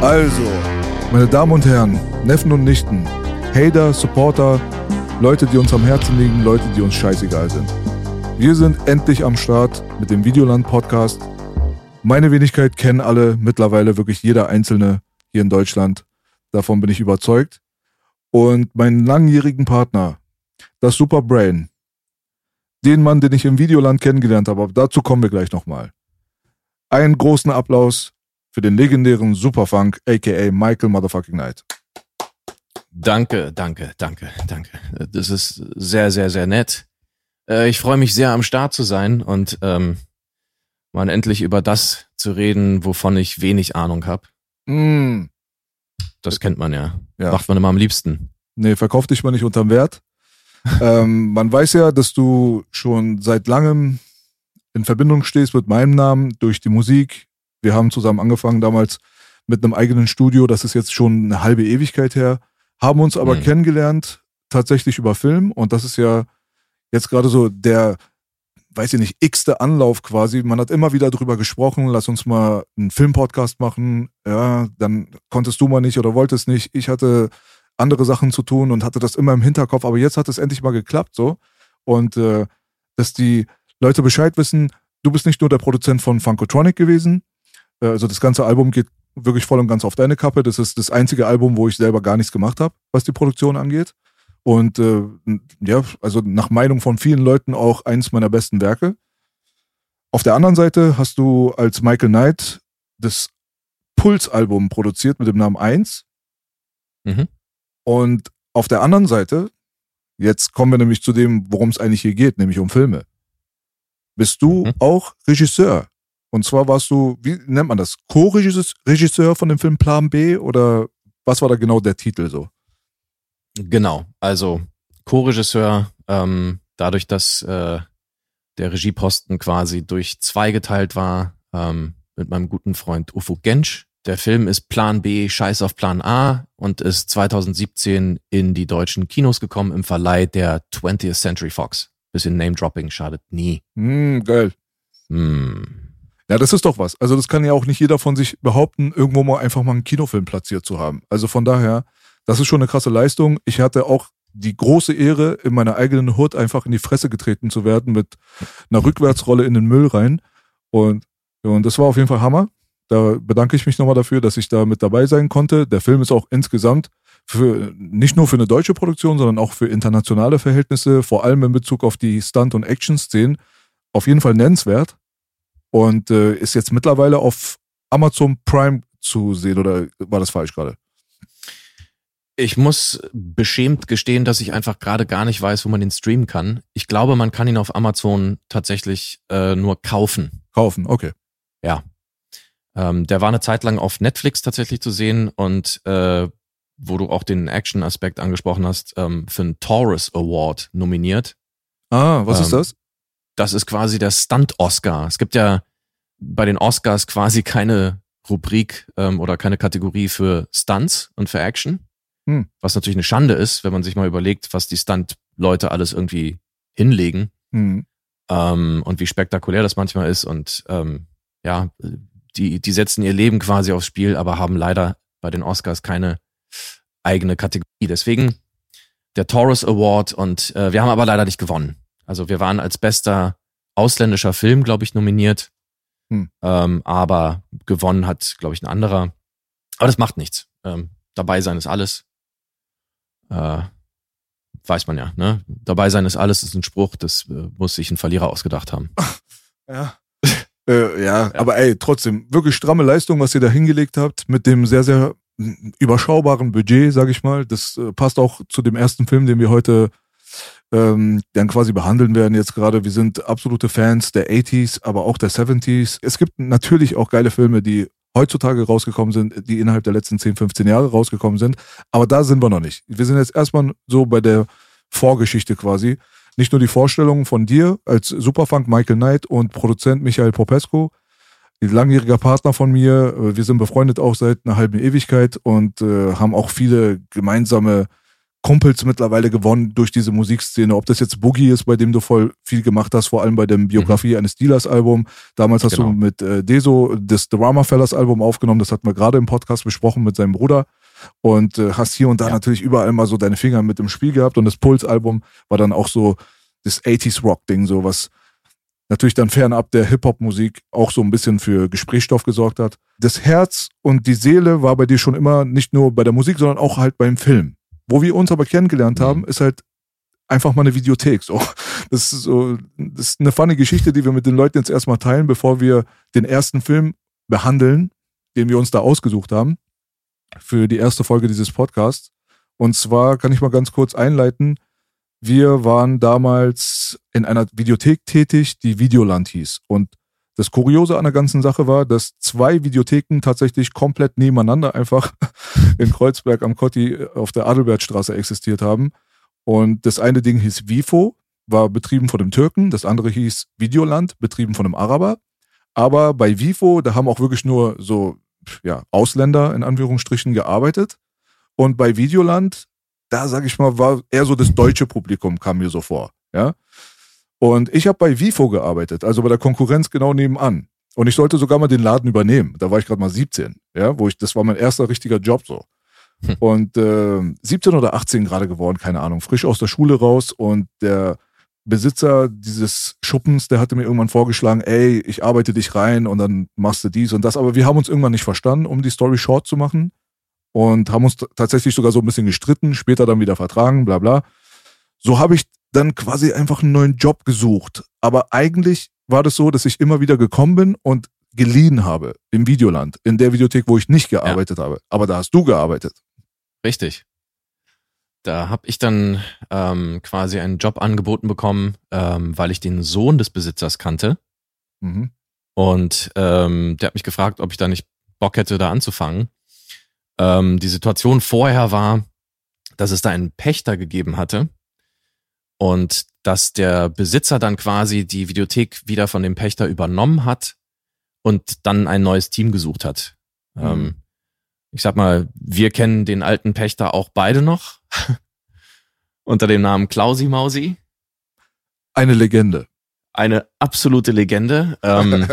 Also, meine Damen und Herren, Neffen und Nichten, Hater, Supporter, Leute, die uns am Herzen liegen, Leute, die uns scheißegal sind. Wir sind endlich am Start mit dem Videoland Podcast. Meine Wenigkeit kennen alle, mittlerweile wirklich jeder Einzelne hier in Deutschland. Davon bin ich überzeugt. Und meinen langjährigen Partner, das Superbrain, den Mann, den ich im Videoland kennengelernt habe, aber dazu kommen wir gleich nochmal. Einen großen Applaus für den legendären Superfunk, aka Michael Motherfucking Knight. Danke, danke, danke, danke. Das ist sehr, sehr, sehr nett. Äh, ich freue mich sehr, am Start zu sein und ähm, mal endlich über das zu reden, wovon ich wenig Ahnung habe. Mm. Das kennt man ja. Ja. Macht man immer am liebsten. Nee, verkauf dich mal nicht unterm Wert. ähm, man weiß ja, dass du schon seit langem in Verbindung stehst mit meinem Namen durch die Musik. Wir haben zusammen angefangen damals mit einem eigenen Studio. Das ist jetzt schon eine halbe Ewigkeit her. Haben uns aber Mhm. kennengelernt tatsächlich über Film. Und das ist ja jetzt gerade so der, weiß ich nicht, x-te Anlauf quasi. Man hat immer wieder drüber gesprochen, lass uns mal einen Filmpodcast machen. Ja, dann konntest du mal nicht oder wolltest nicht. Ich hatte andere Sachen zu tun und hatte das immer im Hinterkopf. Aber jetzt hat es endlich mal geklappt so. Und äh, dass die Leute Bescheid wissen, du bist nicht nur der Produzent von Funkotronic gewesen. Äh, Also das ganze Album geht wirklich voll und ganz auf deine Kappe. Das ist das einzige Album, wo ich selber gar nichts gemacht habe, was die Produktion angeht. Und äh, ja, also nach Meinung von vielen Leuten auch eins meiner besten Werke. Auf der anderen Seite hast du als Michael Knight das Puls-Album produziert mit dem Namen 1. Mhm. Und auf der anderen Seite, jetzt kommen wir nämlich zu dem, worum es eigentlich hier geht, nämlich um Filme. Bist du Mhm. auch Regisseur? Und zwar warst du, wie nennt man das, Co-Regisseur von dem Film Plan B oder was war da genau der Titel so? Genau. Also Co-Regisseur, ähm, dadurch, dass äh, der Regieposten quasi durch zwei geteilt war, ähm, mit meinem guten Freund Ufo Gensch. Der Film ist Plan B, Scheiß auf Plan A und ist 2017 in die deutschen Kinos gekommen im Verleih der 20th Century Fox. Bisschen Name-Dropping schadet nie. Hm, geil. Hm. Ja, das ist doch was. Also das kann ja auch nicht jeder von sich behaupten, irgendwo mal einfach mal einen Kinofilm platziert zu haben. Also von daher, das ist schon eine krasse Leistung. Ich hatte auch die große Ehre, in meiner eigenen Hut einfach in die Fresse getreten zu werden mit einer Rückwärtsrolle in den Müll rein. Und, und das war auf jeden Fall Hammer. Da bedanke ich mich nochmal dafür, dass ich da mit dabei sein konnte. Der Film ist auch insgesamt für, nicht nur für eine deutsche Produktion, sondern auch für internationale Verhältnisse, vor allem in Bezug auf die Stunt- und Action-Szenen, auf jeden Fall nennenswert und äh, ist jetzt mittlerweile auf Amazon Prime zu sehen oder war das falsch gerade? Ich muss beschämt gestehen, dass ich einfach gerade gar nicht weiß, wo man den streamen kann. Ich glaube, man kann ihn auf Amazon tatsächlich äh, nur kaufen. Kaufen, okay. Ja. Ähm, der war eine Zeit lang auf Netflix tatsächlich zu sehen und äh, wo du auch den Action-Aspekt angesprochen hast, ähm, für einen Taurus Award nominiert. Ah, was ist Ähm, das? Das ist quasi der Stunt-Oscar. Es gibt ja bei den Oscars quasi keine Rubrik ähm, oder keine Kategorie für Stunts und für Action. Hm. Was natürlich eine Schande ist, wenn man sich mal überlegt, was die Stunt-Leute alles irgendwie hinlegen Hm. ähm, und wie spektakulär das manchmal ist. Und ähm, ja, die, die setzen ihr Leben quasi aufs Spiel, aber haben leider bei den Oscars keine eigene Kategorie. Deswegen der Taurus Award und äh, wir haben aber leider nicht gewonnen. Also wir waren als bester ausländischer Film, glaube ich, nominiert. Hm. Ähm, aber gewonnen hat, glaube ich, ein anderer. Aber das macht nichts. Ähm, dabei sein ist alles. Äh, weiß man ja, ne? Dabei sein ist alles ist ein Spruch, das äh, muss sich ein Verlierer ausgedacht haben. Ja. äh, ja, aber ey, trotzdem, wirklich stramme Leistung, was ihr da hingelegt habt, mit dem sehr, sehr mm, überschaubaren Budget, sag ich mal. Das äh, passt auch zu dem ersten Film, den wir heute ähm, dann quasi behandeln werden jetzt gerade. Wir sind absolute Fans der 80s, aber auch der 70s. Es gibt natürlich auch geile Filme, die heutzutage rausgekommen sind, die innerhalb der letzten 10, 15 Jahre rausgekommen sind. Aber da sind wir noch nicht. Wir sind jetzt erstmal so bei der Vorgeschichte quasi. Nicht nur die Vorstellung von dir als Superfunk Michael Knight und Produzent Michael Popesco, langjähriger Partner von mir. Wir sind befreundet auch seit einer halben Ewigkeit und äh, haben auch viele gemeinsame Kumpels mittlerweile gewonnen durch diese Musikszene. Ob das jetzt Boogie ist, bei dem du voll viel gemacht hast, vor allem bei dem Biografie mhm. eines Dealers Album. Damals hast genau. du mit äh, Deso das Drama Fellas Album aufgenommen. Das hatten wir gerade im Podcast besprochen mit seinem Bruder. Und äh, hast hier und da ja. natürlich überall mal so deine Finger mit im Spiel gehabt. Und das Puls Album war dann auch so das 80s Rock Ding, so was natürlich dann fernab der Hip-Hop-Musik auch so ein bisschen für Gesprächsstoff gesorgt hat. Das Herz und die Seele war bei dir schon immer nicht nur bei der Musik, sondern auch halt beim Film. Wo wir uns aber kennengelernt haben, mhm. ist halt einfach mal eine Videothek. So. Das ist so, das ist eine funny Geschichte, die wir mit den Leuten jetzt erstmal teilen, bevor wir den ersten Film behandeln, den wir uns da ausgesucht haben für die erste Folge dieses Podcasts. Und zwar kann ich mal ganz kurz einleiten. Wir waren damals in einer Videothek tätig, die Videoland hieß. Und das Kuriose an der ganzen Sache war, dass zwei Videotheken tatsächlich komplett nebeneinander einfach in Kreuzberg am Kotti auf der Adelbertstraße existiert haben. Und das eine Ding hieß Vifo, war betrieben von dem Türken, das andere hieß Videoland, betrieben von einem Araber. Aber bei Vifo, da haben auch wirklich nur so ja, Ausländer in Anführungsstrichen gearbeitet. Und bei Videoland, da sage ich mal, war eher so das deutsche Publikum, kam mir so vor. Ja. Und ich habe bei Vifo gearbeitet, also bei der Konkurrenz genau nebenan. Und ich sollte sogar mal den Laden übernehmen. Da war ich gerade mal 17, ja, wo ich, das war mein erster richtiger Job so. Hm. Und äh, 17 oder 18 gerade geworden, keine Ahnung, frisch aus der Schule raus und der Besitzer dieses Schuppens, der hatte mir irgendwann vorgeschlagen, ey, ich arbeite dich rein und dann machst du dies und das. Aber wir haben uns irgendwann nicht verstanden, um die Story short zu machen und haben uns tatsächlich sogar so ein bisschen gestritten, später dann wieder vertragen, bla bla. So habe ich dann quasi einfach einen neuen Job gesucht. Aber eigentlich war das so, dass ich immer wieder gekommen bin und geliehen habe im Videoland, in der Videothek, wo ich nicht gearbeitet ja. habe. Aber da hast du gearbeitet. Richtig. Da habe ich dann ähm, quasi einen Job angeboten bekommen, ähm, weil ich den Sohn des Besitzers kannte. Mhm. Und ähm, der hat mich gefragt, ob ich da nicht Bock hätte, da anzufangen. Ähm, die Situation vorher war, dass es da einen Pächter gegeben hatte, und dass der Besitzer dann quasi die Videothek wieder von dem Pächter übernommen hat und dann ein neues Team gesucht hat. Mhm. Ähm, ich sag mal, wir kennen den alten Pächter auch beide noch unter dem Namen Klausi Mausi. Eine Legende. Eine absolute Legende. Ähm,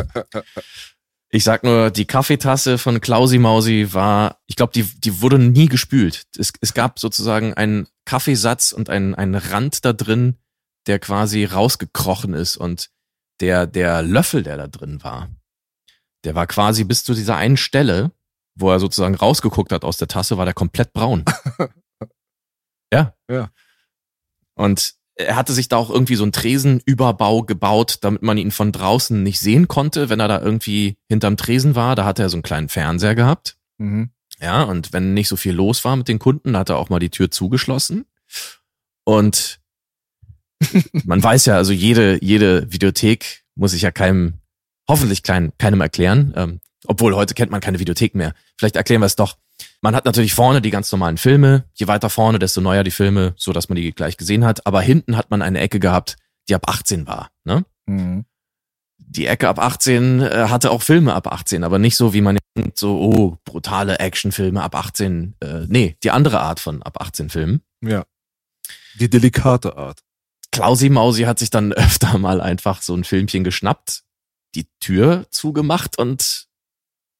ich sag nur, die Kaffeetasse von Klausi Mausi war, ich glaube, die, die wurde nie gespült. Es, es gab sozusagen einen Kaffeesatz und einen, einen Rand da drin, der quasi rausgekrochen ist und der, der Löffel, der da drin war, der war quasi bis zu dieser einen Stelle, wo er sozusagen rausgeguckt hat aus der Tasse, war der komplett braun. ja. Ja. Und er hatte sich da auch irgendwie so einen Tresenüberbau gebaut, damit man ihn von draußen nicht sehen konnte, wenn er da irgendwie hinterm Tresen war. Da hatte er so einen kleinen Fernseher gehabt. Mhm. Ja, und wenn nicht so viel los war mit den Kunden, hat er auch mal die Tür zugeschlossen. Und man weiß ja, also jede, jede Videothek muss ich ja keinem, hoffentlich klein, keinem erklären. Ähm, obwohl heute kennt man keine Videothek mehr. Vielleicht erklären wir es doch. Man hat natürlich vorne die ganz normalen Filme. Je weiter vorne, desto neuer die Filme, so dass man die gleich gesehen hat. Aber hinten hat man eine Ecke gehabt, die ab 18 war. Ne? Mhm. Die Ecke ab 18 äh, hatte auch Filme ab 18, aber nicht so, wie man denkt, so, oh, brutale Actionfilme ab 18. Äh, nee, die andere Art von ab 18 Filmen. Ja. Die delikate Art. Klausi Mausi hat sich dann öfter mal einfach so ein Filmchen geschnappt, die Tür zugemacht und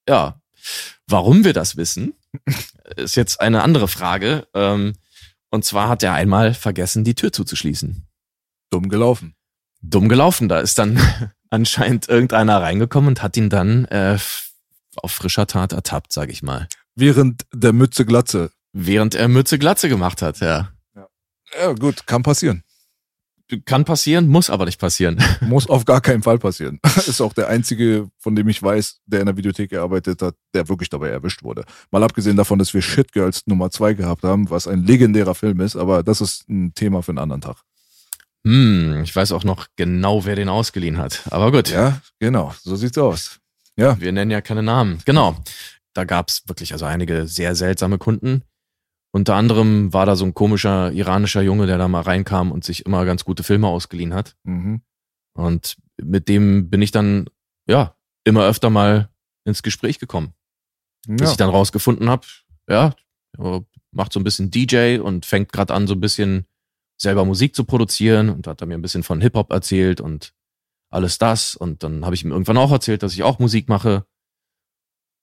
ja, warum wir das wissen, ist jetzt eine andere Frage. Ähm, und zwar hat er einmal vergessen, die Tür zuzuschließen. Dumm gelaufen. Dumm gelaufen. Da ist dann anscheinend irgendeiner reingekommen und hat ihn dann äh, auf frischer Tat ertappt, sag ich mal. Während der Mütze Glatze. Während er Mütze Glatze gemacht hat, ja. Ja, ja gut, kann passieren. Kann passieren, muss aber nicht passieren. Muss auf gar keinen Fall passieren. Ist auch der einzige, von dem ich weiß, der in der Videothek gearbeitet hat, der wirklich dabei erwischt wurde. Mal abgesehen davon, dass wir Shit Girls Nummer zwei gehabt haben, was ein legendärer Film ist, aber das ist ein Thema für einen anderen Tag. Hm, ich weiß auch noch genau, wer den ausgeliehen hat. Aber gut. Ja, genau, so sieht's aus. Ja. Wir nennen ja keine Namen. Genau. Da gab's wirklich also einige sehr seltsame Kunden. Unter anderem war da so ein komischer iranischer Junge, der da mal reinkam und sich immer ganz gute Filme ausgeliehen hat. Mhm. Und mit dem bin ich dann, ja, immer öfter mal ins Gespräch gekommen. Bis Ja. ich dann rausgefunden habe, ja, macht so ein bisschen DJ und fängt gerade an, so ein bisschen selber Musik zu produzieren und hat er mir ein bisschen von Hip-Hop erzählt und alles das. Und dann habe ich ihm irgendwann auch erzählt, dass ich auch Musik mache.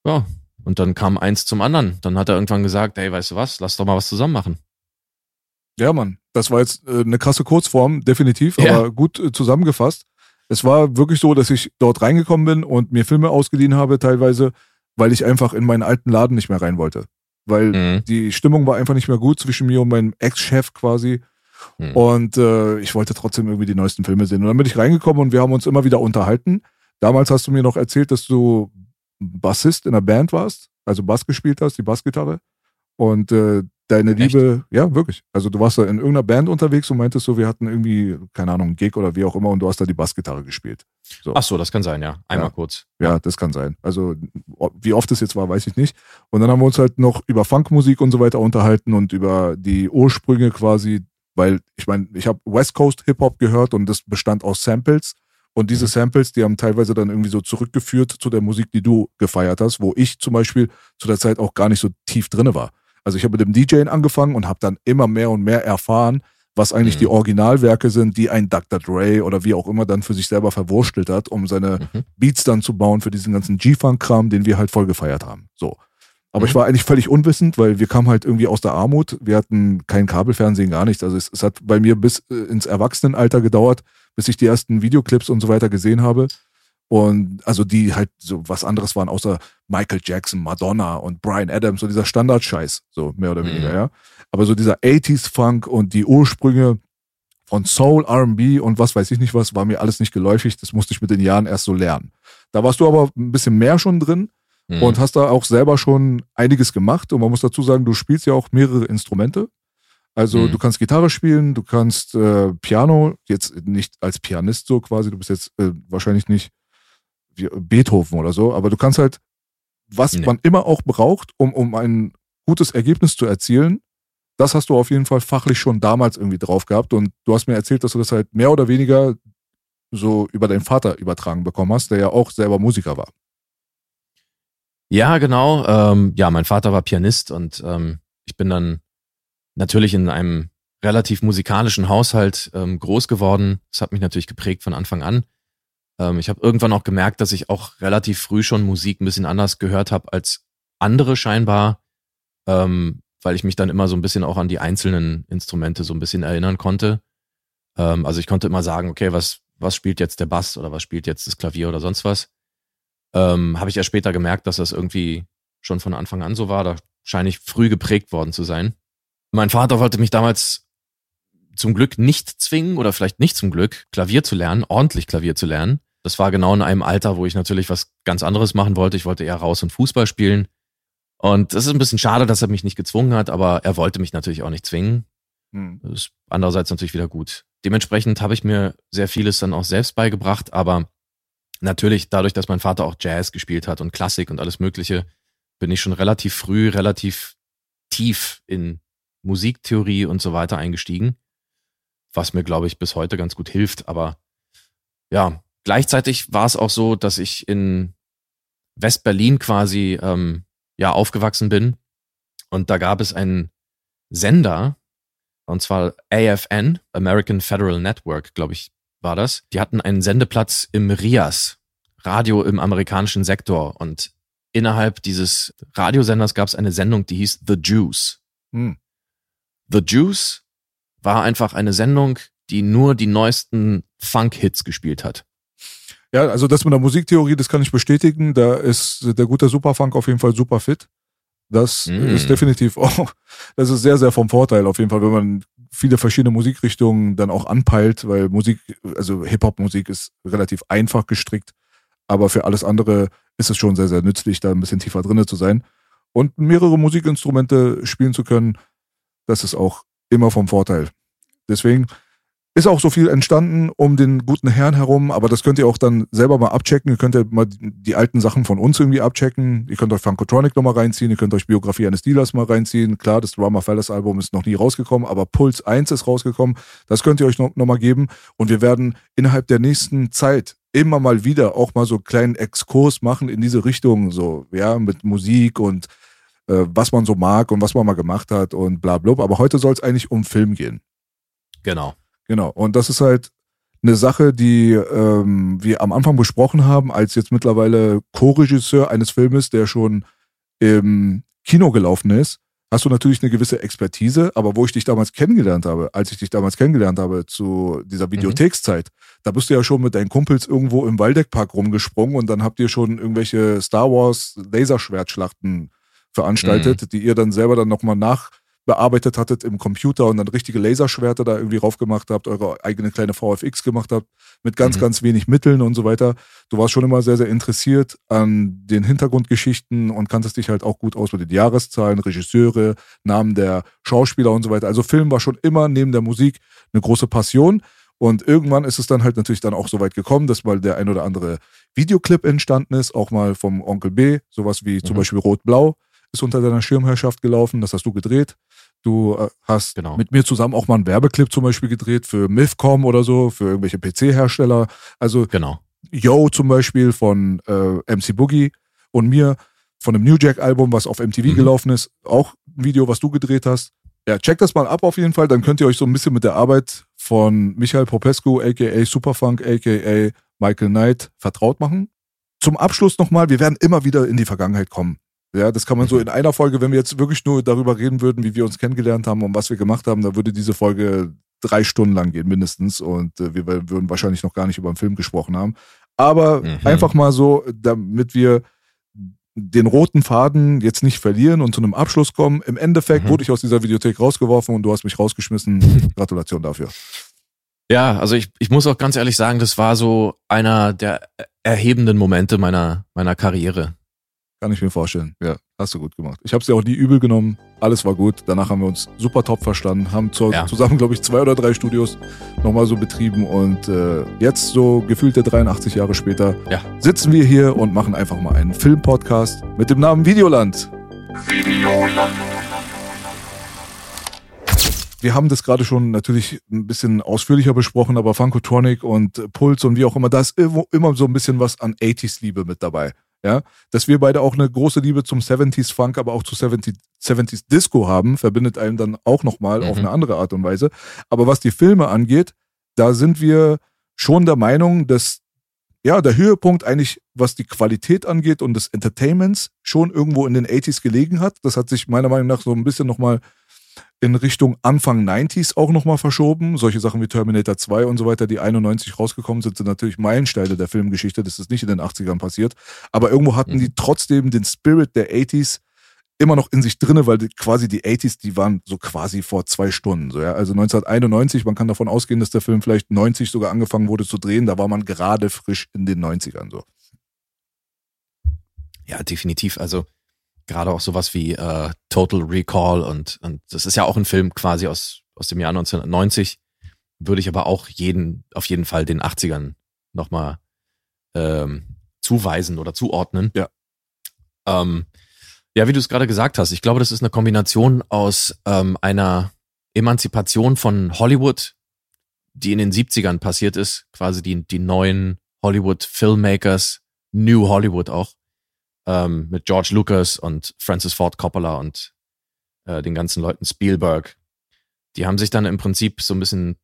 Ja, und dann kam eins zum anderen. Dann hat er irgendwann gesagt, hey, weißt du was, lass doch mal was zusammen machen. Ja, Mann, das war jetzt äh, eine krasse Kurzform, definitiv, Ja. aber gut äh, zusammengefasst. Es war wirklich so, dass ich dort reingekommen bin und mir Filme ausgeliehen habe, teilweise, weil ich einfach in meinen alten Laden nicht mehr rein wollte. Weil Mhm. die Stimmung war einfach nicht mehr gut zwischen mir und meinem Ex-Chef quasi. Mhm. Und äh, ich wollte trotzdem irgendwie die neuesten Filme sehen. Und dann bin ich reingekommen und wir haben uns immer wieder unterhalten. Damals hast du mir noch erzählt, dass du Bassist in einer Band warst, also Bass gespielt hast, die Bassgitarre. Und äh, deine Echt? Liebe, ja, wirklich. Also du warst da in irgendeiner Band unterwegs und meintest so, wir hatten irgendwie, keine Ahnung, einen Gig oder wie auch immer und du hast da die Bassgitarre gespielt. So. Ach so, das kann sein, ja. Einmal Ja. kurz. Ja, das kann sein. Also wie oft es jetzt war, weiß ich nicht. Und dann haben wir uns halt noch über Funkmusik und so weiter unterhalten und über die Ursprünge quasi, weil ich meine, ich habe West Coast Hip Hop gehört und das bestand aus Samples. Und diese Mhm. Samples, die haben teilweise dann irgendwie so zurückgeführt zu der Musik, die du gefeiert hast, wo ich zum Beispiel zu der Zeit auch gar nicht so tief drinne war. Also ich habe mit dem DJing angefangen und habe dann immer mehr und mehr erfahren, was eigentlich Mhm. die Originalwerke sind, die ein Dr. Dre oder wie auch immer dann für sich selber verwurstelt hat, um seine Mhm. Beats dann zu bauen für diesen ganzen G-Funk-Kram, den wir halt voll gefeiert haben. So. Aber Mhm. ich war eigentlich völlig unwissend, weil wir kamen halt irgendwie aus der Armut. Wir hatten kein Kabelfernsehen, gar nichts. Also es, es hat bei mir bis äh, ins Erwachsenenalter gedauert, bis ich die ersten Videoclips und so weiter gesehen habe. Und also die halt so was anderes waren außer Michael Jackson, Madonna und Brian Adams, so dieser Standardscheiß, so mehr oder weniger, Mhm. ja. Aber so dieser 80s Funk und die Ursprünge von Soul, R&B und was weiß ich nicht was, war mir alles nicht geläufig. Das musste ich mit den Jahren erst so lernen. Da warst du aber ein bisschen mehr schon drin Mhm. und hast da auch selber schon einiges gemacht. Und man muss dazu sagen, du spielst ja auch mehrere Instrumente. Also Mhm. du kannst Gitarre spielen, du kannst äh, Piano, jetzt nicht als Pianist so quasi, du bist jetzt äh, wahrscheinlich nicht wie Beethoven oder so, aber du kannst halt, was Nee. man immer auch braucht, um, um ein gutes Ergebnis zu erzielen, das hast du auf jeden Fall fachlich schon damals irgendwie drauf gehabt. Und du hast mir erzählt, dass du das halt mehr oder weniger so über deinen Vater übertragen bekommen hast, der ja auch selber Musiker war. Ja, genau. Ähm, ja, mein Vater war Pianist und ähm, ich bin dann natürlich in einem relativ musikalischen Haushalt ähm, groß geworden. Das hat mich natürlich geprägt von Anfang an. Ähm, ich habe irgendwann auch gemerkt, dass ich auch relativ früh schon Musik ein bisschen anders gehört habe als andere scheinbar, ähm, weil ich mich dann immer so ein bisschen auch an die einzelnen Instrumente so ein bisschen erinnern konnte. Ähm, also ich konnte immer sagen, okay, was, was spielt jetzt der Bass oder was spielt jetzt das Klavier oder sonst was ähm, habe ich ja später gemerkt, dass das irgendwie schon von Anfang an so war. Da scheine ich früh geprägt worden zu sein. Mein Vater wollte mich damals zum Glück nicht zwingen oder vielleicht nicht zum Glück, Klavier zu lernen, ordentlich Klavier zu lernen. Das war genau in einem Alter, wo ich natürlich was ganz anderes machen wollte. Ich wollte eher raus und Fußball spielen. Und es ist ein bisschen schade, dass er mich nicht gezwungen hat, aber er wollte mich natürlich auch nicht zwingen. Hm. Das ist andererseits natürlich wieder gut. Dementsprechend habe ich mir sehr vieles dann auch selbst beigebracht, aber natürlich dadurch, dass mein Vater auch Jazz gespielt hat und Klassik und alles Mögliche, bin ich schon relativ früh, relativ tief in Musiktheorie und so weiter eingestiegen, was mir, glaube ich, bis heute ganz gut hilft. Aber ja, gleichzeitig war es auch so, dass ich in West-Berlin quasi ähm, ja aufgewachsen bin und da gab es einen Sender, und zwar AFN, American Federal Network, glaube ich, war das. Die hatten einen Sendeplatz im RIAS, Radio im amerikanischen Sektor. Und innerhalb dieses Radiosenders gab es eine Sendung, die hieß The Juice. Hm. The Juice war einfach eine Sendung, die nur die neuesten Funk-Hits gespielt hat. Ja, also das mit der Musiktheorie, das kann ich bestätigen. Da ist der gute Superfunk auf jeden Fall super fit. Das Mm. ist definitiv auch, das ist sehr, sehr vom Vorteil auf jeden Fall, wenn man viele verschiedene Musikrichtungen dann auch anpeilt, weil Musik, also Hip-Hop-Musik ist relativ einfach gestrickt, aber für alles andere ist es schon sehr, sehr nützlich, da ein bisschen tiefer drinne zu sein. Und mehrere Musikinstrumente spielen zu können, das ist auch immer vom Vorteil. Deswegen, ist auch so viel entstanden um den guten Herrn herum, aber das könnt ihr auch dann selber mal abchecken. Ihr könnt ja mal die alten Sachen von uns irgendwie abchecken. Ihr könnt euch Funkotronic nochmal reinziehen, ihr könnt euch Biografie eines Dealers mal reinziehen. Klar, das Drama Fellas Album ist noch nie rausgekommen, aber Puls 1 ist rausgekommen. Das könnt ihr euch nochmal noch geben. Und wir werden innerhalb der nächsten Zeit immer mal wieder auch mal so einen kleinen Exkurs machen in diese Richtung, so, ja, mit Musik und äh, was man so mag und was man mal gemacht hat und bla bla. Aber heute soll es eigentlich um Film gehen. Genau. Genau. Und das ist halt eine Sache, die ähm, wir am Anfang besprochen haben, als jetzt mittlerweile Co-Regisseur eines Filmes, der schon im Kino gelaufen ist, hast du natürlich eine gewisse Expertise, aber wo ich dich damals kennengelernt habe, als ich dich damals kennengelernt habe zu dieser Mhm. Videothekszeit, da bist du ja schon mit deinen Kumpels irgendwo im Waldeckpark rumgesprungen und dann habt ihr schon irgendwelche Star Wars Laserschwertschlachten veranstaltet, Mhm. die ihr dann selber dann nochmal nachbearbeitet hattet im Computer und dann richtige Laserschwerter da irgendwie raufgemacht habt, eure eigene kleine VFX gemacht habt, mit ganz, Mhm. ganz wenig Mitteln und so weiter. Du warst schon immer sehr, sehr interessiert an den Hintergrundgeschichten und kanntest dich halt auch gut aus mit den Jahreszahlen, Regisseure, Namen der Schauspieler und so weiter. Also Film war schon immer neben der Musik eine große Passion. Und irgendwann ist es dann halt natürlich dann auch so weit gekommen, dass mal der ein oder andere Videoclip entstanden ist, auch mal vom Onkel B, sowas wie zum Mhm. Beispiel Rot-Blau ist unter deiner Schirmherrschaft gelaufen, das hast du gedreht. Du äh, hast Genau. mit mir zusammen auch mal einen Werbeclip zum Beispiel gedreht für Milfcom oder so, für irgendwelche PC-Hersteller. Also Genau. Yo zum Beispiel von äh, MC Boogie und mir von dem New Jack-Album, was auf MTV Mhm. gelaufen ist, auch ein Video, was du gedreht hast. Ja, checkt das mal ab auf jeden Fall, dann könnt ihr euch so ein bisschen mit der Arbeit von Michael Popescu, aka Superfunk, aka Michael Knight, vertraut machen. Zum Abschluss nochmal, wir werden immer wieder in die Vergangenheit kommen. Ja, das kann man so Mhm. in einer Folge, wenn wir jetzt wirklich nur darüber reden würden, wie wir uns kennengelernt haben und was wir gemacht haben, da würde diese Folge drei Stunden lang gehen mindestens und äh, wir würden wahrscheinlich noch gar nicht über den Film gesprochen haben. Aber Mhm. einfach mal so, damit wir den roten Faden jetzt nicht verlieren und zu einem Abschluss kommen. Im Endeffekt Mhm. wurde ich aus dieser Videothek rausgeworfen und du hast mich rausgeschmissen. Gratulation dafür. Ja, also ich, ich muss auch ganz ehrlich sagen, das war so einer der erhebenden Momente meiner, meiner Karriere. Kann ich mir vorstellen. Ja, hast du gut gemacht. Ich habe es dir auch nie übel genommen. Alles war gut. Danach haben wir uns super top verstanden, haben zu, Ja. zusammen, glaube ich, zwei oder drei Studios nochmal so betrieben und äh, jetzt so gefühlte 83 Jahre später Ja. sitzen wir hier und machen einfach mal einen Filmpodcast mit dem Namen Videoland. Wir haben das gerade schon natürlich ein bisschen ausführlicher besprochen, aber Funkotronic und Puls und wie auch immer, da ist immer so ein bisschen was an 80s-Liebe mit dabei. Ja, dass wir beide auch eine große Liebe zum 70s Funk, aber auch zu 70, 70s Disco haben, verbindet einem dann auch nochmal Mhm. auf eine andere Art und Weise. Aber was die Filme angeht, da sind wir schon der Meinung, dass ja, der Höhepunkt eigentlich, was die Qualität angeht und des Entertainments, schon irgendwo in den 80s gelegen hat. Das hat sich meiner Meinung nach so ein bisschen nochmal in Richtung Anfang 90s auch nochmal verschoben. Solche Sachen wie Terminator 2 und so weiter, die 91 rausgekommen sind, sind natürlich Meilensteine der Filmgeschichte. Das ist nicht in den 80ern passiert. Aber irgendwo hatten Mhm. die trotzdem den Spirit der 80s immer noch in sich drinne, weil die, quasi die 80s, die waren so quasi vor zwei Stunden. So, ja? Also 1991, man kann davon ausgehen, dass der Film vielleicht 90 sogar angefangen wurde zu drehen. Da war man gerade frisch in den 90ern so. Ja, definitiv. Also gerade auch sowas wie äh, Total Recall und, und das ist ja auch ein Film quasi aus, aus dem Jahr 1990. Würde ich aber auch jeden, auf jeden Fall den 80ern nochmal ähm, zuweisen oder zuordnen. Ja. Ähm, ja, wie du es gerade gesagt hast, ich glaube, das ist eine Kombination aus ähm, einer Emanzipation von Hollywood, die in den 70ern passiert ist, quasi die, die neuen Hollywood-Filmmakers, New Hollywood auch, ähm, mit George Lucas und Francis Ford Coppola und äh, den ganzen Leuten Spielberg. Die haben sich dann im Prinzip so ein bisschen,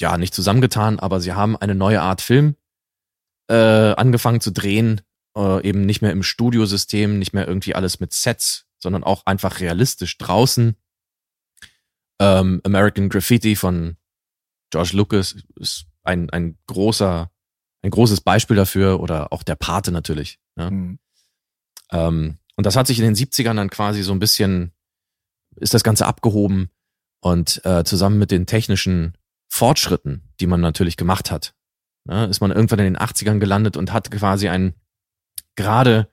ja, nicht zusammengetan, aber sie haben eine neue Art Film äh, angefangen zu drehen, äh, eben nicht mehr im Studiosystem, nicht mehr irgendwie alles mit Sets, sondern auch einfach realistisch draußen. Ähm, American Graffiti von George Lucas ist ein, ein großer, ein großes Beispiel dafür oder auch der Pate natürlich. Ne? Mhm. Ähm, und das hat sich in den 70ern dann quasi so ein bisschen, ist das Ganze abgehoben und äh, zusammen mit den technischen Fortschritten, die man natürlich gemacht hat, ne, ist man irgendwann in den 80ern gelandet und hat quasi ein gerade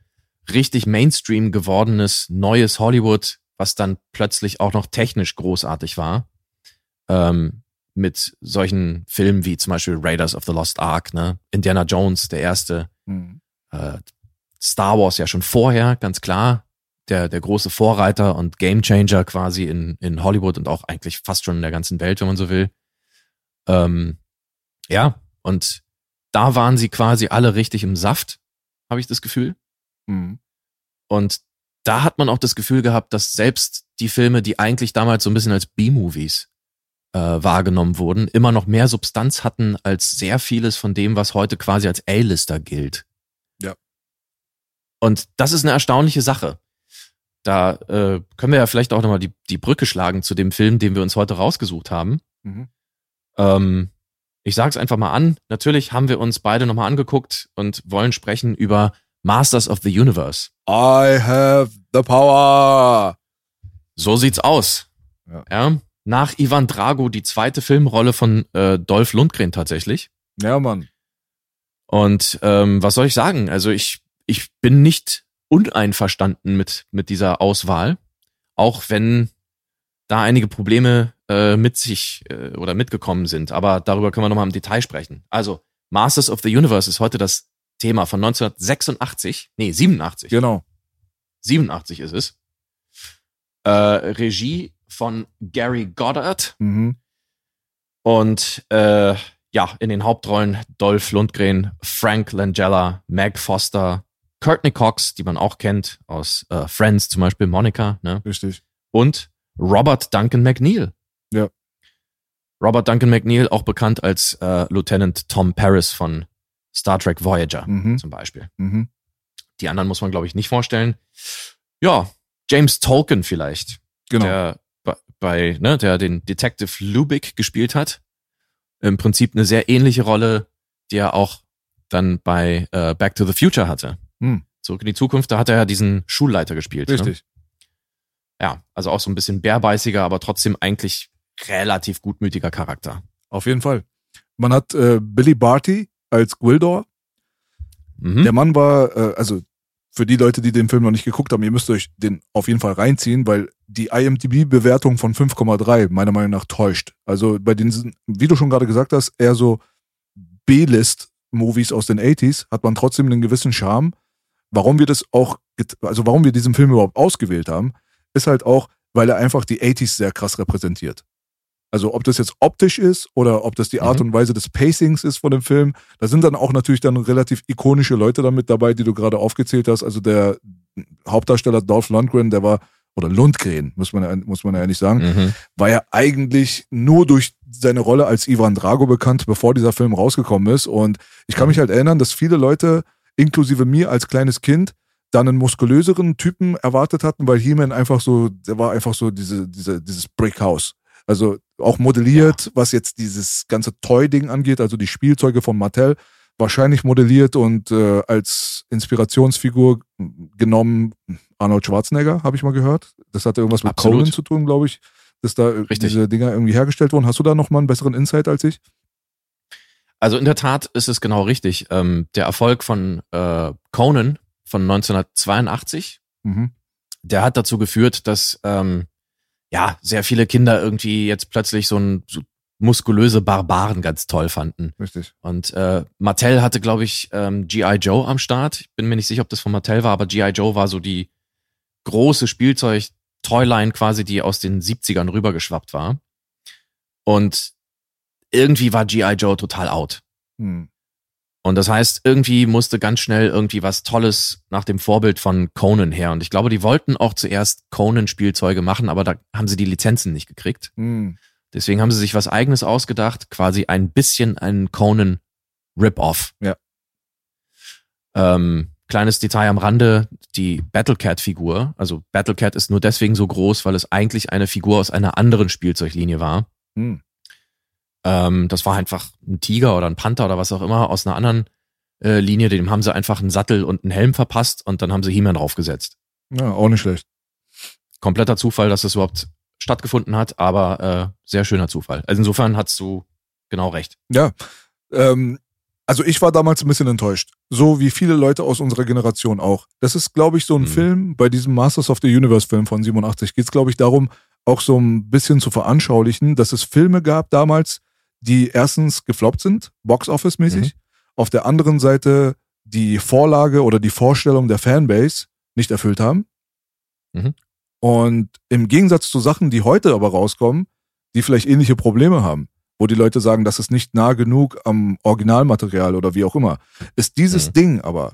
richtig Mainstream gewordenes neues Hollywood, was dann plötzlich auch noch technisch großartig war. Ähm, mit solchen Filmen wie zum Beispiel Raiders of the Lost Ark, ne? Indiana Jones, der erste, Mhm. äh, Star Wars ja schon vorher, ganz klar. Der, der große Vorreiter und Gamechanger quasi in, in Hollywood und auch eigentlich fast schon in der ganzen Welt, wenn man so will. Ähm, ja, und da waren sie quasi alle richtig im Saft, habe ich das Gefühl. Mhm. Und da hat man auch das Gefühl gehabt, dass selbst die Filme, die eigentlich damals so ein bisschen als B-Movies äh, wahrgenommen wurden, immer noch mehr Substanz hatten als sehr vieles von dem, was heute quasi als A-Lister gilt. Und das ist eine erstaunliche Sache. Da äh, können wir ja vielleicht auch nochmal die, die Brücke schlagen zu dem Film, den wir uns heute rausgesucht haben. Mhm. Ähm, ich sage es einfach mal an. Natürlich haben wir uns beide nochmal angeguckt und wollen sprechen über Masters of the Universe. I have the power. So sieht's aus. Ja. Ja. Nach Ivan Drago die zweite Filmrolle von äh, Dolph Lundgren tatsächlich. Ja, Mann. Und ähm, was soll ich sagen? Also ich, ich bin nicht uneinverstanden mit, mit dieser Auswahl, auch wenn da einige Probleme äh, mit sich äh, oder mitgekommen sind. Aber darüber können wir nochmal im Detail sprechen. Also, Masters of the Universe ist heute das Thema von 1986. Nee, 87. Genau. 87 ist es. Äh, Regie von Gary Goddard Mhm. und äh, ja, in den Hauptrollen Dolph Lundgren, Frank Langella, Meg Foster, Courtney Cox, die man auch kennt aus äh, Friends, zum Beispiel Monica, ne? Richtig. und Robert Duncan McNeil. Ja. Robert Duncan McNeil, auch bekannt als äh, Lieutenant Tom Paris von Star Trek Voyager Mhm. zum Beispiel. Mhm. Die anderen muss man, glaube ich, nicht vorstellen. Ja, James Tolkien vielleicht, Genau. der bei- bei, ne, der den Detective Lubick gespielt hat. Im Prinzip eine sehr ähnliche Rolle, die er auch dann bei äh, Back to the Future hatte. Hm. Zurück in die Zukunft, da hat er ja diesen Schulleiter gespielt. Ne? Richtig. Ja, also auch so ein bisschen bärbeißiger, aber trotzdem eigentlich relativ gutmütiger Charakter. Auf jeden Fall. Man hat äh, Billy Barty als Gwildor. Mhm. Der Mann war, äh, also für die Leute, die den Film noch nicht geguckt haben, ihr müsst euch den auf jeden Fall reinziehen, weil die IMDb-Bewertung von 5,3 meiner Meinung nach täuscht. Also bei den, wie du schon gerade gesagt hast, eher so B-List-Movies aus den 80s hat man trotzdem einen gewissen Charme. Warum wir das auch, also warum wir diesen Film überhaupt ausgewählt haben, ist halt auch, weil er einfach die 80s sehr krass repräsentiert. Also ob das jetzt optisch ist oder ob das die Art Mhm. und Weise des Pacings ist von dem Film, da sind dann auch natürlich dann relativ ikonische Leute damit dabei, die du gerade aufgezählt hast. Also der Hauptdarsteller Dolph Lundgren, der war, oder Lundgren, muss man, ja- muss man ja eigentlich sagen, Mhm. war ja eigentlich nur durch seine Rolle als Ivan Drago bekannt, bevor dieser Film rausgekommen ist. Und ich kann mich halt erinnern, dass viele Leute, inklusive mir als kleines Kind, dann einen muskulöseren Typen erwartet hatten, weil He-Man einfach so, der war einfach so diese, diese, dieses Brickhouse. Also auch modelliert, was jetzt dieses ganze Toy-Ding angeht, also die Spielzeuge von Mattel, wahrscheinlich modelliert und äh, als Inspirationsfigur genommen Arnold Schwarzenegger, habe ich mal gehört. Das hatte irgendwas mit Absolut. Conan zu tun, glaube ich, dass da Richtig. diese Dinger irgendwie hergestellt wurden. Hast du da noch mal einen besseren Insight als ich? Also in der Tat ist es genau richtig. Ähm, der Erfolg von äh, Conan von 1982, Mhm. der hat dazu geführt, dass ähm, ja sehr viele Kinder irgendwie jetzt plötzlich so ein so muskulöse Barbaren ganz toll fanden. Richtig. Und äh, Mattel hatte, glaube ich, ähm, G.I. Joe am Start. Ich bin mir nicht sicher, ob das von Mattel war, aber G.I. Joe war so die große Spielzeug-Toyline quasi, die aus den 70ern rübergeschwappt war. Und irgendwie war G.I. Joe total out. Hm. Und das heißt, irgendwie musste ganz schnell irgendwie was Tolles nach dem Vorbild von Conan her. Und ich glaube, die wollten auch zuerst Conan-Spielzeuge machen, aber da haben sie die Lizenzen nicht gekriegt. Hm. Deswegen haben sie sich was eigenes ausgedacht, quasi ein bisschen ein Conan Rip-Off. Ja. Ähm, kleines Detail am Rande, die Battlecat-Figur, also Battlecat ist nur deswegen so groß, weil es eigentlich eine Figur aus einer anderen Spielzeuglinie war. Hm. Ähm, das war einfach ein Tiger oder ein Panther oder was auch immer aus einer anderen äh, Linie. Dem haben sie einfach einen Sattel und einen Helm verpasst und dann haben sie He-Man draufgesetzt. Ja, auch nicht schlecht. Kompletter Zufall, dass das überhaupt stattgefunden hat, aber äh, sehr schöner Zufall. Also insofern hast du genau recht. Ja. Ähm, also ich war damals ein bisschen enttäuscht. So wie viele Leute aus unserer Generation auch. Das ist, glaube ich, so ein Mhm. Film, bei diesem Masters of the Universe Film von 87 geht es, glaube ich, darum, auch so ein bisschen zu veranschaulichen, dass es Filme gab damals, die erstens gefloppt sind, Box-Office-mäßig. Mhm. Auf der anderen Seite die Vorlage oder die Vorstellung der Fanbase nicht erfüllt haben. Mhm. Und im Gegensatz zu Sachen, die heute aber rauskommen, die vielleicht ähnliche Probleme haben, wo die Leute sagen, das ist nicht nah genug am Originalmaterial oder wie auch immer, ist dieses Mhm. Ding aber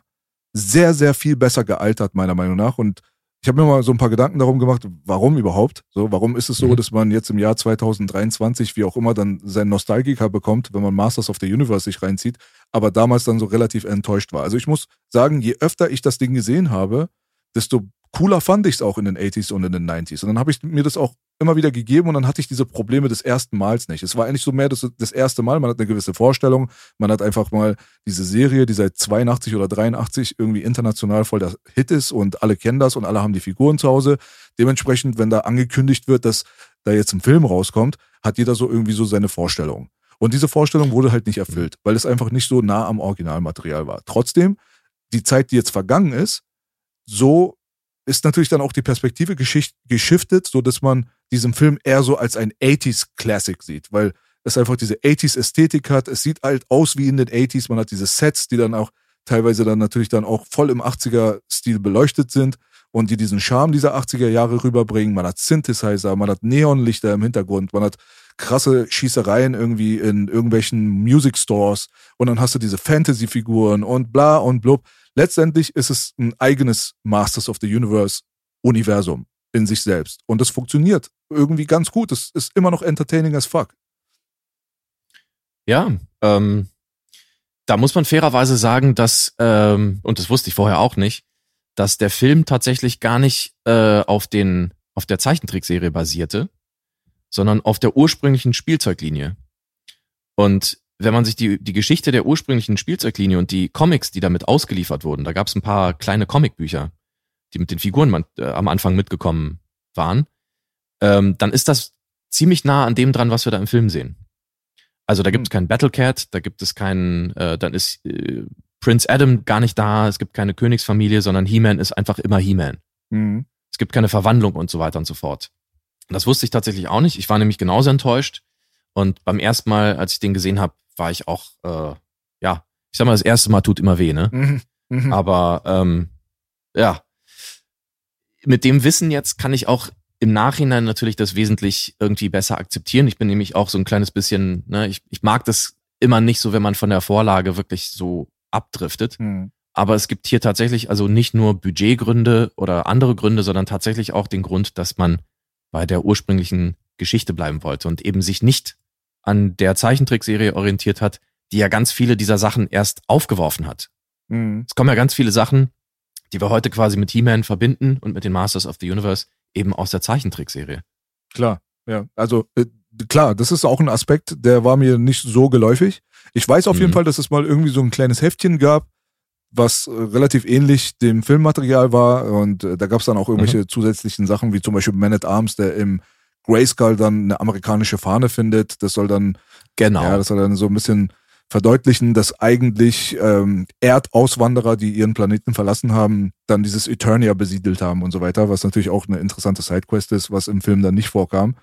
sehr, sehr viel besser gealtert, meiner Meinung nach. Und ich habe mir mal so ein paar Gedanken darum gemacht, warum überhaupt? So, warum ist es so, Mhm. dass man jetzt im Jahr 2023, wie auch immer, dann seinen Nostalgiker bekommt, wenn man Masters of the Universe sich reinzieht, aber damals dann so relativ enttäuscht war. Also ich muss sagen, je öfter ich das Ding gesehen habe, desto cooler fand ich es auch in den 80s und in den 90s. Und dann habe ich mir das auch immer wieder gegeben und dann hatte ich diese Probleme des ersten Mals nicht. Es war eigentlich so mehr das, das erste Mal, man hat eine gewisse Vorstellung, man hat einfach mal diese Serie, die seit 82 oder 83 irgendwie international voll der Hit ist und alle kennen das und alle haben die Figuren zu Hause. Dementsprechend, wenn da angekündigt wird, dass da jetzt ein Film rauskommt, hat jeder so irgendwie so seine Vorstellung. Und diese Vorstellung wurde halt nicht erfüllt, weil es einfach nicht so nah am Originalmaterial war. Trotzdem, die Zeit, die jetzt vergangen ist, so ist natürlich dann auch die Perspektive geschiftet, so dass man diesen Film eher so als ein 80s Classic sieht, weil es einfach diese 80s Ästhetik hat. Es sieht halt aus wie in den 80s. Man hat diese Sets, die dann auch teilweise dann natürlich dann auch voll im 80er Stil beleuchtet sind und die diesen Charme dieser 80er Jahre rüberbringen. Man hat Synthesizer, man hat Neonlichter im Hintergrund, man hat krasse Schießereien irgendwie in irgendwelchen Music Stores und dann hast du diese Fantasy-Figuren und bla und blub. Letztendlich ist es ein eigenes Masters of the Universe Universum in sich selbst und das funktioniert irgendwie ganz gut. Es ist immer noch entertaining as fuck. Ja, ähm, da muss man fairerweise sagen, dass, ähm, und das wusste ich vorher auch nicht, dass der Film tatsächlich gar nicht äh, auf den auf der Zeichentrickserie basierte, sondern auf der ursprünglichen Spielzeuglinie. Und wenn man sich die, die Geschichte der ursprünglichen Spielzeuglinie und die Comics, die damit ausgeliefert wurden, da gab es ein paar kleine Comicbücher, die mit den Figuren man, äh, am Anfang mitgekommen waren, ähm, dann ist das ziemlich nah an dem dran, was wir da im Film sehen. Also da gibt es keinen Battlecat, da gibt es keinen, äh, dann ist äh, Prince Adam gar nicht da, es gibt keine Königsfamilie, sondern He-Man ist einfach immer He-Man. Mhm. Es gibt keine Verwandlung und so weiter und so fort. Und das wusste ich tatsächlich auch nicht. Ich war nämlich genauso enttäuscht. Und beim ersten Mal, als ich den gesehen habe, war ich auch, äh, ja, ich sag mal, das erste Mal tut immer weh, ne? Mhm. Mhm. Aber ähm, ja, mit dem Wissen jetzt kann ich auch im Nachhinein natürlich das wesentlich irgendwie besser akzeptieren. Ich bin nämlich auch so ein kleines bisschen, ne, ich, ich mag das immer nicht so, wenn man von der Vorlage wirklich so abdriftet. Mhm. Aber es gibt hier tatsächlich also nicht nur Budgetgründe oder andere Gründe, sondern tatsächlich auch den Grund, dass man bei der ursprünglichen Geschichte bleiben wollte und eben sich nicht an der Zeichentrickserie orientiert hat, die ja ganz viele dieser Sachen erst aufgeworfen hat. Mhm. Es kommen ja ganz viele Sachen, die wir heute quasi mit He-Man verbinden und mit den Masters of the Universe eben aus der Zeichentrickserie. Klar, ja. Also äh, klar, das ist auch ein Aspekt, der war mir nicht so geläufig. Ich weiß auf jeden Mhm. Fall, dass es mal irgendwie so ein kleines Heftchen gab, was äh, relativ ähnlich dem Filmmaterial war. Und äh, da gab es dann auch irgendwelche zusätzlichen Sachen, wie zum Beispiel Man at Arms, der im Grayskull dann eine amerikanische Fahne findet. Das soll dann, Genau. ja, das soll dann so ein bisschen verdeutlichen, dass eigentlich ähm, Erdauswanderer, die ihren Planeten verlassen haben, dann dieses Eternia besiedelt haben und so weiter, was natürlich auch eine interessante Sidequest ist, was im Film dann nicht vorkam.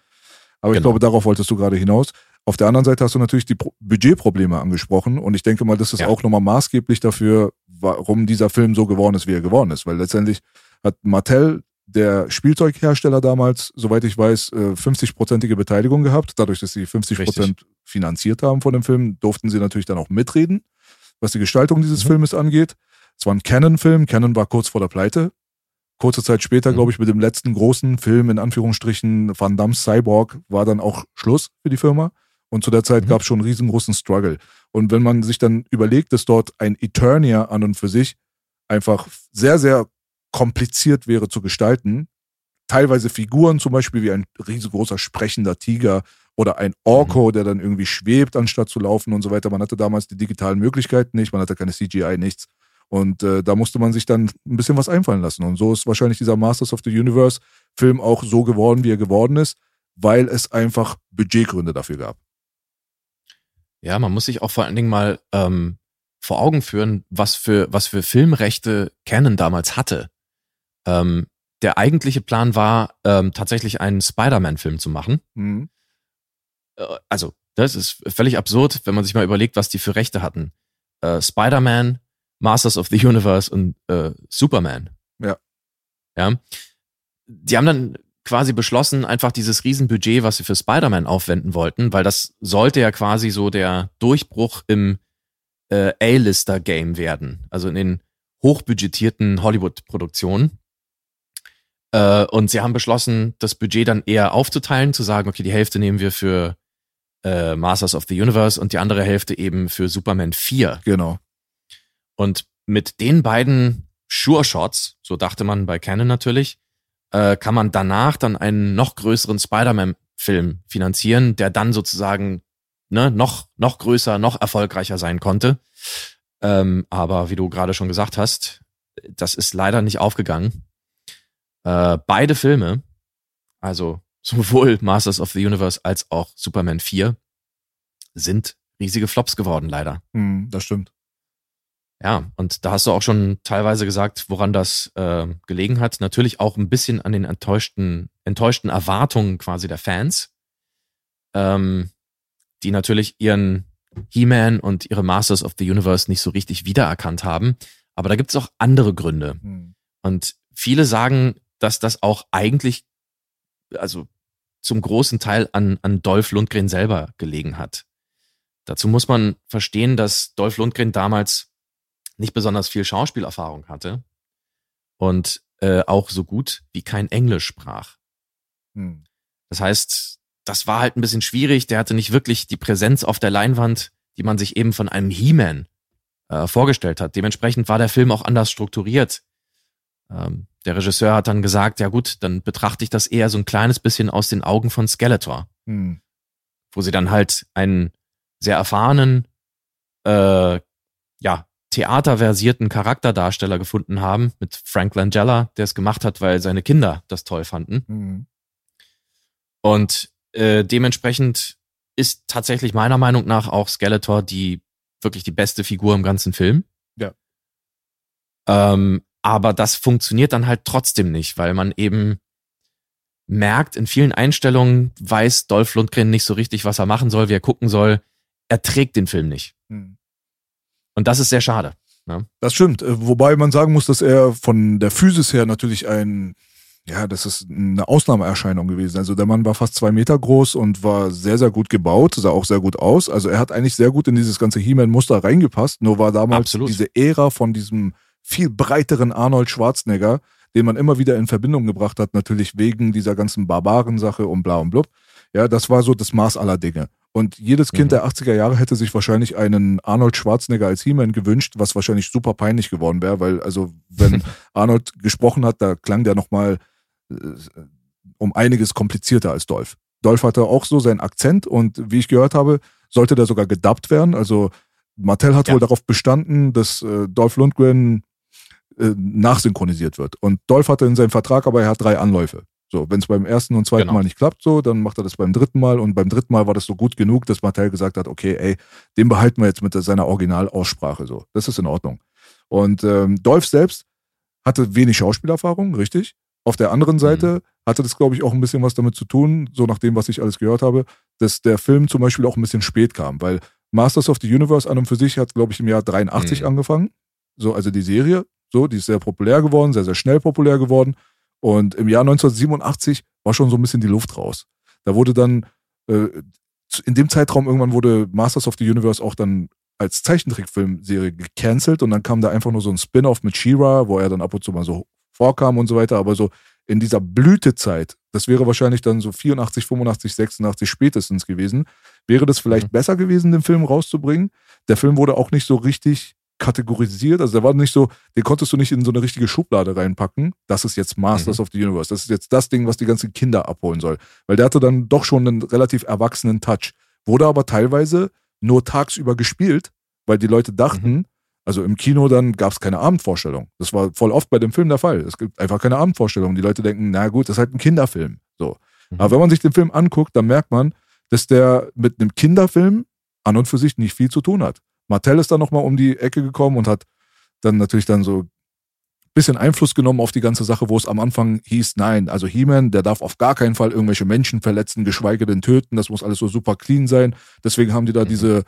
Aber ich Genau. glaube, darauf wolltest du gerade hinaus. Auf der anderen Seite hast du natürlich die Pro Budgetprobleme angesprochen und ich denke mal, das ist Ja. auch nochmal maßgeblich dafür, warum dieser Film so geworden ist, wie er geworden ist. Weil letztendlich hat Mattel, der Spielzeughersteller damals, soweit ich weiß, äh, 50-prozentige Beteiligung gehabt. Dadurch, dass sie 50 Prozent finanziert haben von dem Film, durften sie natürlich dann auch mitreden, was die Gestaltung dieses Mhm. Filmes angeht. Es war ein Canon-Film. Canon war kurz vor der Pleite. Kurze Zeit später, Mhm. glaube ich, mit dem letzten großen Film, in Anführungsstrichen, Van Damme's Cyborg, war dann auch Schluss für die Firma. Und zu der Zeit Mhm. gab es schon einen riesengroßen Struggle. Und wenn man sich dann überlegt, dass dort ein Eternia an und für sich einfach sehr, sehr kompliziert wäre zu gestalten, teilweise Figuren zum Beispiel wie ein riesengroßer sprechender Tiger oder ein Orko, der dann irgendwie schwebt, anstatt zu laufen und so weiter. Man hatte damals die digitalen Möglichkeiten nicht, man hatte keine CGI, nichts. Und äh, da musste man sich dann ein bisschen was einfallen lassen. Und so ist wahrscheinlich dieser Masters of the Universe Film auch so geworden, wie er geworden ist, weil es einfach Budgetgründe dafür gab. Ja, man muss sich auch vor allen Dingen mal ähm, vor Augen führen, was für, was für Filmrechte Canon damals hatte. Ähm, der eigentliche Plan war, ähm, tatsächlich einen Spider-Man-Film zu machen. Mhm. Äh, also Das ist völlig absurd, wenn man sich mal überlegt, was die für Rechte hatten. Äh, Spider-Man, Masters of the Universe und äh, Superman. Ja. Ja. Die haben dann quasi beschlossen, einfach dieses Riesenbudget, was sie für Spider-Man aufwenden wollten, weil das sollte ja quasi so der Durchbruch im äh, A-Lister-Game werden. Also in den hochbudgetierten Hollywood-Produktionen. Äh, und sie haben beschlossen, das Budget dann eher aufzuteilen, zu sagen, okay, die Hälfte nehmen wir für äh, Masters of the Universe und die andere Hälfte eben für Superman 4. Genau. Und mit den beiden Sure-Shots, so dachte man bei Canon natürlich, äh, kann man danach dann einen noch größeren Spider-Man-Film finanzieren, der dann sozusagen ne, noch, noch größer, noch erfolgreicher sein konnte. Ähm, aber wie du gerade schon gesagt hast, das ist leider nicht aufgegangen. Äh, beide Filme, also sowohl Masters of the Universe als auch Superman 4, sind riesige Flops geworden, leider. Hm, das stimmt. Ja, und da hast du auch schon teilweise gesagt, woran das äh, gelegen hat. Natürlich auch ein bisschen an den enttäuschten, enttäuschten Erwartungen quasi der Fans, ähm, die natürlich ihren He-Man und ihre Masters of the Universe nicht so richtig wiedererkannt haben. Aber da gibt es auch andere Gründe. Hm. Und viele sagen, dass das auch eigentlich, also zum großen Teil an, an Dolph Lundgren selber gelegen hat. Dazu muss man verstehen, dass Dolph Lundgren damals nicht besonders viel Schauspielerfahrung hatte und äh, auch so gut wie kein Englisch sprach. Hm. Das heißt, das war halt ein bisschen schwierig. Der hatte nicht wirklich die Präsenz auf der Leinwand, die man sich eben von einem He-Man äh, vorgestellt hat. Dementsprechend war der Film auch anders strukturiert. Ähm, der Regisseur hat dann gesagt, ja gut, dann betrachte ich das eher so ein kleines bisschen aus den Augen von Skeletor, Hm. wo sie dann halt einen sehr erfahrenen, äh, ja, theaterversierten Charakterdarsteller gefunden haben mit Frank Langella, der es gemacht hat, weil seine Kinder das toll fanden. Hm. Und äh, dementsprechend ist tatsächlich meiner Meinung nach auch Skeletor die wirklich die beste Figur im ganzen Film. Ja. Ähm, aber das funktioniert dann halt trotzdem nicht, weil man eben merkt, in vielen Einstellungen weiß Dolph Lundgren nicht so richtig, was er machen soll, wie er gucken soll. Er trägt den Film nicht. Hm. Und das ist sehr schade. Das stimmt. Äh, Wobei man sagen muss, dass er von der Physis her natürlich ein, ja, das ist eine Ausnahmeerscheinung gewesen. Also der Mann war fast zwei Meter groß und war sehr, sehr gut gebaut, sah auch sehr gut aus. Also er hat eigentlich sehr gut in dieses ganze He-Man-Muster reingepasst. Nur war damals Absolut. diese Ära von diesem viel breiteren Arnold Schwarzenegger, den man immer wieder in Verbindung gebracht hat, natürlich wegen dieser ganzen Barbaren-Sache und bla und blub. Ja, das war so das Maß aller Dinge. Und jedes Kind Mhm. der 80er Jahre hätte sich wahrscheinlich einen Arnold Schwarzenegger als He-Man gewünscht, was wahrscheinlich super peinlich geworden wäre, weil also wenn Arnold gesprochen hat, da klang der nochmal äh, um einiges komplizierter als Dolph. Dolph hatte auch so seinen Akzent und wie ich gehört habe, sollte der sogar gedubbt werden. Also Mattel hat Ja. wohl darauf bestanden, dass äh, Dolph Lundgren äh, nachsynchronisiert wird. Und Dolph hatte in seinem Vertrag, aber er hat drei Anläufe. So, wenn es beim ersten und zweiten Genau. Mal nicht klappt, so, dann macht er das beim dritten Mal und beim dritten Mal war das so gut genug, dass Mattel gesagt hat, okay, ey, den behalten wir jetzt mit seiner Originalaussprache so. Das ist in Ordnung. Und ähm, Dolph selbst hatte wenig Schauspielerfahrung, richtig. Auf der anderen Seite hatte das, glaube ich, auch ein bisschen was damit zu tun, so nach dem, was ich alles gehört habe, dass der Film zum Beispiel auch ein bisschen spät kam, weil Masters of the Universe an und für sich hat, glaube ich, im Jahr 83 Mhm. angefangen. So, also die Serie, so, die ist sehr populär geworden, sehr, sehr schnell populär geworden. Und im Jahr 1987 war schon so ein bisschen die Luft raus. Da wurde dann, äh, in dem Zeitraum irgendwann wurde Masters of the Universe auch dann als Zeichentrickfilmserie gecancelt und dann kam da einfach nur so ein Spin-off mit She-Ra, wo er dann ab und zu mal so vorkam und so weiter. Aber so in dieser Blütezeit, das wäre wahrscheinlich dann so 84, 85, 86 spätestens gewesen, wäre das vielleicht Mhm. besser gewesen, den Film rauszubringen. Der Film wurde auch nicht so richtig kategorisiert, also der war nicht so, den konntest du nicht in so eine richtige Schublade reinpacken. Das ist jetzt Masters Mhm. of the Universe. Das ist jetzt das Ding, was die ganzen Kinder abholen soll. Weil der hatte dann doch schon einen relativ erwachsenen Touch. Wurde aber teilweise nur tagsüber gespielt, weil die Leute dachten, also im Kino dann gab es keine Abendvorstellung. Das war voll oft bei dem Film der Fall. Es gibt einfach keine Abendvorstellung. Die Leute denken, na gut, das ist halt ein Kinderfilm. So. Mhm. Aber wenn man sich den Film anguckt, dann merkt man, dass der mit einem Kinderfilm an und für sich nicht viel zu tun hat. Martell ist dann nochmal um die Ecke gekommen und hat dann natürlich dann so bisschen Einfluss genommen auf die ganze Sache, wo es am Anfang hieß, nein, also He-Man, der darf auf gar keinen Fall irgendwelche Menschen verletzen, geschweige denn töten, das muss alles so super clean sein. Deswegen haben die da mhm. diese,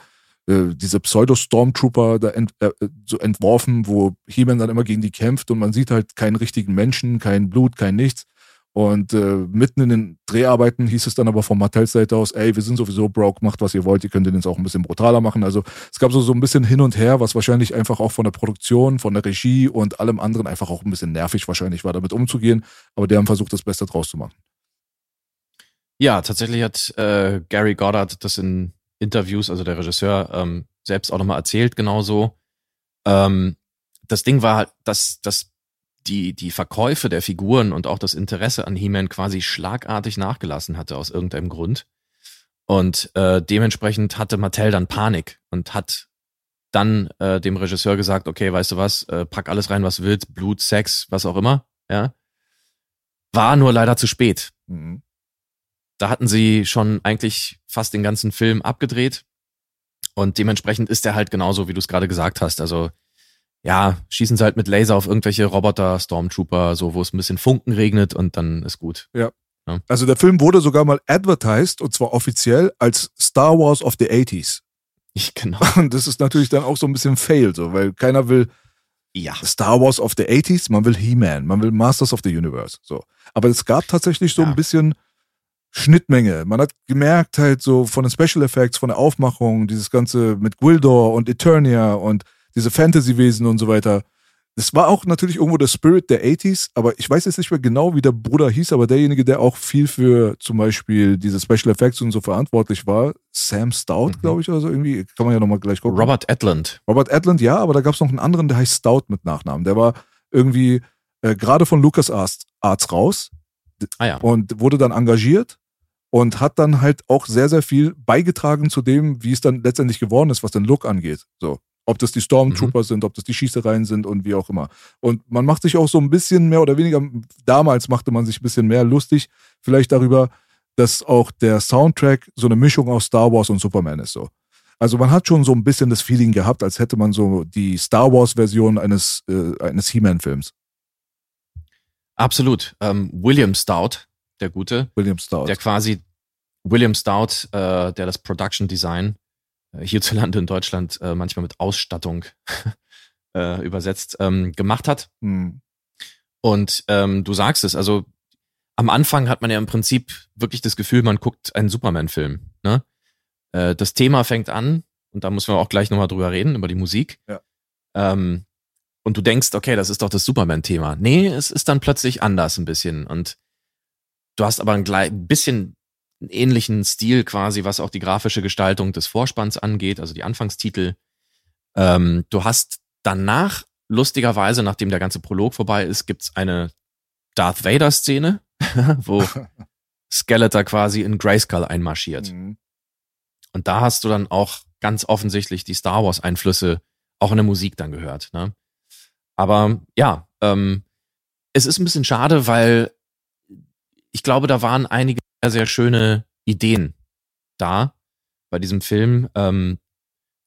äh, diese Pseudo-Stormtrooper da ent, äh, so entworfen, wo He-Man dann immer gegen die kämpft und man sieht halt keinen richtigen Menschen, kein Blut, kein nichts. Und äh, mitten in den Dreharbeiten hieß es dann aber von Mattels Seite aus, ey, wir sind sowieso broke, macht was ihr wollt, ihr könnt den jetzt auch ein bisschen brutaler machen. Also es gab so, so ein bisschen hin und her, was wahrscheinlich einfach auch von der Produktion, von der Regie und allem anderen einfach auch ein bisschen nervig wahrscheinlich war, damit umzugehen. Aber die haben versucht, das Beste draus zu machen. Ja, tatsächlich hat äh, Gary Goddard das in Interviews, also der Regisseur, ähm, selbst auch nochmal erzählt, genauso. Ähm, das Ding war, halt, dass das die, die Verkäufe der Figuren und auch das Interesse an He-Man quasi schlagartig nachgelassen hatte aus irgendeinem Grund. Und äh, dementsprechend hatte Mattel dann Panik und hat dann äh, dem Regisseur gesagt, okay, weißt du was, äh, pack alles rein, was du willst, Blut, Sex, was auch immer, ja. War nur leider zu spät. Mhm. Da hatten sie schon eigentlich fast den ganzen Film abgedreht. Und dementsprechend ist er halt genauso, wie du es gerade gesagt hast. Also ja, schießen sie halt mit Laser auf irgendwelche Roboter, Stormtrooper, so, wo es ein bisschen Funken regnet und dann ist gut. Ja. ja. Also der Film wurde sogar mal advertised und zwar offiziell als Star Wars of the 80s. Ich, genau. Und das ist natürlich dann auch so ein bisschen fail, so, weil keiner will ja. Star Wars of the 80s, man will He-Man, man will Masters of the Universe, so. Aber es gab tatsächlich so ja. ein bisschen Schnittmenge. Man hat gemerkt halt so von den Special Effects, von der Aufmachung, dieses ganze mit Gwildor und Eternia und diese Fantasy-Wesen und so weiter. Das war auch natürlich irgendwo der Spirit der 80s, aber ich weiß jetzt nicht mehr genau, wie der Bruder hieß, aber derjenige, der auch viel für zum Beispiel diese Special Effects und so verantwortlich war, Sam Stout, mhm. glaube ich, oder so irgendwie, kann man ja nochmal gleich gucken. Robert Edlund. Robert Edlund, ja, aber da gab es noch einen anderen, der heißt Stout mit Nachnamen. Der war irgendwie äh, gerade von Lucas Arts, Arts raus ah, ja. und wurde dann engagiert und hat dann halt auch sehr, sehr viel beigetragen zu dem, wie es dann letztendlich geworden ist, was den Look angeht. So. Ob das die Stormtrooper mhm. sind, ob das die Schießereien sind und wie auch immer. Und man macht sich auch so ein bisschen mehr oder weniger, damals machte man sich ein bisschen mehr lustig, vielleicht darüber, dass auch der Soundtrack so eine Mischung aus Star Wars und Superman ist so. Also man hat schon so ein bisschen das Feeling gehabt, als hätte man so die Star Wars-Version eines, äh, eines He-Man-Films. Absolut. Ähm, William Stout, der Gute. William Stout. Der quasi William Stout, äh, der das Production Design hierzulande in Deutschland äh, manchmal mit Ausstattung äh, übersetzt, ähm, gemacht hat. Mhm. Und ähm, du sagst es, also am Anfang hat man ja im Prinzip wirklich das Gefühl, man guckt einen Superman-Film. Ne? Äh, das Thema fängt an, und da müssen wir auch gleich nochmal drüber reden, über die Musik. Ja. Ähm, und du denkst, okay, das ist doch das Superman-Thema. Nee, es ist dann plötzlich anders ein bisschen. Und du hast aber ein, ein bisschen einen ähnlichen Stil quasi, was auch die grafische Gestaltung des Vorspanns angeht, also die Anfangstitel. Ähm, du hast danach, lustigerweise, nachdem der ganze Prolog vorbei ist, gibt's eine Darth Vader-Szene, wo Skeletor quasi in Grayskull einmarschiert. Mhm. Und da hast du dann auch ganz offensichtlich die Star Wars-Einflüsse auch in der Musik dann gehört. Ne? Aber ja, ähm, es ist ein bisschen schade, weil ich glaube, da waren einige sehr, sehr schöne Ideen da bei diesem Film, ähm,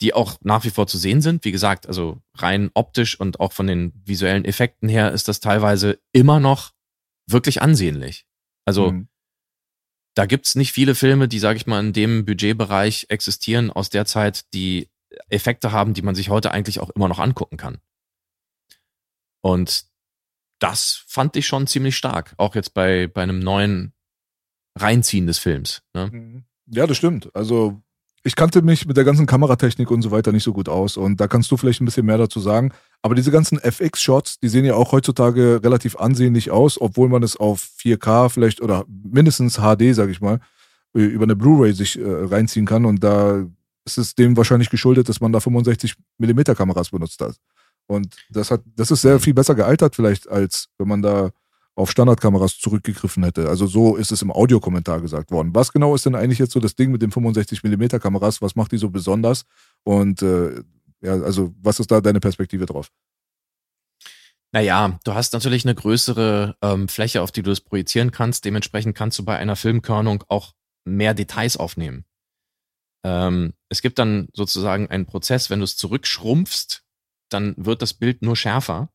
die auch nach wie vor zu sehen sind. Wie gesagt, also rein optisch und auch von den visuellen Effekten her ist das teilweise immer noch wirklich ansehnlich. Also mhm. da gibt's nicht viele Filme, die, sage ich mal, in dem Budgetbereich existieren aus der Zeit, die Effekte haben, die man sich heute eigentlich auch immer noch angucken kann. Und das fand ich schon ziemlich stark, auch jetzt bei, bei einem neuen Reinziehen des Films. Ne? Mhm. Ja, das stimmt. Also ich kannte mich mit der ganzen Kameratechnik und so weiter nicht so gut aus und da kannst du vielleicht ein bisschen mehr dazu sagen. Aber diese ganzen FX-Shots, die sehen ja auch heutzutage relativ ansehnlich aus, obwohl man es auf 4K vielleicht oder mindestens HD, sag ich mal, über eine Blu-ray sich äh, reinziehen kann und da ist es dem wahrscheinlich geschuldet, dass man da 65 mm Kameras benutzt hat. Und das hat, das ist sehr viel besser gealtert vielleicht, als wenn man da auf Standardkameras zurückgegriffen hätte. Also so ist es im Audiokommentar gesagt worden. Was genau ist denn eigentlich jetzt so das Ding mit den 65 mm Kameras? Was macht die so besonders? Und äh, ja, also was ist da deine Perspektive drauf? Naja, du hast natürlich eine größere ähm, Fläche, auf die du es projizieren kannst. Dementsprechend kannst du bei einer Filmkörnung auch mehr Details aufnehmen. Ähm, es gibt dann sozusagen einen Prozess, wenn du es zurückschrumpfst, dann wird das Bild nur schärfer.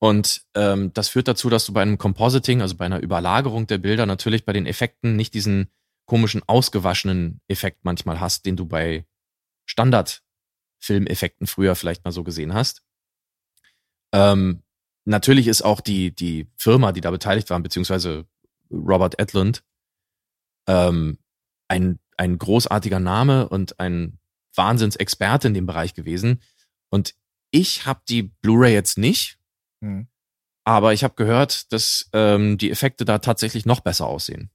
Und ähm, das führt dazu, dass du bei einem Compositing, also bei einer Überlagerung der Bilder, natürlich bei den Effekten nicht diesen komischen ausgewaschenen Effekt manchmal hast, den du bei Standard-Filmeffekten früher vielleicht mal so gesehen hast. Ähm, natürlich ist auch die, die Firma, die da beteiligt war, beziehungsweise Robert Edlund, ähm, ein, ein großartiger Name und ein Wahnsinnsexperte in dem Bereich gewesen. Und ich habe die Blu-ray jetzt nicht, mhm. aber ich habe gehört, dass ähm, die Effekte da tatsächlich noch besser aussehen.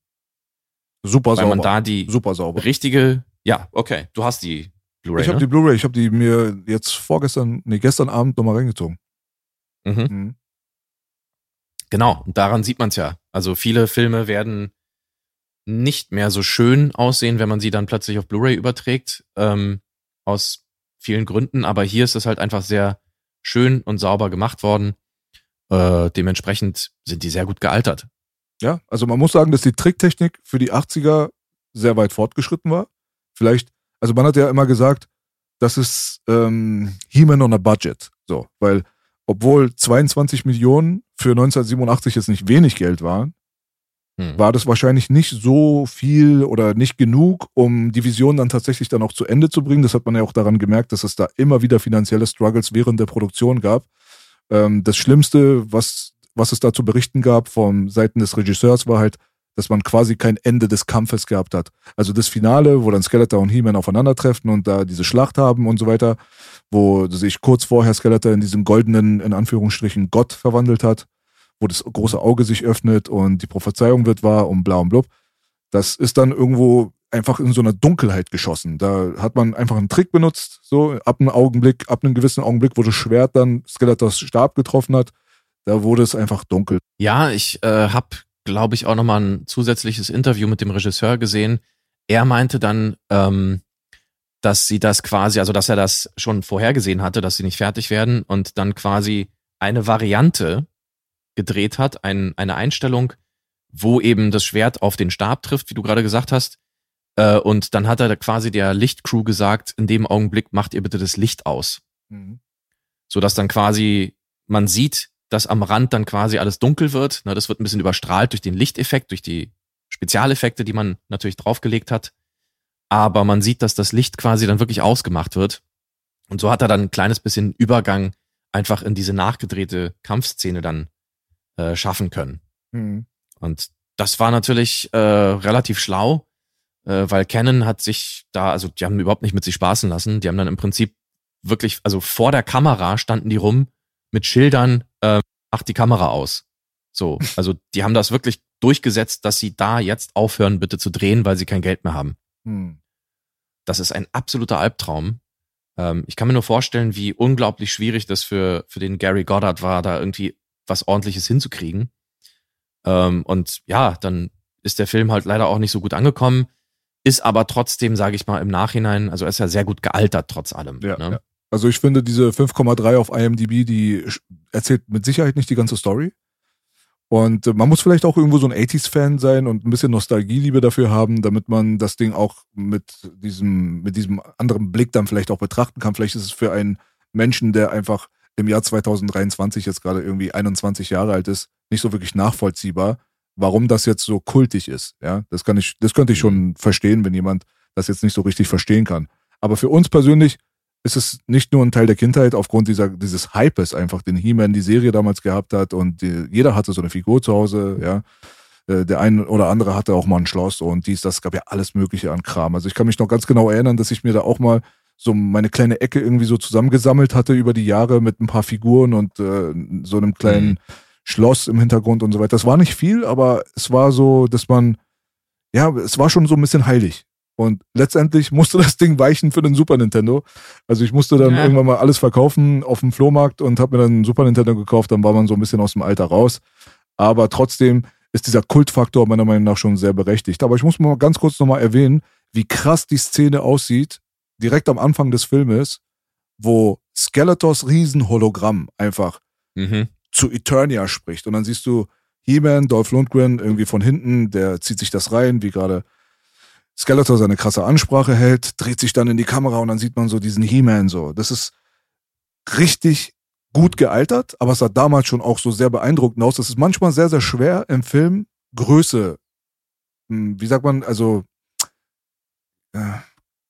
Super Weil sauber. man da die Super sauber. richtige, ja, okay, du hast die Blu-ray. Ich habe ne? die Blu-ray, ich habe die mir jetzt vorgestern, nee, gestern Abend nochmal reingezogen. mhm. Mhm. Genau, und daran sieht man es ja. Also viele Filme werden nicht mehr so schön aussehen, wenn man sie dann plötzlich auf Blu-ray überträgt, ähm, aus vielen Gründen. Aber hier ist es halt einfach sehr schön und sauber gemacht worden. Äh, dementsprechend sind die sehr gut gealtert. Ja, also man muss sagen, dass die Tricktechnik für die 80er sehr weit fortgeschritten war. Vielleicht, also man hat ja immer gesagt, das ist ähm, He-Man on a Budget. So, weil obwohl 22 Millionen für 1987 jetzt nicht wenig Geld waren, Hm. war das wahrscheinlich nicht so viel oder nicht genug, um die Vision dann tatsächlich dann auch zu Ende zu bringen. Das hat man ja auch daran gemerkt, dass es da immer wieder finanzielle Struggles während der Produktion gab. Ähm, das Schlimmste, was, was es da zu berichten gab von Seiten des Regisseurs, war halt, dass man quasi kein Ende des Kampfes gehabt hat. Also das Finale, wo dann Skeletor und He-Man aufeinandertreffen und da diese Schlacht haben und so weiter, wo sich kurz vorher Skeletor in diesem goldenen, in Anführungsstrichen, Gott verwandelt hat, wo das große Auge sich öffnet und die Prophezeiung wird wahr und bla und blub. Das ist dann irgendwo einfach in so einer Dunkelheit geschossen. Da hat man einfach einen Trick benutzt, so ab einem Augenblick, ab einem gewissen Augenblick, wo das Schwert dann Skeletors Stab getroffen hat, da wurde es einfach dunkel. Ja, ich äh, habe, glaube ich, auch nochmal ein zusätzliches Interview mit dem Regisseur gesehen. Er meinte dann, ähm, dass sie das quasi, also dass er das schon vorhergesehen hatte, dass sie nicht fertig werden und dann quasi eine Variante gedreht hat, ein, eine Einstellung, wo eben das Schwert auf den Stab trifft, wie du gerade gesagt hast. Äh, und dann hat er quasi der Lichtcrew gesagt, in dem Augenblick macht ihr bitte das Licht aus. So dass dann quasi man sieht, dass am Rand dann quasi alles dunkel wird. Na, das wird ein bisschen überstrahlt durch den Lichteffekt, durch die Spezialeffekte, die man natürlich draufgelegt hat. Aber man sieht, dass das Licht quasi dann wirklich ausgemacht wird. Und so hat er dann ein kleines bisschen Übergang einfach in diese nachgedrehte Kampfszene dann äh, schaffen können. Mhm. Und das war natürlich äh, relativ schlau, äh, weil Canon hat sich da, also die haben überhaupt nicht mit sich spaßen lassen. Die haben dann im Prinzip wirklich, also vor der Kamera standen die rum mit Schildern, äh, macht die Kamera aus. So, also die haben das wirklich durchgesetzt, dass sie da jetzt aufhören, bitte zu drehen, weil sie kein Geld mehr haben. Mhm. Das ist ein absoluter Albtraum. Ähm, ich kann mir nur vorstellen, wie unglaublich schwierig das für, für den Gary Goddard war, da irgendwie was ordentliches hinzukriegen. Ähm, und ja, dann ist der Film halt leider auch nicht so gut angekommen, ist aber trotzdem, sage ich mal, im Nachhinein, also er ist ja sehr gut gealtert trotz allem. Ja, ne? ja. Also ich finde diese 5,3 auf IMDb, die erzählt mit Sicherheit nicht die ganze Story. Und äh, man muss vielleicht auch irgendwo so ein 80s-Fan sein und ein bisschen Nostalgieliebe dafür haben, damit man das Ding auch mit diesem, mit diesem anderen Blick dann vielleicht auch betrachten kann. Vielleicht ist es für einen Menschen, der einfach im Jahr 2023 jetzt gerade irgendwie 21 Jahre alt ist, nicht so wirklich nachvollziehbar, warum das jetzt so kultig ist. Ja, das kann ich, das könnte ich schon verstehen, wenn jemand das jetzt nicht so richtig verstehen kann. Aber für uns persönlich ist es nicht nur ein Teil der Kindheit aufgrund dieser, dieses Hypes einfach, den He-Man die Serie damals gehabt hat und die, jeder hatte so eine Figur zu Hause, ja. Äh, Der eine oder andere hatte auch mal ein Schloss und dies, das gab ja alles Mögliche an Kram. Also ich kann mich noch ganz genau erinnern, dass ich mir da auch mal so meine kleine Ecke irgendwie so zusammengesammelt hatte über die Jahre mit ein paar Figuren und äh, so einem kleinen Mhm. Schloss im Hintergrund und so weiter. Das war nicht viel, aber es war so, dass man, ja, es war schon so ein bisschen heilig. Und letztendlich musste das Ding weichen für den Super Nintendo. Also ich musste dann Ja. irgendwann mal alles verkaufen auf dem Flohmarkt und habe mir dann einen Super Nintendo gekauft. Dann war man so ein bisschen aus dem Alter raus. Aber trotzdem ist dieser Kultfaktor meiner Meinung nach schon sehr berechtigt. Aber ich muss mal ganz kurz nochmal erwähnen, wie krass die Szene aussieht, direkt am Anfang des Filmes, wo Skeletors Riesenhologramm einfach Mhm. Zu Eternia spricht. Und dann siehst du He-Man, Dolph Lundgren irgendwie von hinten, der zieht sich das rein, wie gerade Skeletor seine krasse Ansprache hält, dreht sich dann in die Kamera und dann sieht man so diesen He-Man so. Das ist richtig gut gealtert, aber es sah damals schon auch so sehr beeindruckend aus. Es ist manchmal sehr, sehr schwer im Film Größe, hm, wie sagt man, also äh,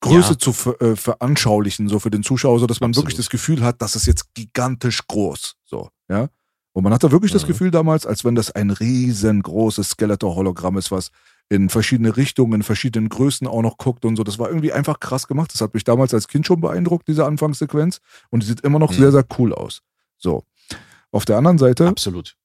Größe Ja. zu ver äh, veranschaulichen, so für den Zuschauer, so dass man Absolut. wirklich das Gefühl hat, das ist jetzt gigantisch groß. So, ja. Und man hatte wirklich das Mhm. Gefühl damals, als wenn das ein riesengroßes Skeletor-Hologramm ist, was in verschiedene Richtungen, in verschiedenen Größen auch noch guckt und so. Das war irgendwie einfach krass gemacht. Das hat mich damals als Kind schon beeindruckt, diese Anfangssequenz. Und die sieht immer noch Mhm. sehr, sehr cool aus. So. Auf der anderen Seite, Absolut.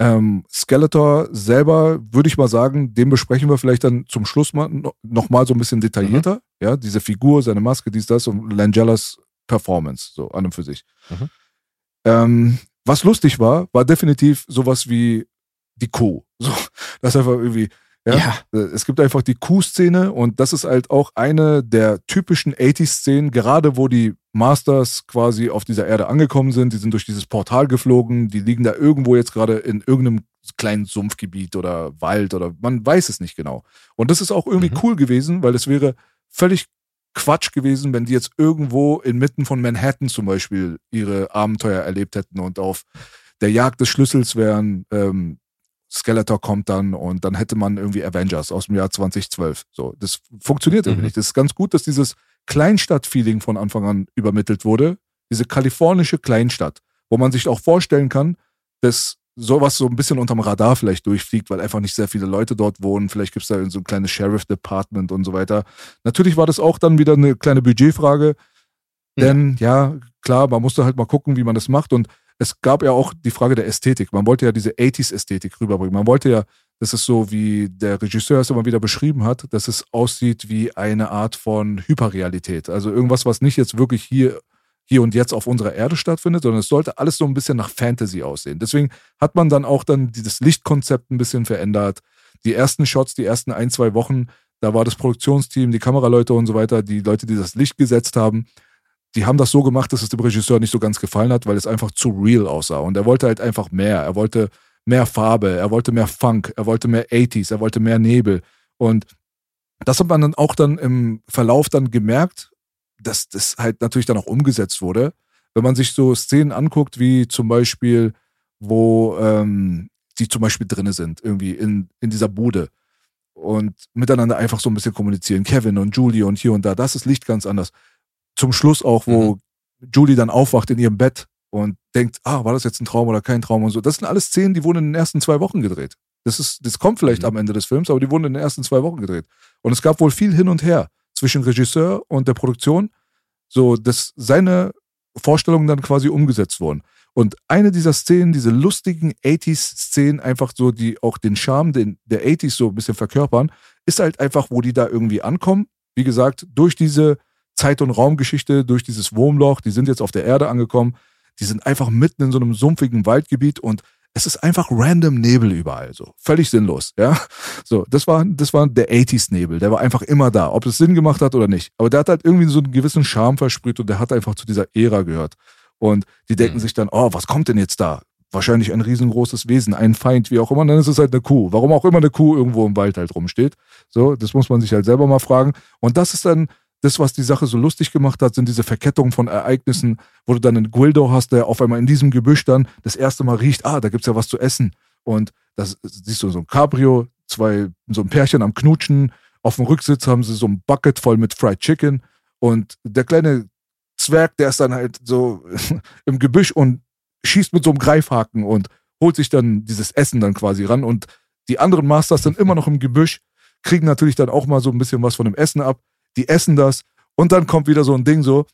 ähm, Skeletor selber, würde ich mal sagen, den besprechen wir vielleicht dann zum Schluss mal no- noch mal so ein bisschen detaillierter. Ja, diese Figur, seine Maske, dies, das und Langellas Performance, so an und für sich. Mhm. Ähm, was lustig war, war definitiv sowas wie die Kuh. So, das ist einfach irgendwie, ja, Ja. äh, Es gibt einfach die Kuh-Szene und das ist halt auch eine der typischen 80s-Szenen, gerade wo die Masters quasi auf dieser Erde angekommen sind. Die sind durch dieses Portal geflogen, die liegen da irgendwo jetzt gerade in irgendeinem kleinen Sumpfgebiet oder Wald oder man weiß es nicht genau. Und das ist auch irgendwie Mhm. cool gewesen, weil es wäre völlig Quatsch gewesen, wenn die jetzt irgendwo inmitten von Manhattan zum Beispiel ihre Abenteuer erlebt hätten und auf der Jagd des Schlüssels wären. Ähm, Skeletor kommt dann und dann hätte man irgendwie Avengers aus dem Jahr 2012. So, das funktioniert irgendwie Mhm. nicht. Das ist ganz gut, dass dieses Kleinstadt-Feeling von Anfang an übermittelt wurde. Diese kalifornische Kleinstadt, wo man sich auch vorstellen kann, dass sowas so ein bisschen unterm Radar vielleicht durchfliegt, weil einfach nicht sehr viele Leute dort wohnen. Vielleicht gibt es da so ein kleines Sheriff-Department und so weiter. Natürlich war das auch dann wieder eine kleine Budgetfrage, denn ja, klar, man musste halt mal gucken, wie man das macht. Und es gab ja auch die Frage der Ästhetik. Man wollte ja diese 80s-Ästhetik rüberbringen. Man wollte ja, das ist so, wie der Regisseur es immer wieder beschrieben hat, dass es aussieht wie eine Art von Hyperrealität. Also irgendwas, was nicht jetzt wirklich hier, hier und jetzt auf unserer Erde stattfindet, sondern es sollte alles so ein bisschen nach Fantasy aussehen. Deswegen hat man dann auch dann dieses Lichtkonzept ein bisschen verändert. Die ersten Shots, die ersten ein, zwei Wochen, da war das Produktionsteam, die Kameraleute und so weiter, die Leute, die das Licht gesetzt haben, die haben das so gemacht, dass es dem Regisseur nicht so ganz gefallen hat, weil es einfach zu real aussah. Und er wollte halt einfach mehr. Er wollte mehr Farbe, er wollte mehr Funk, er wollte mehr 80s, er wollte mehr Nebel. Und das hat man dann auch dann im Verlauf dann gemerkt, dass das halt natürlich dann auch umgesetzt wurde. Wenn man sich so Szenen anguckt, wie zum Beispiel, wo ähm, die zum Beispiel drinne sind, irgendwie in, in dieser Bude und miteinander einfach so ein bisschen kommunizieren. Kevin und Julie und hier und da, das ist Licht ganz anders. Zum Schluss auch, wo Julie dann aufwacht in ihrem Bett und denkt, ah, war das jetzt ein Traum oder kein Traum und so. Das sind alles Szenen, die wurden in den ersten zwei Wochen gedreht. Das ist, das kommt vielleicht Mhm. am Ende des Films, aber die wurden in den ersten zwei Wochen gedreht. Und es gab wohl viel hin und her zwischen Regisseur und der Produktion, so dass seine Vorstellungen dann quasi umgesetzt wurden. Und eine dieser Szenen, diese lustigen 80s-Szenen, einfach so, die auch den Charme den, der 80s so ein bisschen verkörpern, ist halt einfach, wo die da irgendwie ankommen. Wie gesagt, durch diese Zeit- und Raumgeschichte, durch dieses Wurmloch, die sind jetzt auf der Erde angekommen, die sind einfach mitten in so einem sumpfigen Waldgebiet und es ist einfach random Nebel überall, so. Völlig sinnlos, ja. So, das war, das war der 80s-Nebel, der war einfach immer da, ob es Sinn gemacht hat oder nicht. Aber der hat halt irgendwie so einen gewissen Charme versprüht und der hat einfach zu dieser Ära gehört. Und die denken Mhm. sich dann, oh, was kommt denn jetzt da? Wahrscheinlich ein riesengroßes Wesen, ein Feind, wie auch immer. Und dann ist es halt eine Kuh. Warum auch immer eine Kuh irgendwo im Wald halt rumsteht. So, das muss man sich halt selber mal fragen. Und das ist dann das, was die Sache so lustig gemacht hat, sind diese Verkettungen von Ereignissen, wo du dann einen Guildo hast, der auf einmal in diesem Gebüsch dann das erste Mal riecht, ah, da gibt's ja was zu essen. Und das siehst du so ein Cabrio, zwei, so ein Pärchen am Knutschen. Auf dem Rücksitz haben sie so ein Bucket voll mit Fried Chicken. Und der kleine Zwerg, der ist dann halt so im Gebüsch und schießt mit so einem Greifhaken und holt sich dann dieses Essen dann quasi ran. Und die anderen Masters sind immer noch im Gebüsch, kriegen natürlich dann auch mal so ein bisschen was von dem Essen ab. Die essen das und dann kommt wieder so ein Ding so,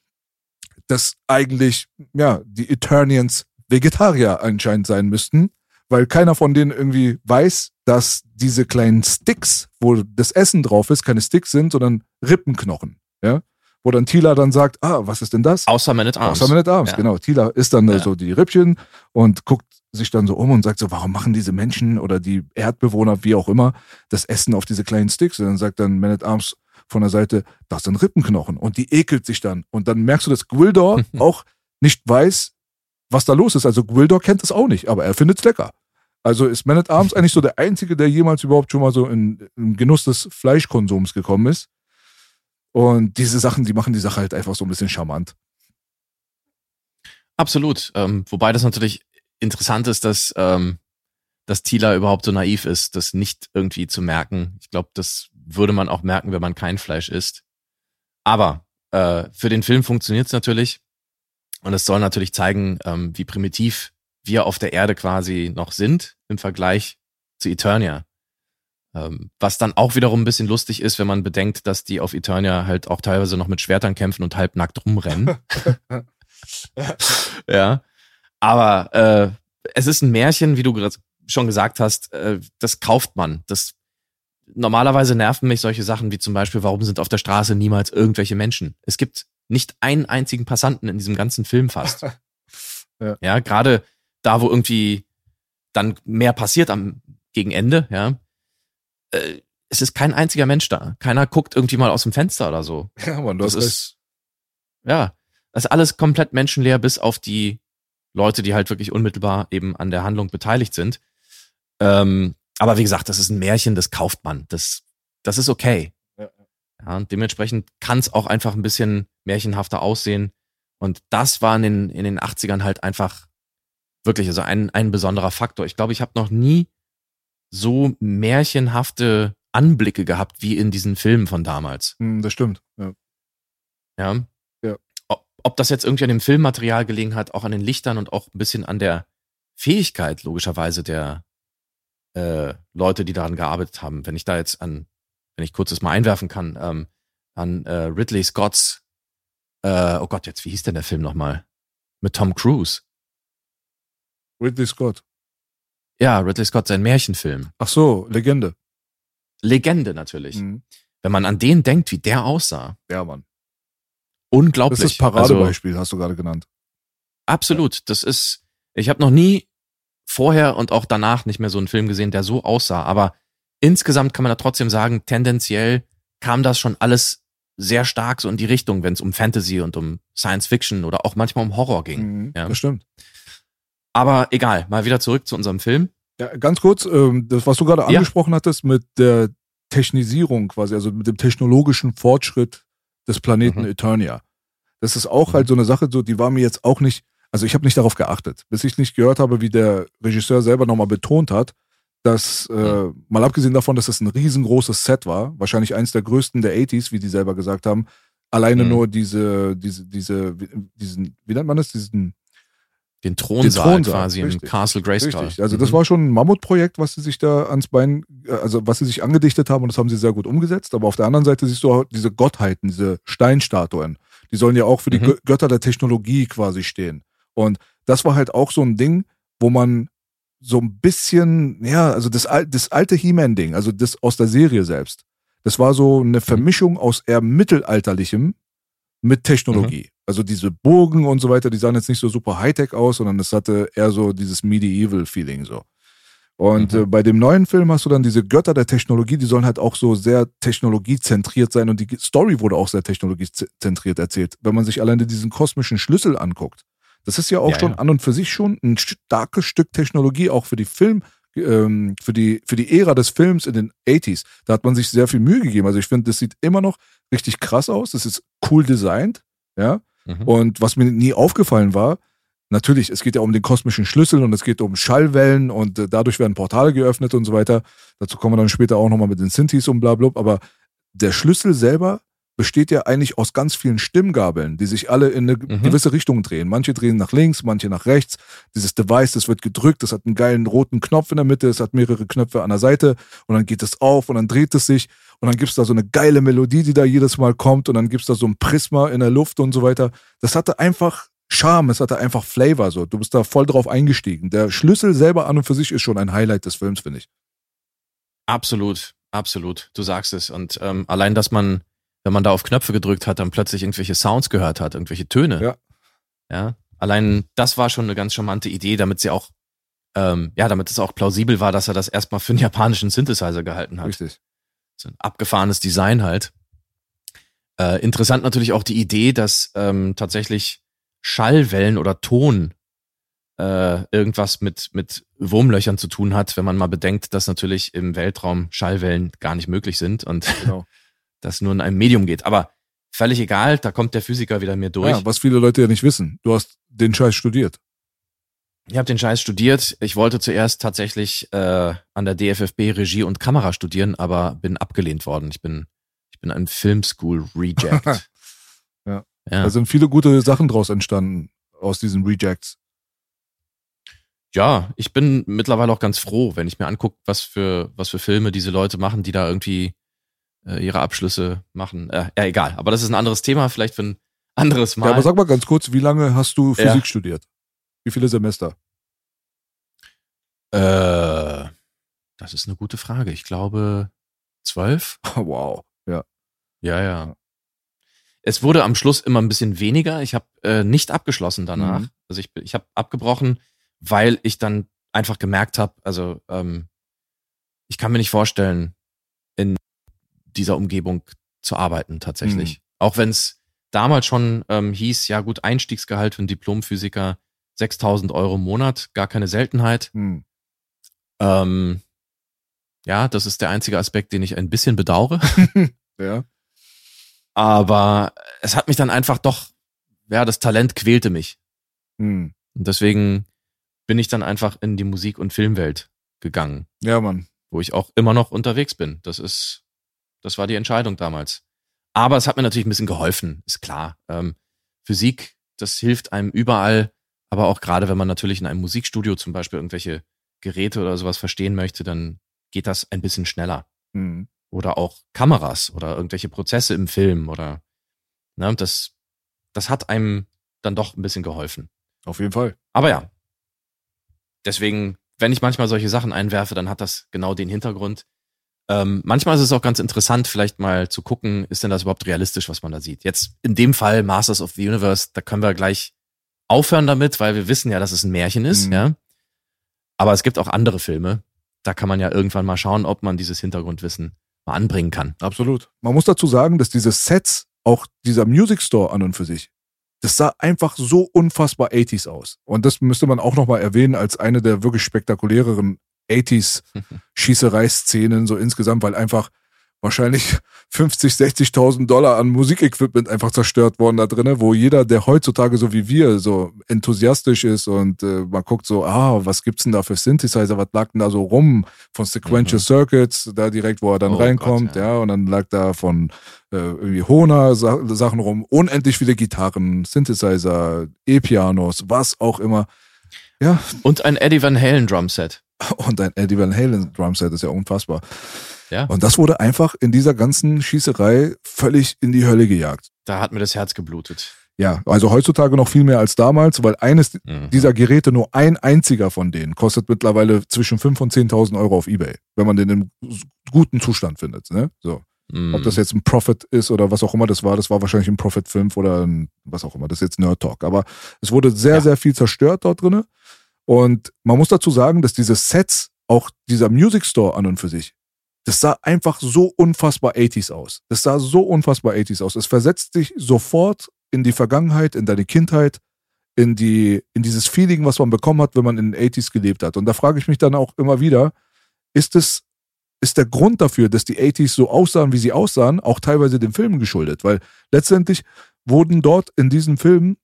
dass eigentlich, ja, die Eternians Vegetarier anscheinend sein müssten, weil keiner von denen irgendwie weiß, dass diese kleinen Sticks, wo das Essen drauf ist, keine Sticks sind, sondern Rippenknochen, ja. Wo dann Tila dann sagt, ah, was ist denn das? Außer Man at Arms. Außer Man at Arms, Ja. genau. Tila isst dann Ja. so die Rippchen und guckt sich dann so um und sagt so, warum machen diese Menschen oder die Erdbewohner, wie auch immer, das Essen auf diese kleinen Sticks? Und dann sagt dann Man at Arms von der Seite, das sind Rippenknochen. Und die ekelt sich dann. Und dann merkst du, dass Gwildor auch nicht weiß, was da los ist. Also Gwildor kennt es auch nicht, aber er findet es lecker. Also ist Man at Arms eigentlich so der Einzige, der jemals überhaupt schon mal so in, in Genuss des Fleischkonsums gekommen ist. Und diese Sachen, die machen die Sache halt einfach so ein bisschen charmant. Absolut. Ähm, wobei das natürlich interessant ist, dass, ähm, dass Tila überhaupt so naiv ist, das nicht irgendwie zu merken. Ich glaube, das würde man auch merken, wenn man kein Fleisch isst. Aber äh, für den Film funktioniert es natürlich. Und es soll natürlich zeigen, ähm, wie primitiv wir auf der Erde quasi noch sind im Vergleich zu Eternia. Ähm, was dann auch wiederum ein bisschen lustig ist, wenn man bedenkt, dass die auf Eternia halt auch teilweise noch mit Schwertern kämpfen und halbnackt rumrennen. ja. Aber äh, es ist ein Märchen, wie du schon gesagt hast, äh, das kauft man. Das normalerweise nerven mich solche Sachen wie zum Beispiel, warum sind auf der Straße niemals irgendwelche Menschen? Es gibt nicht einen einzigen Passanten in diesem ganzen Film fast. ja, ja gerade da, wo irgendwie dann mehr passiert am gegen Ende, ja, äh, es ist kein einziger Mensch da. Keiner guckt irgendwie mal aus dem Fenster oder so. Ja, man, das ist, ja, das ist alles komplett menschenleer, bis auf die Leute, die halt wirklich unmittelbar eben an der Handlung beteiligt sind. Ähm, aber wie gesagt, das ist ein Märchen, das kauft man. Das, das ist okay. Ja. ja und dementsprechend kann es auch einfach ein bisschen märchenhafter aussehen. Und das war in den, in den 80ern halt einfach wirklich also ein, ein besonderer Faktor. Ich glaube, ich habe noch nie so märchenhafte Anblicke gehabt wie in diesen Filmen von damals. Hm, das stimmt. Ja. Ja. ja. Ob, ob das jetzt irgendwie an dem Filmmaterial gelegen hat, auch an den Lichtern und auch ein bisschen an der Fähigkeit, logischerweise, der äh, Leute, die daran gearbeitet haben. Wenn ich da jetzt an, wenn ich kurz das mal einwerfen kann, ähm, an äh, Ridley Scotts, äh, oh Gott, jetzt, wie hieß denn der Film nochmal? Mit Tom Cruise. Ridley Scott. Ja, Ridley Scott, sein Märchenfilm. Ach so, Legende. Legende natürlich. Mhm. Wenn man an den denkt, wie der aussah. Ja, Mann. Unglaublich. Das ist das Paradebeispiel, also, hast du gerade genannt. Absolut. Das ist, ich habe noch nie vorher und auch danach nicht mehr so einen Film gesehen, der so aussah. Aber insgesamt kann man da trotzdem sagen, tendenziell kam das schon alles sehr stark so in die Richtung, wenn es um Fantasy und um Science Fiction oder auch manchmal um Horror ging. Mhm, ja. Das stimmt. Aber egal, mal wieder zurück zu unserem Film. Ja, ganz kurz, ähm, das, was du gerade angesprochen ja. hattest mit der Technisierung quasi, also mit dem technologischen Fortschritt des Planeten mhm. Eternia. Das ist auch mhm. halt so eine Sache, so, die war mir jetzt auch nicht, also ich habe nicht darauf geachtet, bis ich nicht gehört habe, wie der Regisseur selber nochmal betont hat, dass, äh, mal abgesehen davon, dass es ein riesengroßes Set war, wahrscheinlich eins der größten der 80s, wie die selber gesagt haben, alleine mhm. nur diese, diese, diese, diesen, wie nennt man das, diesen den Thronsaal, den Thronsaal quasi richtig. im Castle Grayskull. Richtig. Also mhm. das war schon ein Mammutprojekt, was sie sich da ans Bein, äh, also was sie sich angedichtet haben und das haben sie sehr gut umgesetzt. Aber auf der anderen Seite siehst du auch diese Gottheiten, diese Steinstatuen. Die sollen ja auch für die mhm. Götter der Technologie quasi stehen. Und das war halt auch so ein Ding, wo man so ein bisschen, ja, also das, das alte He-Man-Ding, also das aus der Serie selbst. Das war so eine mhm. Vermischung aus eher mittelalterlichem mit Technologie. Mhm. Also diese Burgen und so weiter, die sahen jetzt nicht so super Hightech aus, sondern es hatte eher so dieses Medieval-Feeling so. Und mhm. äh, bei dem neuen Film hast du dann diese Götter der Technologie, die sollen halt auch so sehr technologiezentriert sein und die Story wurde auch sehr technologiezentriert erzählt. Wenn man sich alleine diesen kosmischen Schlüssel anguckt, das ist ja auch ja, schon ja. an und für sich schon ein starkes Stück Technologie, auch für die Film, ähm, für die, für die Ära des Films in den 80s. Da hat man sich sehr viel Mühe gegeben. Also ich finde, das sieht immer noch richtig krass aus. Das ist cool designt, ja. Mhm. Und was mir nie aufgefallen war, natürlich, es geht ja um den kosmischen Schlüssel und es geht um Schallwellen und äh, dadurch werden Portale geöffnet und so weiter. Dazu kommen wir dann später auch nochmal mit den Synthes und bla, bla aber der Schlüssel selber besteht ja eigentlich aus ganz vielen Stimmgabeln, die sich alle in eine mhm. gewisse Richtung drehen. Manche drehen nach links, manche nach rechts. Dieses Device, das wird gedrückt, das hat einen geilen roten Knopf in der Mitte, es hat mehrere Knöpfe an der Seite und dann geht es auf und dann dreht es sich und dann gibt's da so eine geile Melodie, die da jedes Mal kommt und dann gibt's da so ein Prisma in der Luft und so weiter. Das hatte einfach Charme, es hatte einfach Flavor so. Du bist da voll drauf eingestiegen. Der Schlüssel selber an und für sich ist schon ein Highlight des Films, finde ich. Absolut, absolut. Du sagst es. Und ähm, allein, dass man wenn man da auf Knöpfe gedrückt hat, dann plötzlich irgendwelche Sounds gehört hat, irgendwelche Töne. Ja. Ja. Allein das war schon eine ganz charmante Idee, damit sie auch, ähm, ja, damit es auch plausibel war, dass er das erstmal für einen japanischen Synthesizer gehalten hat. Richtig. So ein abgefahrenes Design halt. Äh, interessant natürlich auch die Idee, dass ähm, tatsächlich Schallwellen oder Ton äh, irgendwas mit, mit Wurmlöchern zu tun hat, wenn man mal bedenkt, dass natürlich im Weltraum Schallwellen gar nicht möglich sind und genau das nur in einem Medium geht. Aber völlig egal, da kommt der Physiker wieder mir durch. Ja, was viele Leute ja nicht wissen. Du hast den Scheiß studiert. Ich habe den Scheiß studiert. Ich wollte zuerst tatsächlich äh, an der DFFB Regie und Kamera studieren, aber bin abgelehnt worden. Ich bin, ich bin ein Filmschool Reject. Ja. ja. Da sind viele gute Sachen draus entstanden aus diesen Rejects. ja, ich bin mittlerweile auch ganz froh, wenn ich mir angucke, was für, was für Filme diese Leute machen, die da irgendwie äh, ihre Abschlüsse machen. Äh, ja, egal. Aber das ist ein anderes Thema, vielleicht für ein anderes Mal. Ja, aber sag mal ganz kurz, wie lange hast du Physik Ja. studiert? Wie viele Semester? äh, das ist eine gute Frage. Ich glaube zwölf. wow. Ja. Ja, ja. Es wurde am Schluss immer ein bisschen weniger. Ich habe äh, nicht abgeschlossen danach. Mhm. Also ich, ich habe abgebrochen, weil ich dann einfach gemerkt habe, also ähm, ich kann mir nicht vorstellen, dieser Umgebung zu arbeiten tatsächlich. Mhm. Auch wenn es damals schon ähm, hieß, ja gut, Einstiegsgehalt für einen Diplomphysiker 6.000 Euro im Monat, gar keine Seltenheit. Hm. Ähm, ja, das ist der einzige Aspekt, den ich ein bisschen bedauere. Ja. Aber es hat mich dann einfach doch, ja, das Talent quälte mich. Hm. Und deswegen bin ich dann einfach in die Musik- und Filmwelt gegangen, Ja, Mann. wo ich auch immer noch unterwegs bin. Das ist, das war die Entscheidung damals. Aber es hat mir natürlich ein bisschen geholfen, ist klar. Ähm, Physik, das hilft einem überall, aber auch gerade wenn man natürlich in einem Musikstudio zum Beispiel irgendwelche Geräte oder sowas verstehen möchte, dann geht das ein bisschen schneller. Hm. Oder auch Kameras oder irgendwelche Prozesse im Film oder ne, das, das hat einem dann doch ein bisschen geholfen. Auf jeden Fall. Aber ja, deswegen, wenn ich manchmal solche Sachen einwerfe, dann hat das genau den Hintergrund. Ähm, manchmal ist es auch ganz interessant, vielleicht mal zu gucken, ist denn das überhaupt realistisch, was man da sieht. Jetzt in dem Fall Masters of the Universe, da können wir gleich aufhören damit, weil wir wissen ja, dass es ein Märchen ist, Mhm. ja. Aber es gibt auch andere Filme, da kann man ja irgendwann mal schauen, ob man dieses Hintergrundwissen mal anbringen kann. Absolut. Man muss dazu sagen, dass diese Sets, auch dieser Music Store an und für sich, das sah einfach so unfassbar 80s aus. Und das müsste man auch nochmal erwähnen als eine der wirklich spektakuläreren 80s Schießereiszenen so insgesamt, weil einfach wahrscheinlich 50, 60.000 Dollar an Musikequipment einfach zerstört worden da drinnen, wo jeder, der heutzutage so wie wir so enthusiastisch ist und äh, man guckt so, ah, was gibt's denn da für Synthesizer, was lag denn da so rum von Sequential Mhm. Circuits, da direkt, wo er dann Oh reinkommt, Gott, ja. ja. und dann lag da von äh, irgendwie Hohner Sa Sachen rum, unendlich viele Gitarren, Synthesizer, E-Pianos, was auch immer. Ja, Und ein Eddie Van Halen Drumset. und ein Eddie Van Halen Drumset ist ja unfassbar. Ja. Und das wurde einfach in dieser ganzen Schießerei völlig in die Hölle gejagt. Da hat mir das Herz geblutet. Ja, also heutzutage noch viel mehr als damals, weil eines Mhm. dieser Geräte, nur ein einziger von denen, kostet mittlerweile zwischen 5.000 und 10.000 Euro auf Ebay, wenn man den im guten Zustand findet. Ne? So. Mhm. Ob das jetzt ein Profit ist oder was auch immer das war, das war wahrscheinlich ein Profit 5 oder ein, was auch immer, das ist jetzt Nerd Talk. Aber es wurde sehr, Ja. sehr viel zerstört dort drinne. Und man muss dazu sagen, dass diese Sets, auch dieser Music Store an und für sich, das sah einfach so unfassbar 80s aus. Das sah so unfassbar 80s aus. Es versetzt dich sofort in die Vergangenheit, in deine Kindheit, in die, in dieses Feeling, was man bekommen hat, wenn man in den 80s gelebt hat. Und da frage ich mich dann auch immer wieder, ist es, ist der Grund dafür, dass die 80s so aussahen, wie sie aussahen, auch teilweise den Filmen geschuldet? Weil letztendlich wurden dort in diesen Filmen,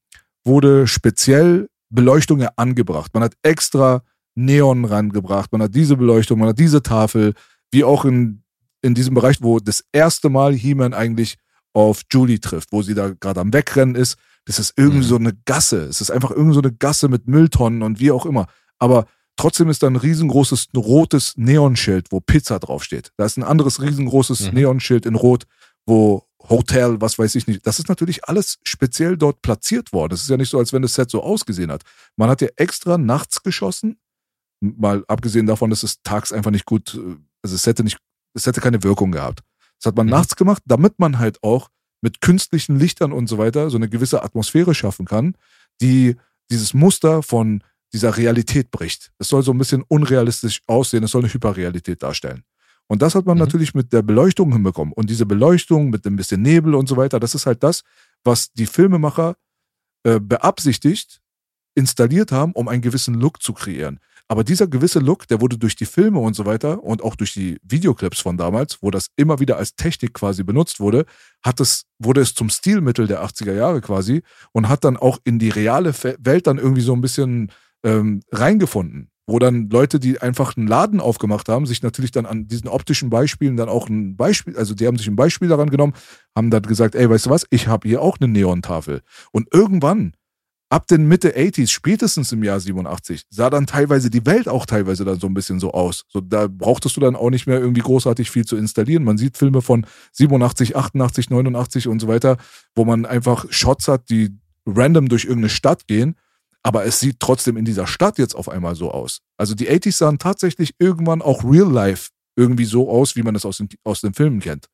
wurde speziell Beleuchtung ja angebracht. Man hat extra Neon rangebracht, man hat diese Beleuchtung, man hat diese Tafel, wie auch in, in diesem Bereich, wo das erste Mal He-Man eigentlich auf Julie trifft, wo sie da gerade am Wegrennen ist. Das ist irgendwie Mhm. so eine Gasse. Es ist einfach irgendwie so eine Gasse mit Mülltonnen und wie auch immer. Aber trotzdem ist da ein riesengroßes rotes Neonschild, wo Pizza draufsteht. Da ist ein anderes riesengroßes Mhm. Neonschild in Rot, wo Hotel, was weiß ich nicht. Das ist natürlich alles speziell dort platziert worden. Es ist ja nicht so, als wenn das Set so ausgesehen hat. Man hat ja extra nachts geschossen. Mal abgesehen davon, dass es tags einfach nicht gut, äh, also es hätte nicht, es hätte keine Wirkung gehabt. Das hat man Mhm. nachts gemacht, damit man halt auch mit künstlichen Lichtern und so weiter so eine gewisse Atmosphäre schaffen kann, die dieses Muster von dieser Realität bricht. Es soll so ein bisschen unrealistisch aussehen, es soll eine Hyperrealität darstellen. Und das hat man Mhm. natürlich mit der Beleuchtung hinbekommen. Und diese Beleuchtung mit ein bisschen Nebel und so weiter, das ist halt das, was die Filmemacher äh, beabsichtigt installiert haben, um einen gewissen Look zu kreieren. Aber dieser gewisse Look, der wurde durch die Filme und so weiter und auch durch die Videoclips von damals, wo das immer wieder als Technik quasi benutzt wurde, hat es, wurde es zum Stilmittel der 80er Jahre quasi und hat dann auch in die reale Welt dann irgendwie so ein bisschen ähm, reingefunden wo dann Leute, die einfach einen Laden aufgemacht haben, sich natürlich dann an diesen optischen Beispielen dann auch ein Beispiel, also die haben sich ein Beispiel daran genommen, haben dann gesagt, ey, weißt du was, ich habe hier auch eine Neontafel. Und irgendwann, ab den Mitte 80s, spätestens im Jahr 87, sah dann teilweise die Welt auch teilweise dann so ein bisschen so aus. So, da brauchtest du dann auch nicht mehr irgendwie großartig viel zu installieren. Man sieht Filme von 87, 88, 89 und so weiter, wo man einfach Shots hat, die random durch irgendeine Stadt gehen aber es sieht trotzdem in dieser Stadt jetzt auf einmal so aus. Also die 80s sahen tatsächlich irgendwann auch real life irgendwie so aus, wie man es aus den, aus den Filmen kennt.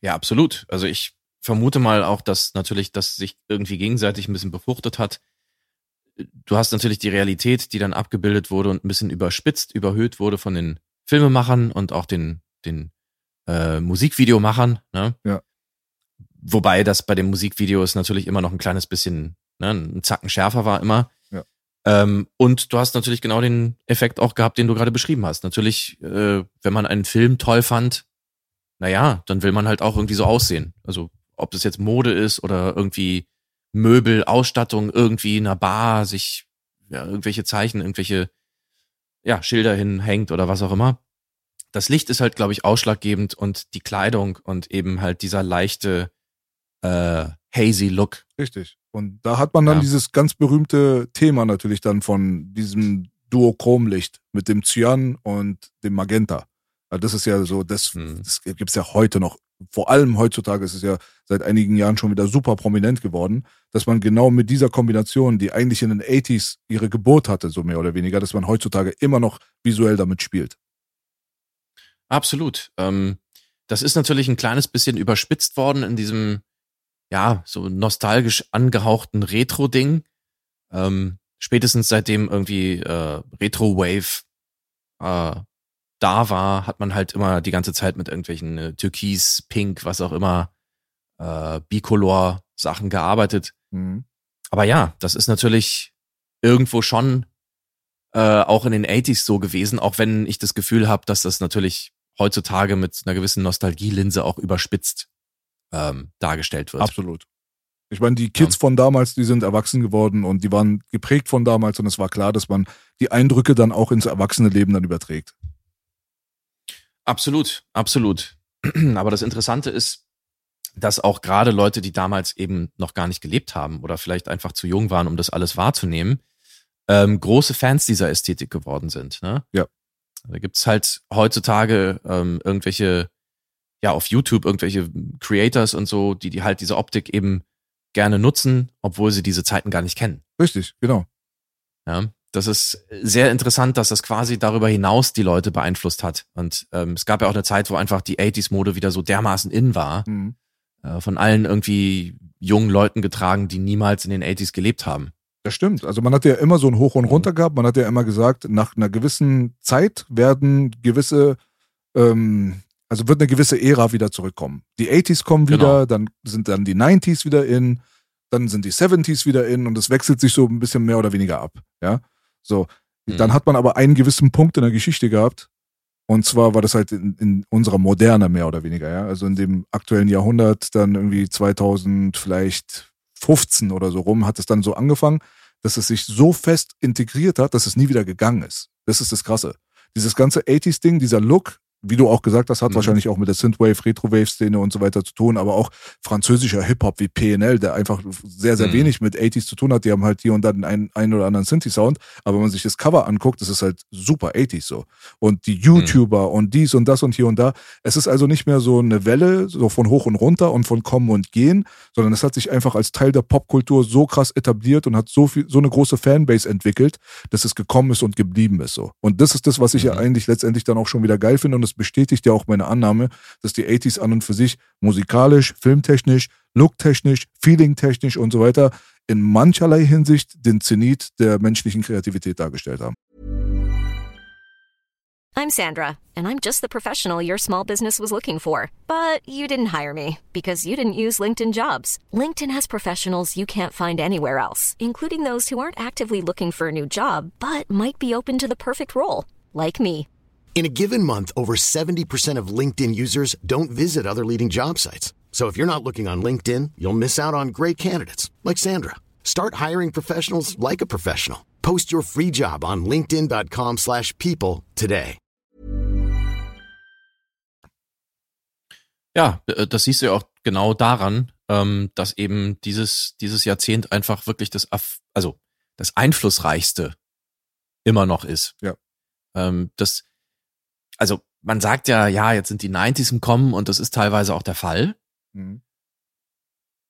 Ja, absolut. Also ich vermute mal auch, dass natürlich das sich irgendwie gegenseitig ein bisschen befruchtet hat. Du hast natürlich die Realität, die dann abgebildet wurde und ein bisschen überspitzt, überhöht wurde von den Filmemachern und auch den, den äh, Musikvideomachern. Ne? Ja. Wobei das bei den Musikvideos natürlich immer noch ein kleines bisschen ne, ein Zacken schärfer war immer. Ja. Ähm, und du hast natürlich genau den Effekt auch gehabt, den du gerade beschrieben hast. Natürlich, äh, wenn man einen Film toll fand, naja, dann will man halt auch irgendwie so aussehen. Also ob das jetzt Mode ist oder irgendwie Möbel, Ausstattung, irgendwie in einer Bar, sich ja, irgendwelche Zeichen, irgendwelche ja, Schilder hinhängt oder was auch immer. Das Licht ist halt, glaube ich, ausschlaggebend und die Kleidung und eben halt dieser leichte äh, hazy Look. Richtig. Und da hat man dann ja. dieses ganz berühmte Thema natürlich dann von diesem Duochromlicht mit dem Cyan und dem Magenta. Das ist ja so, das, hm. das gibt es ja heute noch. Vor allem heutzutage ist es ja seit einigen Jahren schon wieder super prominent geworden, dass man genau mit dieser Kombination, die eigentlich in den 80s ihre Geburt hatte, so mehr oder weniger, dass man heutzutage immer noch visuell damit spielt. Absolut. Ähm, das ist natürlich ein kleines bisschen überspitzt worden in diesem ja, so nostalgisch angehauchten Retro-Ding. Ähm, spätestens seitdem irgendwie äh, Retro-Wave äh, da war, hat man halt immer die ganze Zeit mit irgendwelchen äh, Türkis, Pink, was auch immer, äh, Bicolor-Sachen gearbeitet. Mhm. Aber ja, das ist natürlich irgendwo schon äh, auch in den 80s so gewesen, auch wenn ich das Gefühl habe, dass das natürlich heutzutage mit einer gewissen Nostalgielinse auch überspitzt ähm, dargestellt wird. Absolut. Ich meine, die Kids ja. von damals, die sind erwachsen geworden und die waren geprägt von damals und es war klar, dass man die Eindrücke dann auch ins erwachsene Leben dann überträgt. Absolut, absolut. Aber das Interessante ist, dass auch gerade Leute, die damals eben noch gar nicht gelebt haben oder vielleicht einfach zu jung waren, um das alles wahrzunehmen, ähm, große Fans dieser Ästhetik geworden sind. Ne? Ja. Da gibt's halt heutzutage ähm, irgendwelche ja auf YouTube irgendwelche Creators und so, die die halt diese Optik eben gerne nutzen, obwohl sie diese Zeiten gar nicht kennen. Richtig, genau. Ja, das ist sehr interessant, dass das quasi darüber hinaus die Leute beeinflusst hat. Und ähm, es gab ja auch eine Zeit, wo einfach die 80s-Mode wieder so dermaßen in war. Mhm. Äh, von allen irgendwie jungen Leuten getragen, die niemals in den 80s gelebt haben. Das stimmt. Also man hat ja immer so ein Hoch und Runter mhm. gehabt. Man hat ja immer gesagt, nach einer gewissen Zeit werden gewisse ähm, also wird eine gewisse Ära wieder zurückkommen. Die 80s kommen wieder, genau. dann sind dann die 90s wieder in, dann sind die 70s wieder in und es wechselt sich so ein bisschen mehr oder weniger ab. Ja, so. Mhm. Dann hat man aber einen gewissen Punkt in der Geschichte gehabt. Und zwar war das halt in, in unserer Moderne mehr oder weniger, ja. Also in dem aktuellen Jahrhundert, dann irgendwie 2000, vielleicht 15 oder so rum, hat es dann so angefangen, dass es sich so fest integriert hat, dass es nie wieder gegangen ist. Das ist das Krasse. Dieses ganze 80s-Ding, dieser Look, wie du auch gesagt hast, hat mhm. wahrscheinlich auch mit der Synthwave, Retrowave-Szene und so weiter zu tun, aber auch französischer Hip-Hop wie PNL, der einfach sehr, sehr mhm. wenig mit 80s zu tun hat. Die haben halt hier und da einen, einen oder anderen Synthi-Sound, aber wenn man sich das Cover anguckt, das ist halt super 80s so. Und die YouTuber mhm. und dies und das und hier und da. Es ist also nicht mehr so eine Welle, so von hoch und runter und von kommen und gehen, sondern es hat sich einfach als Teil der Popkultur so krass etabliert und hat so viel, so eine große Fanbase entwickelt, dass es gekommen ist und geblieben ist so. Und das ist das, was ich ja mhm. eigentlich letztendlich dann auch schon wieder geil finde und das bestätigt ja auch meine Annahme, dass die 80s an und für sich musikalisch, filmtechnisch, looktechnisch, feelingtechnisch und so weiter in mancherlei Hinsicht den Zenit der menschlichen Kreativität dargestellt haben. I'm Sandra, and I'm just the professional your small business was looking for. But you didn't hire me because you didn't use LinkedIn jobs. LinkedIn has professionals you can't find anywhere else, including those who aren't actively looking for a new job but might be open to the perfect role, like me. In a given month, over 70% of LinkedIn users don't visit other leading job sites. So if you're not looking on LinkedIn, you'll miss out on great candidates like Sandra. Start hiring professionals like a professional. Post your free job on linkedin.com/people today. Ja, äh, das siehst du ja auch genau daran, ähm, dass eben dieses, dieses Jahrzehnt einfach wirklich das, also das einflussreichste immer noch ist. Ja. Ähm, das, also man sagt ja, ja, jetzt sind die 90s im Kommen und das ist teilweise auch der Fall. Mhm.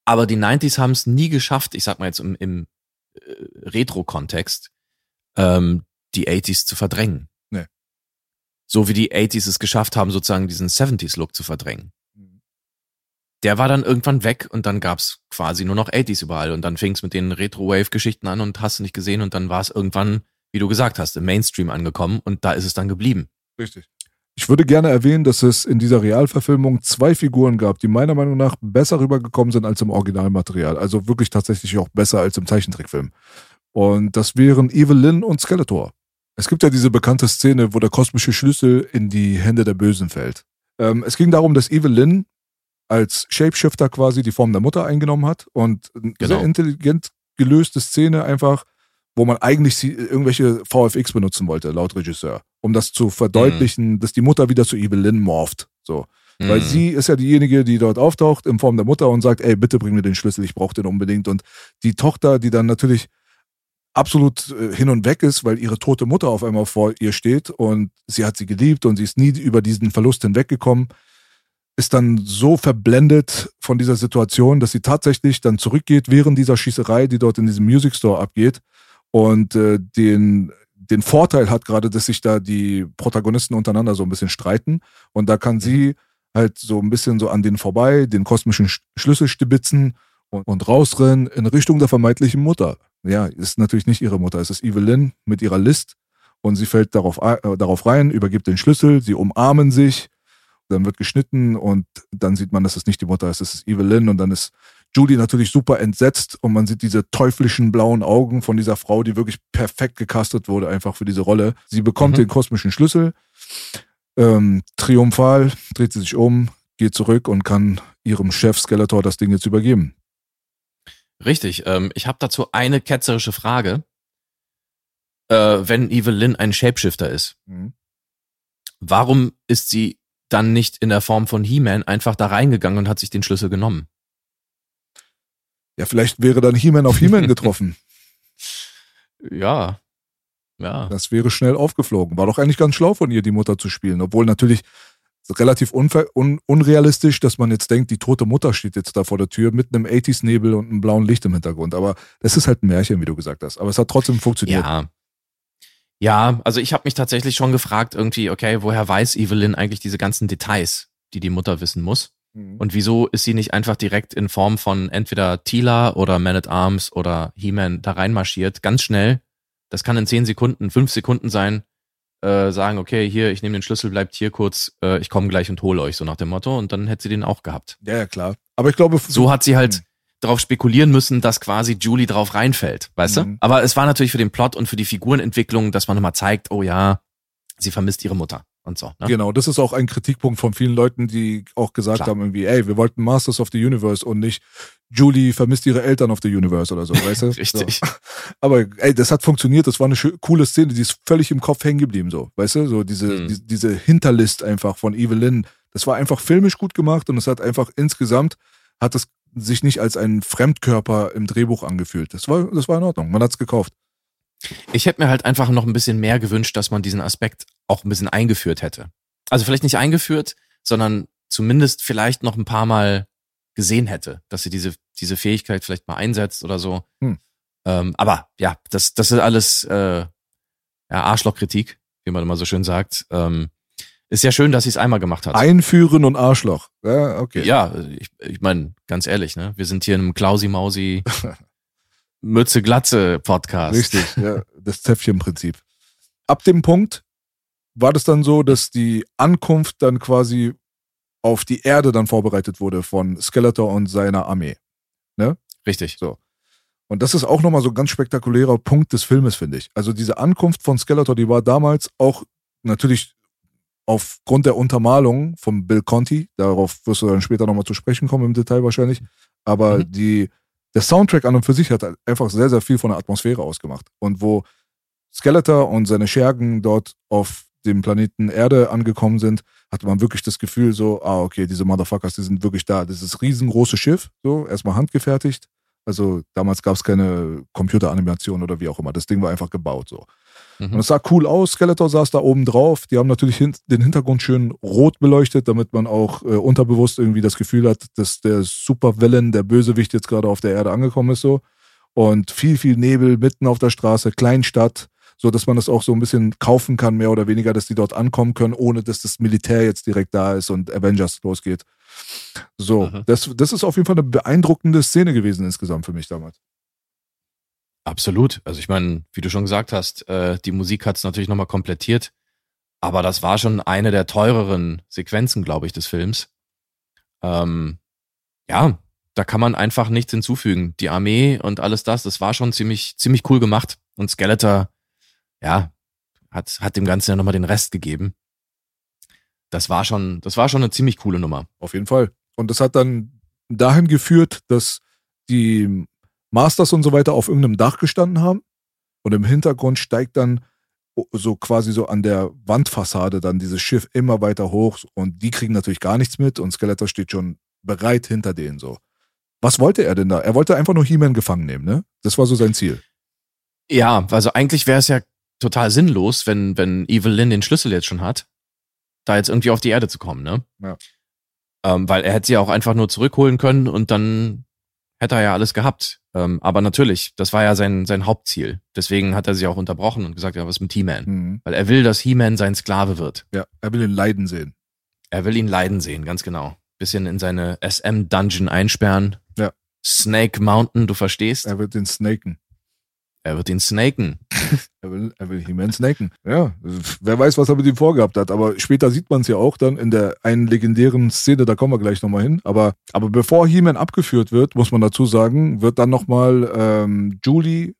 Aber die 90s haben es nie geschafft, ich sag mal jetzt im, im äh, Retro-Kontext, ähm, die 80s zu verdrängen. Nee. So wie die 80s es geschafft haben, sozusagen diesen 70s-Look zu verdrängen. Mhm. Der war dann irgendwann weg und dann gab's quasi nur noch 80s überall und dann fing's mit den Retro-Wave-Geschichten an und hast du nicht gesehen und dann war es irgendwann, wie du gesagt hast, im Mainstream angekommen und da ist es dann geblieben. Richtig. Ich würde gerne erwähnen, dass es in dieser Realverfilmung zwei Figuren gab, die meiner Meinung nach besser rübergekommen sind als im Originalmaterial. Also wirklich tatsächlich auch besser als im Zeichentrickfilm. Und das wären Evelyn und Skeletor. Es gibt ja diese bekannte Szene, wo der kosmische Schlüssel in die Hände der Bösen fällt. Ähm, es ging darum, dass Evelyn als Shapeshifter quasi die Form der Mutter eingenommen hat und eine Genau. sehr intelligent gelöste Szene einfach, wo man eigentlich sie, irgendwelche VFX benutzen wollte, laut Regisseur, um das zu verdeutlichen, dass die Mutter wieder zu Evelyn morpht. So. Weil Mhm. sie ist ja diejenige, die dort auftaucht in Form der Mutter und sagt, ey, bitte bring mir den Schlüssel, ich brauche den unbedingt. Und die Tochter, die dann natürlich absolut äh, hin und weg ist, weil ihre tote Mutter auf einmal vor ihr steht und sie hat sie geliebt und sie ist nie über diesen Verlust hinweggekommen, ist dann so verblendet von dieser Situation, dass sie tatsächlich dann zurückgeht während dieser Schießerei, die dort in diesem Music Store abgeht und äh, den den Vorteil hat gerade, dass sich da die Protagonisten untereinander so ein bisschen streiten. Und da kann sie halt so ein bisschen so an denen vorbei, den kosmischen Sch- Schlüssel stibitzen und, und rausrennen in Richtung der vermeintlichen Mutter. Ja, ist natürlich nicht ihre Mutter, es ist Evelyn mit ihrer List. Und sie fällt darauf, äh, darauf rein, übergibt den Schlüssel, sie umarmen sich, dann wird geschnitten und dann sieht man, dass es nicht die Mutter ist, es ist Evelyn und dann ist Judy natürlich super entsetzt und man sieht diese teuflischen blauen Augen von dieser Frau, die wirklich perfekt gecastet wurde, einfach für diese Rolle. Sie bekommt Mhm. den kosmischen Schlüssel, ähm, triumphal, dreht sie sich um, geht zurück und kann ihrem Chef Skeletor das Ding jetzt übergeben. Richtig. Ähm, ich habe dazu eine ketzerische Frage. Äh, wenn Evelyn ein Shapeshifter ist, warum ist sie dann nicht in der Form von He-Man einfach da reingegangen und hat sich den Schlüssel genommen? Ja, vielleicht wäre dann He-Man auf He-Man getroffen. Ja. Ja. Das wäre schnell aufgeflogen. War doch eigentlich ganz schlau von ihr, die Mutter zu spielen. Obwohl natürlich relativ un unrealistisch, dass man jetzt denkt, die tote Mutter steht jetzt da vor der Tür mit einem 80s-Nebel und einem blauen Licht im Hintergrund. Aber das ist halt ein Märchen, wie du gesagt hast. Aber es hat trotzdem funktioniert. Ja. Ja, also ich habe mich tatsächlich schon gefragt, irgendwie, okay, woher weiß Evelyn eigentlich diese ganzen Details, die die Mutter wissen muss? Mhm. Und wieso ist sie nicht einfach direkt in Form von entweder Tila oder Man at Arms oder He-Man da reinmarschiert, ganz schnell? Das kann in zehn Sekunden, fünf Sekunden sein. Äh, sagen, okay, hier, ich nehme den Schlüssel, bleibt hier kurz, äh, ich komme gleich und hole euch, so nach dem Motto. Und dann hätte sie den auch gehabt. Ja, ja, klar. Aber ich glaube, So hat sie halt Mhm. darauf spekulieren müssen, dass quasi Julie drauf reinfällt, weißt Mhm. du? Aber es war natürlich für den Plot und für die Figurenentwicklung, dass man nochmal zeigt, oh ja, sie vermisst ihre Mutter und so. Ne? Genau, das ist auch ein Kritikpunkt von vielen Leuten, die auch gesagt Klar. haben, irgendwie, ey, wir wollten Masters of the Universe und nicht Julie vermisst ihre Eltern of the Universe oder so, weißt du? Richtig. So. Aber ey, das hat funktioniert, das war eine coole Szene, die ist völlig im Kopf hängen geblieben, so, weißt du? So diese, Mhm. die, diese Hinterlist einfach von Evelyn, das war einfach filmisch gut gemacht und es hat einfach insgesamt, hat es sich nicht als ein Fremdkörper im Drehbuch angefühlt. Das war, das war in Ordnung, man hat's gekauft. Ich hätte mir halt einfach noch ein bisschen mehr gewünscht, dass man diesen Aspekt auch ein bisschen eingeführt hätte. Also vielleicht nicht eingeführt, sondern zumindest vielleicht noch ein paar Mal gesehen hätte, dass sie diese, diese Fähigkeit vielleicht mal einsetzt oder so. Hm. Ähm, aber ja, das, das ist alles äh, ja, Arschlochkritik, wie man immer so schön sagt. Ähm, ist ja schön, dass sie es einmal gemacht hat. Einführen und Arschloch. Ja, okay. Ja, ich, ich meine, ganz ehrlich, ne? Wir sind hier in einem Klausi-Mausi Mütze-Glatze-Podcast. Richtig, ja, das Zäpfchenprinzip. Ab dem Punkt, war das dann so, dass die Ankunft dann quasi auf die Erde dann vorbereitet wurde von Skeletor und seiner Armee. Ne? Richtig. So. Und das ist auch nochmal so ein ganz spektakulärer Punkt des Filmes, finde ich. Also diese Ankunft von Skeletor, die war damals auch natürlich aufgrund der Untermalung von Bill Conti, darauf wirst du dann später nochmal zu sprechen kommen im Detail wahrscheinlich, aber Mhm. die, der Soundtrack an und für sich hat halt einfach sehr, sehr viel von der Atmosphäre ausgemacht. Und wo Skeletor und seine Schergen dort auf dem Planeten Erde angekommen sind, hatte man wirklich das Gefühl so, ah, okay, diese Motherfuckers, die sind wirklich da. Das ist riesengroße Schiff, so, erstmal handgefertigt. Also damals gab es keine Computeranimation oder wie auch immer. Das Ding war einfach gebaut so. Mhm. Und es sah cool aus. Skeletor saß da oben drauf. Die haben natürlich hin den Hintergrund schön rot beleuchtet, damit man auch äh, unterbewusst irgendwie das Gefühl hat, dass der Supervillain, der Bösewicht jetzt gerade auf der Erde angekommen ist so. Und viel, viel Nebel mitten auf der Straße, Kleinstadt, so dass man das auch so ein bisschen kaufen kann, mehr oder weniger, dass die dort ankommen können, ohne dass das Militär jetzt direkt da ist und Avengers losgeht. So, das, das ist auf jeden Fall eine beeindruckende Szene gewesen insgesamt für mich damals. Absolut. Also ich meine, wie du schon gesagt hast, äh, die Musik hat es natürlich nochmal komplettiert. Aber das war schon eine der teureren Sequenzen, glaube ich, des Films. Ähm, ja, da kann man einfach nichts hinzufügen. Die Armee und alles das, das war schon ziemlich, ziemlich cool gemacht. Und Skeletor, ja, hat, hat dem Ganzen ja nochmal den Rest gegeben. Das war schon, das war schon eine ziemlich coole Nummer. Auf jeden Fall. Und das hat dann dahin geführt, dass die Masters und so weiter auf irgendeinem Dach gestanden haben. Und im Hintergrund steigt dann so quasi so an der Wandfassade dann dieses Schiff immer weiter hoch. Und die kriegen natürlich gar nichts mit. Und Skeletor steht schon bereit hinter denen so. Was wollte er denn da? Er wollte einfach nur He-Man gefangen nehmen, ne? Das war so sein Ziel. Ja, also eigentlich wäre es ja total sinnlos, wenn, wenn Evelyn den Schlüssel jetzt schon hat, da jetzt irgendwie auf die Erde zu kommen, ne? Ja. Ähm, weil er hätte sie auch einfach nur zurückholen können und dann hätte er ja alles gehabt. Ähm, aber natürlich, das war ja sein, sein Hauptziel. Deswegen hat er sie auch unterbrochen und gesagt, ja, was mit He-Man? Mhm. Weil er will, dass He-Man sein Sklave wird. Ja, er will ihn leiden sehen. Er will ihn leiden sehen, ganz genau. Bisschen in seine SM-Dungeon einsperren. Ja. Snake Mountain, du verstehst? Er wird den snaken. Er wird ihn snaken. Er will, er will He-Man snaken. Ja, wer weiß, was er mit ihm vorgehabt hat. Aber später sieht man es ja auch dann in der einen legendären Szene, da kommen wir gleich nochmal hin. Aber, aber bevor He-Man abgeführt wird, muss man dazu sagen, wird dann nochmal ähm, Julie,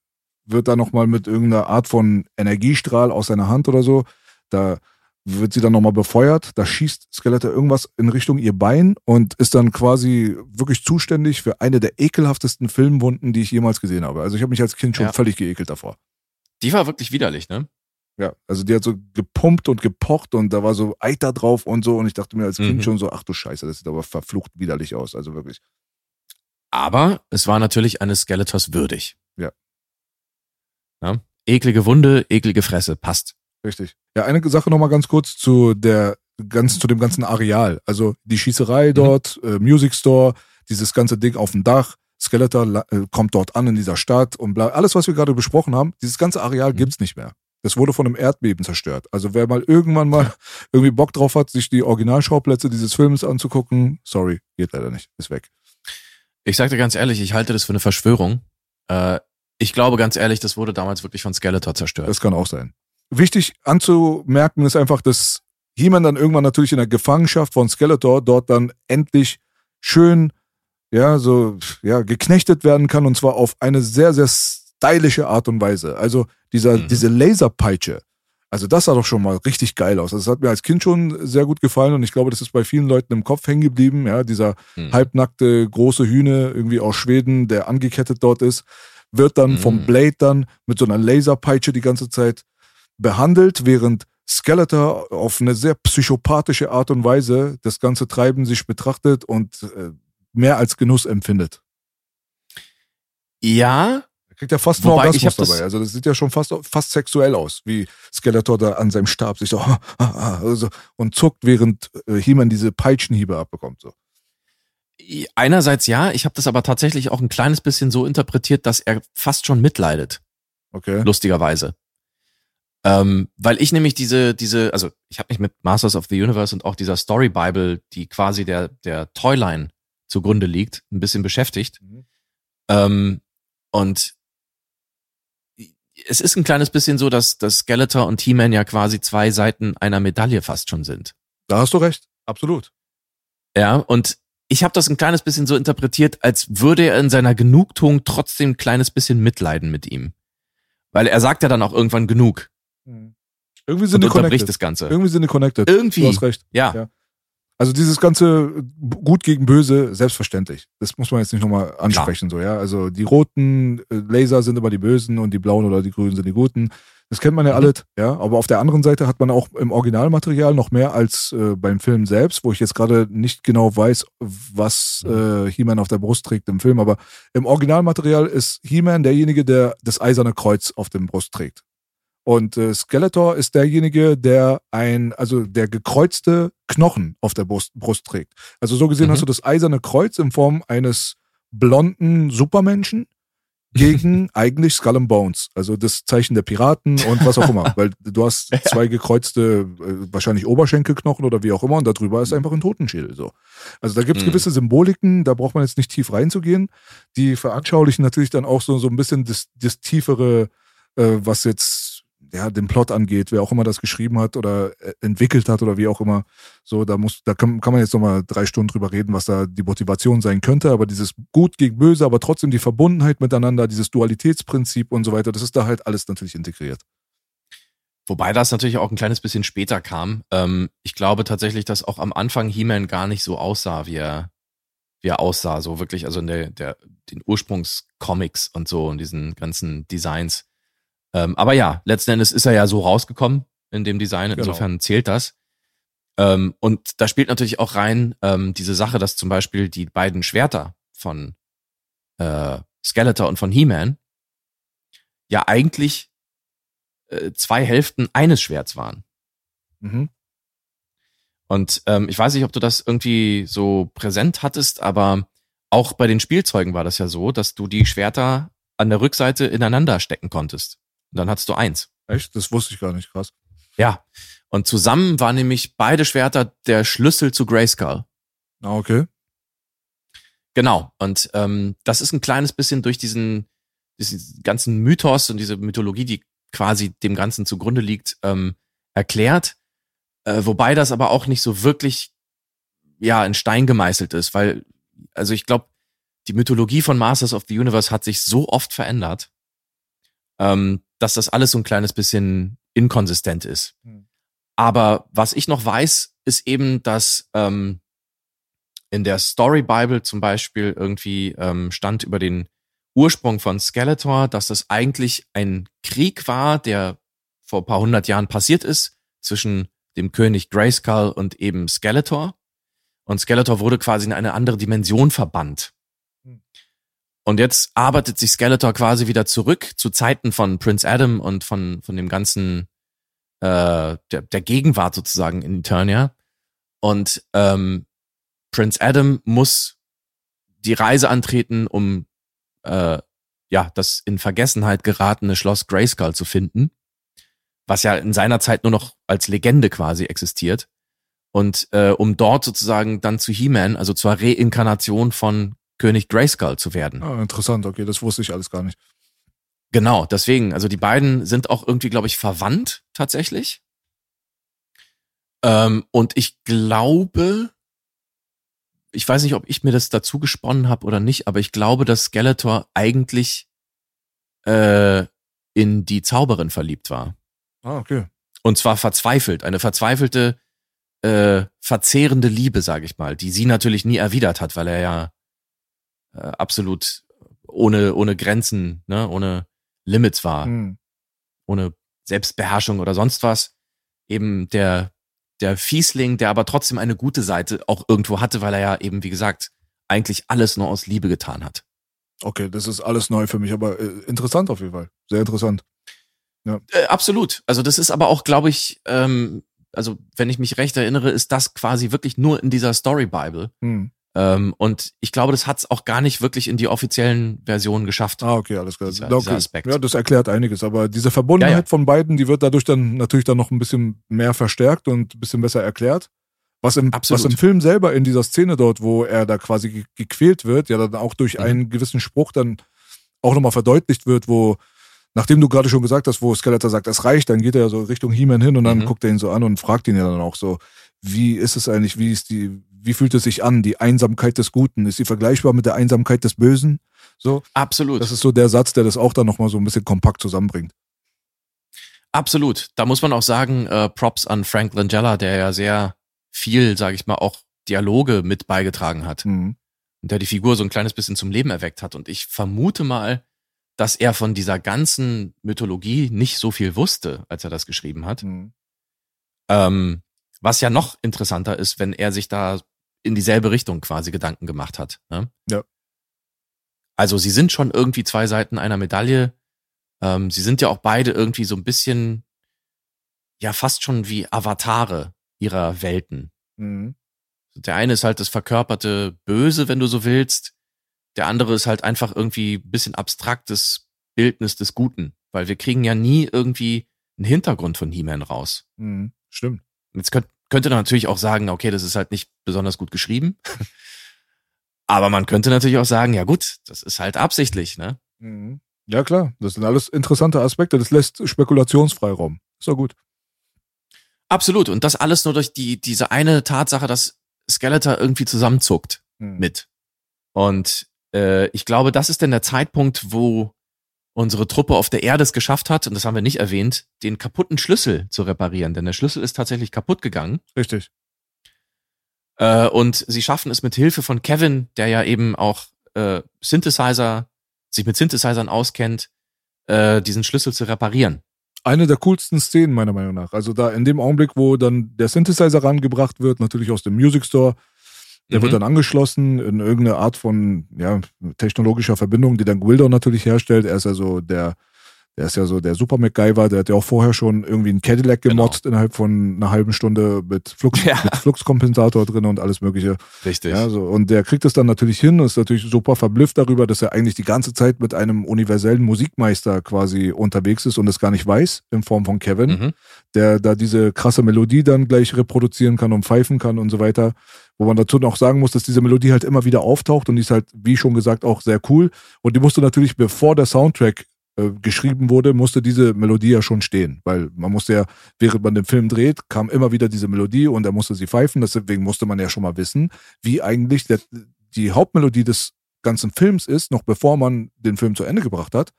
wird dann nochmal mit irgendeiner Art von Energiestrahl aus seiner Hand oder so, da wird sie dann nochmal befeuert, da schießt Skeletor irgendwas in Richtung ihr Bein und ist dann quasi wirklich zuständig für eine der ekelhaftesten Filmwunden, die ich jemals gesehen habe. Also ich habe mich als Kind schon Ja. völlig geekelt davor. Die war wirklich widerlich, ne? Ja, also die hat so gepumpt und gepocht und da war so Eiter drauf und so und ich dachte mir als Kind Mhm. schon so, ach du Scheiße, das sieht aber verflucht widerlich aus, also wirklich. Aber es war natürlich eines Skeletors würdig. Ja. ja? Eklige Wunde, eklige Fresse, passt. Richtig. Ja, eine Sache nochmal ganz kurz zu der ganz, zu dem ganzen Areal. Also die Schießerei dort, äh, Music Store, dieses ganze Ding auf dem Dach, Skeletor äh, kommt dort an in dieser Stadt und bla, alles, was wir gerade besprochen haben, dieses ganze Areal Mhm. gibt's nicht mehr. Das wurde von einem Erdbeben zerstört. Also wer mal irgendwann mal irgendwie Bock drauf hat, sich die Originalschauplätze dieses Films anzugucken, sorry, geht leider nicht, ist weg. Ich sag dir ganz ehrlich, ich halte das für eine Verschwörung. Äh, ich glaube ganz ehrlich, das wurde damals wirklich von Skeletor zerstört. Das kann auch sein. Wichtig anzumerken ist einfach, dass He-Man dann irgendwann natürlich in der Gefangenschaft von Skeletor dort dann endlich schön, ja, so, ja, geknechtet werden kann und zwar auf eine sehr, sehr stylische Art und Weise. Also dieser, Mhm. diese Laserpeitsche, also das sah doch schon mal richtig geil aus. Also das hat mir als Kind schon sehr gut gefallen und ich glaube, das ist bei vielen Leuten im Kopf hängen geblieben, ja, dieser Hm. halbnackte große Hühne irgendwie aus Schweden, der angekettet dort ist, wird dann vom Mhm. Blade dann mit so einer Laserpeitsche die ganze Zeit behandelt, während Skeletor auf eine sehr psychopathische Art und Weise das ganze Treiben sich betrachtet und äh, mehr als Genuss empfindet. Ja, Er kriegt ja fast einen Orgasmus hab das- dabei. Also das sieht ja schon fast, fast sexuell aus, wie Skeletor da an seinem Stab sich so, so und zuckt, während äh, He-Man diese Peitschenhiebe abbekommt. So. einerseits ja, ich habe das aber tatsächlich auch ein kleines bisschen so interpretiert, dass er fast schon mitleidet. Okay. lustigerweise. Ähm, weil ich nämlich diese, diese, also ich habe mich mit Masters of the Universe und auch dieser Story Bible, die quasi der, der Toyline zugrunde liegt, ein bisschen beschäftigt. Mhm. Ähm, und es ist ein kleines bisschen so, dass, dass Skeletor und He-Man ja quasi zwei Seiten einer Medaille fast schon sind. Da hast du recht, absolut. Ja, und ich habe das ein kleines bisschen so interpretiert, als würde er in seiner Genugtuung trotzdem ein kleines bisschen mitleiden mit ihm. Weil er sagt ja dann auch irgendwann genug. Irgendwie sind und die unterbricht das Ganze. Irgendwie sind die connected. Irgendwie. Du hast recht. Ja. Ja. Also dieses ganze Gut gegen Böse, selbstverständlich. Das muss man jetzt nicht nochmal ansprechen, so, ja. Also die roten äh, Laser sind immer die Bösen und die blauen oder die grünen sind die Guten. Das kennt man ja Mhm. alles, ja. Aber auf der anderen Seite hat man auch im Originalmaterial noch mehr als äh, beim Film selbst, wo ich jetzt gerade nicht genau weiß, was Mhm. äh, He-Man auf der Brust trägt im Film. Aber im Originalmaterial ist He-Man derjenige, der das eiserne Kreuz auf dem Brust trägt. Und äh, Skeletor ist derjenige, der ein, also der gekreuzte Knochen auf der Brust, Brust trägt. Also so gesehen Mhm. hast du das eiserne Kreuz in Form eines blonden Supermenschen gegen eigentlich Skull and Bones, also das Zeichen der Piraten und was auch immer, weil du hast zwei gekreuzte, äh, wahrscheinlich Oberschenkelknochen oder wie auch immer und darüber ist einfach ein Totenschädel so. Also da gibt es Mhm. gewisse Symboliken, da braucht man jetzt nicht tief reinzugehen, die veranschaulichen natürlich dann auch so, so ein bisschen das, das tiefere, äh, was jetzt ja, den Plot angeht, wer auch immer das geschrieben hat oder äh, entwickelt hat oder wie auch immer. So, da muss, da kann, kann man jetzt nochmal drei Stunden drüber reden, was da die Motivation sein könnte, aber dieses Gut gegen Böse, aber trotzdem die Verbundenheit miteinander, dieses Dualitätsprinzip und so weiter, das ist da halt alles natürlich integriert. Wobei das natürlich auch ein kleines bisschen später kam. Ähm, ich glaube tatsächlich, dass auch am Anfang He-Man gar nicht so aussah, wie er, wie er aussah. So wirklich, also in der, der, den Ursprungscomics und so und diesen ganzen Designs. Ähm, aber ja, letzten Endes ist er ja so rausgekommen in dem Design. Genau. Insofern zählt das. Ähm, und da spielt natürlich auch rein ähm, diese Sache, dass zum Beispiel die beiden Schwerter von äh, Skeletor und von He-Man ja eigentlich äh, zwei Hälften eines Schwerts waren. Mhm. Und ähm, ich weiß nicht, ob du das irgendwie so präsent hattest, aber auch bei den Spielzeugen war das ja so, dass du die Schwerter an der Rückseite ineinander stecken konntest. Und dann hattest du eins. Echt? Das wusste ich gar nicht, krass. Ja. Und zusammen waren nämlich beide Schwerter der Schlüssel zu Grayskull. Ah, okay. Genau. Und ähm, das ist ein kleines bisschen durch diesen, diesen ganzen Mythos und diese Mythologie, die quasi dem Ganzen zugrunde liegt, ähm, erklärt. Äh, wobei das aber auch nicht so wirklich ja in Stein gemeißelt ist, weil also ich glaube, die Mythologie von Masters of the Universe hat sich so oft verändert, ähm, dass das alles so ein kleines bisschen inkonsistent ist. Hm. Aber was ich noch weiß, ist eben, dass ähm, in der Story Bible zum Beispiel irgendwie ähm, stand über den Ursprung von Skeletor, dass das eigentlich ein Krieg war, der vor ein paar hundert Jahren passiert ist zwischen dem König Grayskull und eben Skeletor. Und Skeletor wurde quasi in eine andere Dimension verbannt. Und jetzt arbeitet sich Skeletor quasi wieder zurück zu Zeiten von Prince Adam und von, von dem ganzen, äh, der, der Gegenwart sozusagen in Eternia. Und ähm, Prince Adam muss die Reise antreten, um äh, ja das in Vergessenheit geratene Schloss Grayskull zu finden, was ja in seiner Zeit nur noch als Legende quasi existiert. Und äh, um dort sozusagen dann zu He-Man, also zur Reinkarnation von König Grayskull zu werden. Ah, interessant, okay, das wusste ich alles gar nicht. Genau, deswegen, also die beiden sind auch irgendwie, glaube ich, verwandt tatsächlich. Ähm, und ich glaube, ich weiß nicht, ob ich mir das dazu gesponnen habe oder nicht, aber ich glaube, dass Skeletor eigentlich äh, in die Zauberin verliebt war. Ah, okay. Und zwar verzweifelt, eine verzweifelte, äh, verzehrende Liebe, sage ich mal, die sie natürlich nie erwidert hat, weil er ja äh, absolut ohne, ohne Grenzen, ne, ohne Limits war, Hm. ohne Selbstbeherrschung oder sonst was. Eben der, der Fiesling, der aber trotzdem eine gute Seite auch irgendwo hatte, weil er ja eben, wie gesagt, eigentlich alles nur aus Liebe getan hat. Okay, das ist alles neu für mich, aber äh, interessant auf jeden Fall. Sehr interessant. Äh, absolut. Also das ist aber auch, glaube ich, ähm, also wenn ich mich recht erinnere, ist das quasi wirklich nur in dieser Story Bible. Hm. Ähm, und ich glaube, das hat's auch gar nicht wirklich in die offiziellen Versionen geschafft. Ah, okay, alles klar. Dieser- okay. dieser. Ja, das erklärt einiges, aber diese Verbundenheit Ja, ja. von beiden, die wird dadurch dann natürlich dann noch ein bisschen mehr verstärkt und ein bisschen besser erklärt. Was im, Absolut. was im Film selber in dieser Szene dort, wo er da quasi ge- gequält wird, ja dann auch durch Mhm. einen gewissen Spruch dann auch nochmal verdeutlicht wird, wo nachdem du gerade schon gesagt hast, wo Skeletor sagt, es reicht, dann geht er so Richtung He-Man hin und dann Mhm. guckt er ihn so an und fragt ihn ja dann auch so, wie ist es eigentlich, wie ist die, wie fühlt es sich an, die Einsamkeit des Guten? Ist sie vergleichbar mit der Einsamkeit des Bösen? So, Absolut. das ist so der Satz, der das auch dann nochmal so ein bisschen kompakt zusammenbringt. Absolut. Da muss man auch sagen, äh, Props an Frank Langella, der ja sehr viel, sage ich mal, auch Dialoge mit beigetragen hat Mhm. und der die Figur so ein kleines bisschen zum Leben erweckt hat. Und ich vermute mal, dass er von dieser ganzen Mythologie nicht so viel wusste, als er das geschrieben hat. Mhm. Ähm, was ja noch interessanter ist, wenn er sich da in dieselbe Richtung quasi Gedanken gemacht hat. Ne? Ja. Also sie sind schon irgendwie zwei Seiten einer Medaille. Ähm, sie sind ja auch beide irgendwie so ein bisschen, ja fast schon wie Avatare ihrer Welten. Mhm. Der eine ist halt das verkörperte Böse, wenn du so willst. Der andere ist halt einfach irgendwie ein bisschen abstraktes Bildnis des Guten. Weil wir kriegen ja nie irgendwie einen Hintergrund von He-Man raus. Mhm. Stimmt. Jetzt könnt, könnte natürlich auch sagen, okay, das ist halt nicht besonders gut geschrieben. Aber man könnte natürlich auch sagen, ja gut, das ist halt absichtlich, ne? Mhm. Ja, klar. Das sind alles interessante Aspekte. Das lässt Spekulationsfreiraum. Ist doch gut. Absolut. Und das alles nur durch die, diese eine Tatsache, dass Skeletor irgendwie zusammenzuckt Mhm. mit. Und äh, ich glaube, das ist denn der Zeitpunkt, wo unsere Truppe auf der Erde es geschafft hat, und das haben wir nicht erwähnt, den kaputten Schlüssel zu reparieren. Denn der Schlüssel ist tatsächlich kaputt gegangen. Richtig. Äh, und sie schaffen es mit Hilfe von Kevin, der ja eben auch äh, Synthesizer, sich mit Synthesizern auskennt, äh, diesen Schlüssel zu reparieren. Eine der coolsten Szenen, meiner Meinung nach. Also da in dem Augenblick, wo dann der Synthesizer rangebracht wird, natürlich aus dem Music Store, der Mhm. wird dann angeschlossen in irgendeine Art von ja, technologischer Verbindung, die dann Gwildor natürlich herstellt. Er ist ja so der, der ist ja so der Super MacGyver, der hat ja auch vorher schon irgendwie einen Cadillac gemotzt innerhalb von einer halben Stunde mit, Flux, Genau. Ja. mit Fluxkompensator drin und alles mögliche. Richtig. Ja, so. Und der kriegt es dann natürlich hin und ist natürlich super verblüfft darüber, dass er eigentlich die ganze Zeit mit einem universellen Musikmeister quasi unterwegs ist und es gar nicht weiß, in Form von Kevin, Mhm. der da diese krasse Melodie dann gleich reproduzieren kann und pfeifen kann und so weiter. Wo man dazu noch sagen muss, dass diese Melodie halt immer wieder auftaucht und die ist halt, wie schon gesagt, auch sehr cool. Und die musste natürlich, bevor der Soundtrack äh, geschrieben wurde, musste diese Melodie ja schon stehen. Weil man musste ja, während man den Film dreht, kam immer wieder diese Melodie und er musste sie pfeifen. Deswegen musste man ja schon mal wissen, wie eigentlich der, die Hauptmelodie des ganzen Films ist, noch bevor man den Film zu Ende gebracht hat.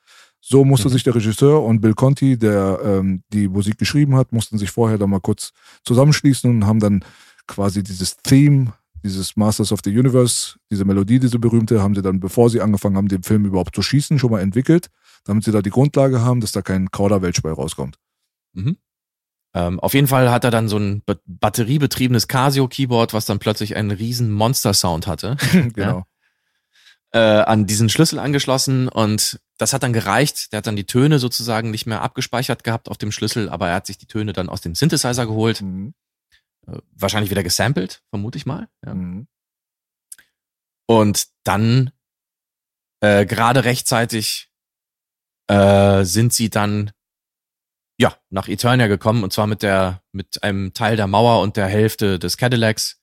So musste Mhm. sich der Regisseur und Bill Conti, der ähm, die Musik geschrieben hat, mussten sich vorher dann mal kurz zusammenschließen und haben dann quasi dieses Theme, dieses Masters of the Universe, diese Melodie, diese berühmte, haben sie dann, bevor sie angefangen haben, den Film überhaupt zu schießen, schon mal entwickelt, damit sie da die Grundlage haben, dass da kein Kauderwelsch bei rauskommt. Mhm. Ähm, auf jeden Fall hat er dann so ein ba- batteriebetriebenes Casio-Keyboard, was dann plötzlich einen riesen Monster-Sound hatte, genau. äh, an diesen Schlüssel angeschlossen und das hat dann gereicht. Der hat dann die Töne sozusagen nicht mehr abgespeichert gehabt auf dem Schlüssel, aber er hat sich die Töne dann aus dem Synthesizer geholt, Mhm. Äh, wahrscheinlich wieder gesampelt, vermute ich mal. Ja. Mhm. Und dann äh, gerade rechtzeitig äh, sind sie dann ja nach Eternia gekommen und zwar mit der mit einem Teil der Mauer und der Hälfte des Cadillacs,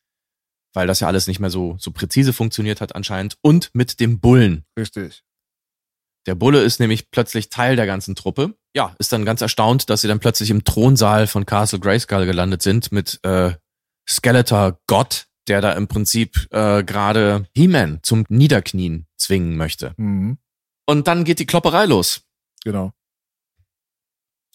weil das ja alles nicht mehr so so präzise funktioniert hat anscheinend und mit dem Bullen. Richtig. Der Bulle ist nämlich plötzlich Teil der ganzen Truppe. Ja, ist dann ganz erstaunt, dass sie dann plötzlich im Thronsaal von Castle Grayskull gelandet sind mit äh, Skeletor Gott, der da im Prinzip äh, gerade He-Man zum Niederknien zwingen möchte. Mhm. Und dann geht die Klopperei los. Genau.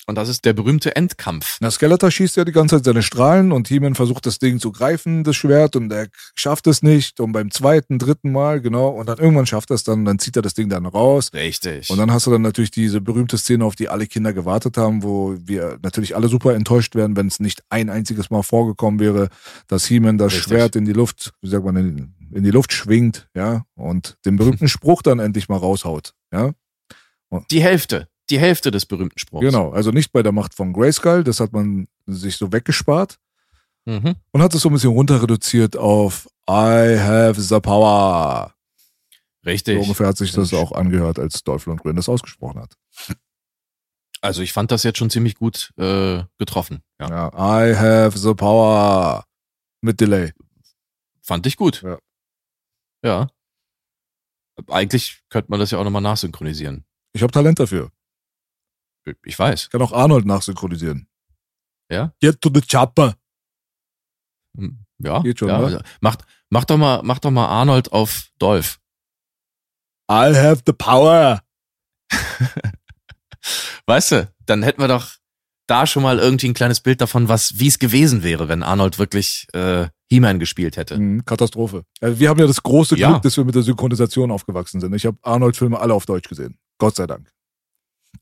Und das ist der berühmte Endkampf. Na, Skeletor schießt ja die ganze Zeit seine Strahlen und He-Man versucht das Ding zu greifen, das Schwert, und er schafft es nicht. Und beim zweiten, dritten Mal, genau, und dann irgendwann schafft er es dann, dann zieht er das Ding dann raus. Richtig. Und dann hast du dann natürlich diese berühmte Szene, auf die alle Kinder gewartet haben, wo wir natürlich alle super enttäuscht wären, wenn es nicht ein einziges Mal vorgekommen wäre, dass He-Man das Richtig. Schwert in die Luft, wie sagt man, in, in die Luft schwingt, ja, und den berühmten Spruch dann endlich mal raushaut, ja. die Hälfte. Die Hälfte des berühmten Spruchs. Genau, also nicht bei der Macht von Grayskull, das hat man sich so weggespart Mhm. und hat es so ein bisschen runter reduziert auf I have the power. Richtig. So ungefähr hat sich das auch angehört, als Dolph Lundgren das ausgesprochen hat. Also ich fand das jetzt schon ziemlich gut äh, getroffen. Ja. Ja, I have the power. Mit Delay. Fand ich gut. Ja. Ja. Eigentlich könnte man das ja auch nochmal nachsynchronisieren. Ich habe Talent dafür. Ich weiß. Kann auch Arnold nachsynchronisieren. Ja? Get to the chopper. Hm, Ja. Geht schon, ja. ne? Macht, mach doch mal, mach doch mal Arnold auf Dolph. I have the power. Weißt du, dann hätten wir doch da schon mal irgendwie ein kleines Bild davon, was, wie es gewesen wäre, wenn Arnold wirklich äh, He-Man gespielt hätte. Mhm, Katastrophe. Also wir haben ja das große Glück, Ja. dass wir mit der Synchronisation aufgewachsen sind. Ich habe Arnold-Filme alle auf Deutsch gesehen. Gott sei Dank.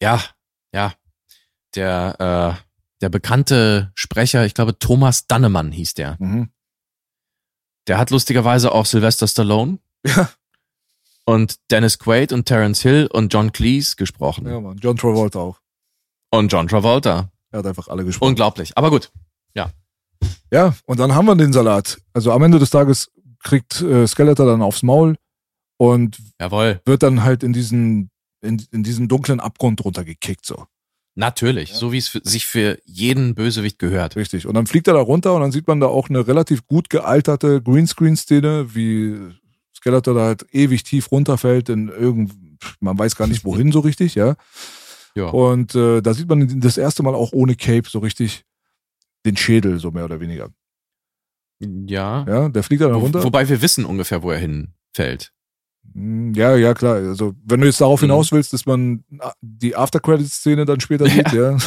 Ja, ja. Der, äh, der bekannte Sprecher, ich glaube Thomas Dannemann hieß der. Mhm. Der hat lustigerweise auch Sylvester Stallone Ja. und Dennis Quaid und Terence Hill und John Cleese gesprochen. ja, Mann. John Travolta auch. Und John Travolta. Er hat einfach alle gesprochen. Unglaublich. Aber gut. Ja, und dann haben wir den Salat. Also am Ende des Tages kriegt äh, Skeletor dann aufs Maul und Jawohl. wird dann halt in diesen, in, in diesen dunklen Abgrund runtergekickt, so. Natürlich. So wie es für, sich für jeden Bösewicht gehört. Richtig. Und dann fliegt er da runter und dann sieht man da auch eine relativ gut gealterte Greenscreen-Szene, wie Skeletor da halt ewig tief runterfällt in irgend, man weiß gar nicht wohin so richtig, ja. Ja. Und äh, da sieht man das erste Mal auch ohne Cape so richtig den Schädel, so mehr oder weniger. Ja. Ja, der fliegt da dann Wo, runter. wobei wir wissen ungefähr, wo er hinfällt. Hm, Ja, ja, klar. Also, wenn du jetzt darauf Mhm. hinaus willst, dass man die After-Credits-Szene dann später sieht, ja.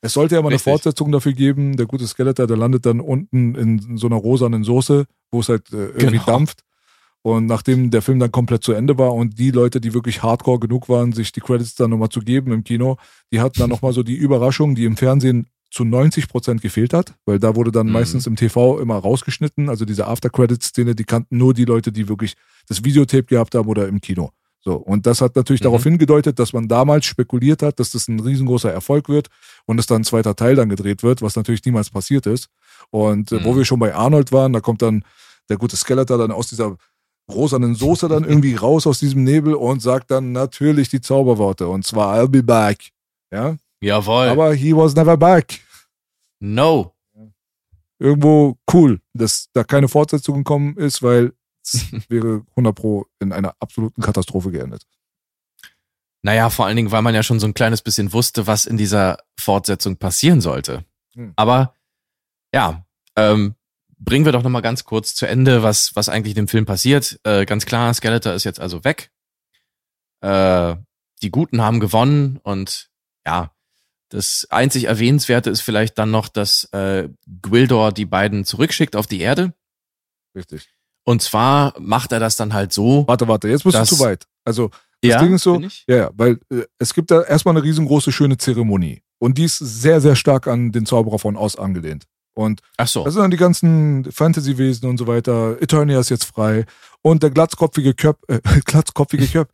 Es sollte ja mal eine Richtig. Fortsetzung dafür geben. Der gute Skeletor, der landet dann unten in so einer rosanen Soße, wo es halt äh, irgendwie Genau. dampft. Und nachdem der Film dann komplett zu Ende war und die Leute, die wirklich hardcore genug waren, sich die Credits dann nochmal zu geben im Kino, die hatten dann nochmal so die Überraschung, die im Fernsehen zu 90 Prozent gefehlt hat, weil da wurde dann Mhm. meistens im TV immer rausgeschnitten. Also diese After-Credits-Szene, die kannten nur die Leute, die wirklich das Videotape gehabt haben oder im Kino. So. Und das hat natürlich Mhm. darauf hingedeutet, dass man damals spekuliert hat, dass das ein riesengroßer Erfolg wird und es dann ein zweiter Teil dann gedreht wird, was natürlich niemals passiert ist. Und äh, wo Mhm. wir schon bei Arnold waren, da kommt dann der gute Skeletor dann aus dieser rosanen Soße dann irgendwie raus aus diesem Nebel und sagt dann natürlich die Zauberworte und zwar I'll be back. Ja, Jawohl. aber he was never back. No. Irgendwo cool, dass da keine Fortsetzung gekommen ist, weil es wäre 100 pro in einer absoluten Katastrophe geendet. Naja, vor allen Dingen, weil man ja schon so ein kleines bisschen wusste, was in dieser Fortsetzung passieren sollte. Hm. Aber ja, ähm, bringen wir doch nochmal ganz kurz zu Ende, was, was eigentlich in dem Film passiert. Äh, ganz klar, Skeletor ist jetzt also weg. Äh, die Guten haben gewonnen und ja, das einzig Erwähnenswerte ist vielleicht dann noch, dass äh, Gwildor die beiden zurückschickt auf die Erde. Richtig. Und zwar macht er das dann halt so. Warte, warte, jetzt bist Das- du zu weit. Also, das Ding ist so, ja, ja, weil äh, es gibt da erstmal eine riesengroße, schöne Zeremonie. Und die ist sehr, sehr stark an den Zauberer von Oz angelehnt. Und Ach so. Das sind dann die ganzen Fantasy-Wesen und so weiter. Eternia ist jetzt frei. Und der glatzkopfige Köp, äh, glatzkopfige Köp,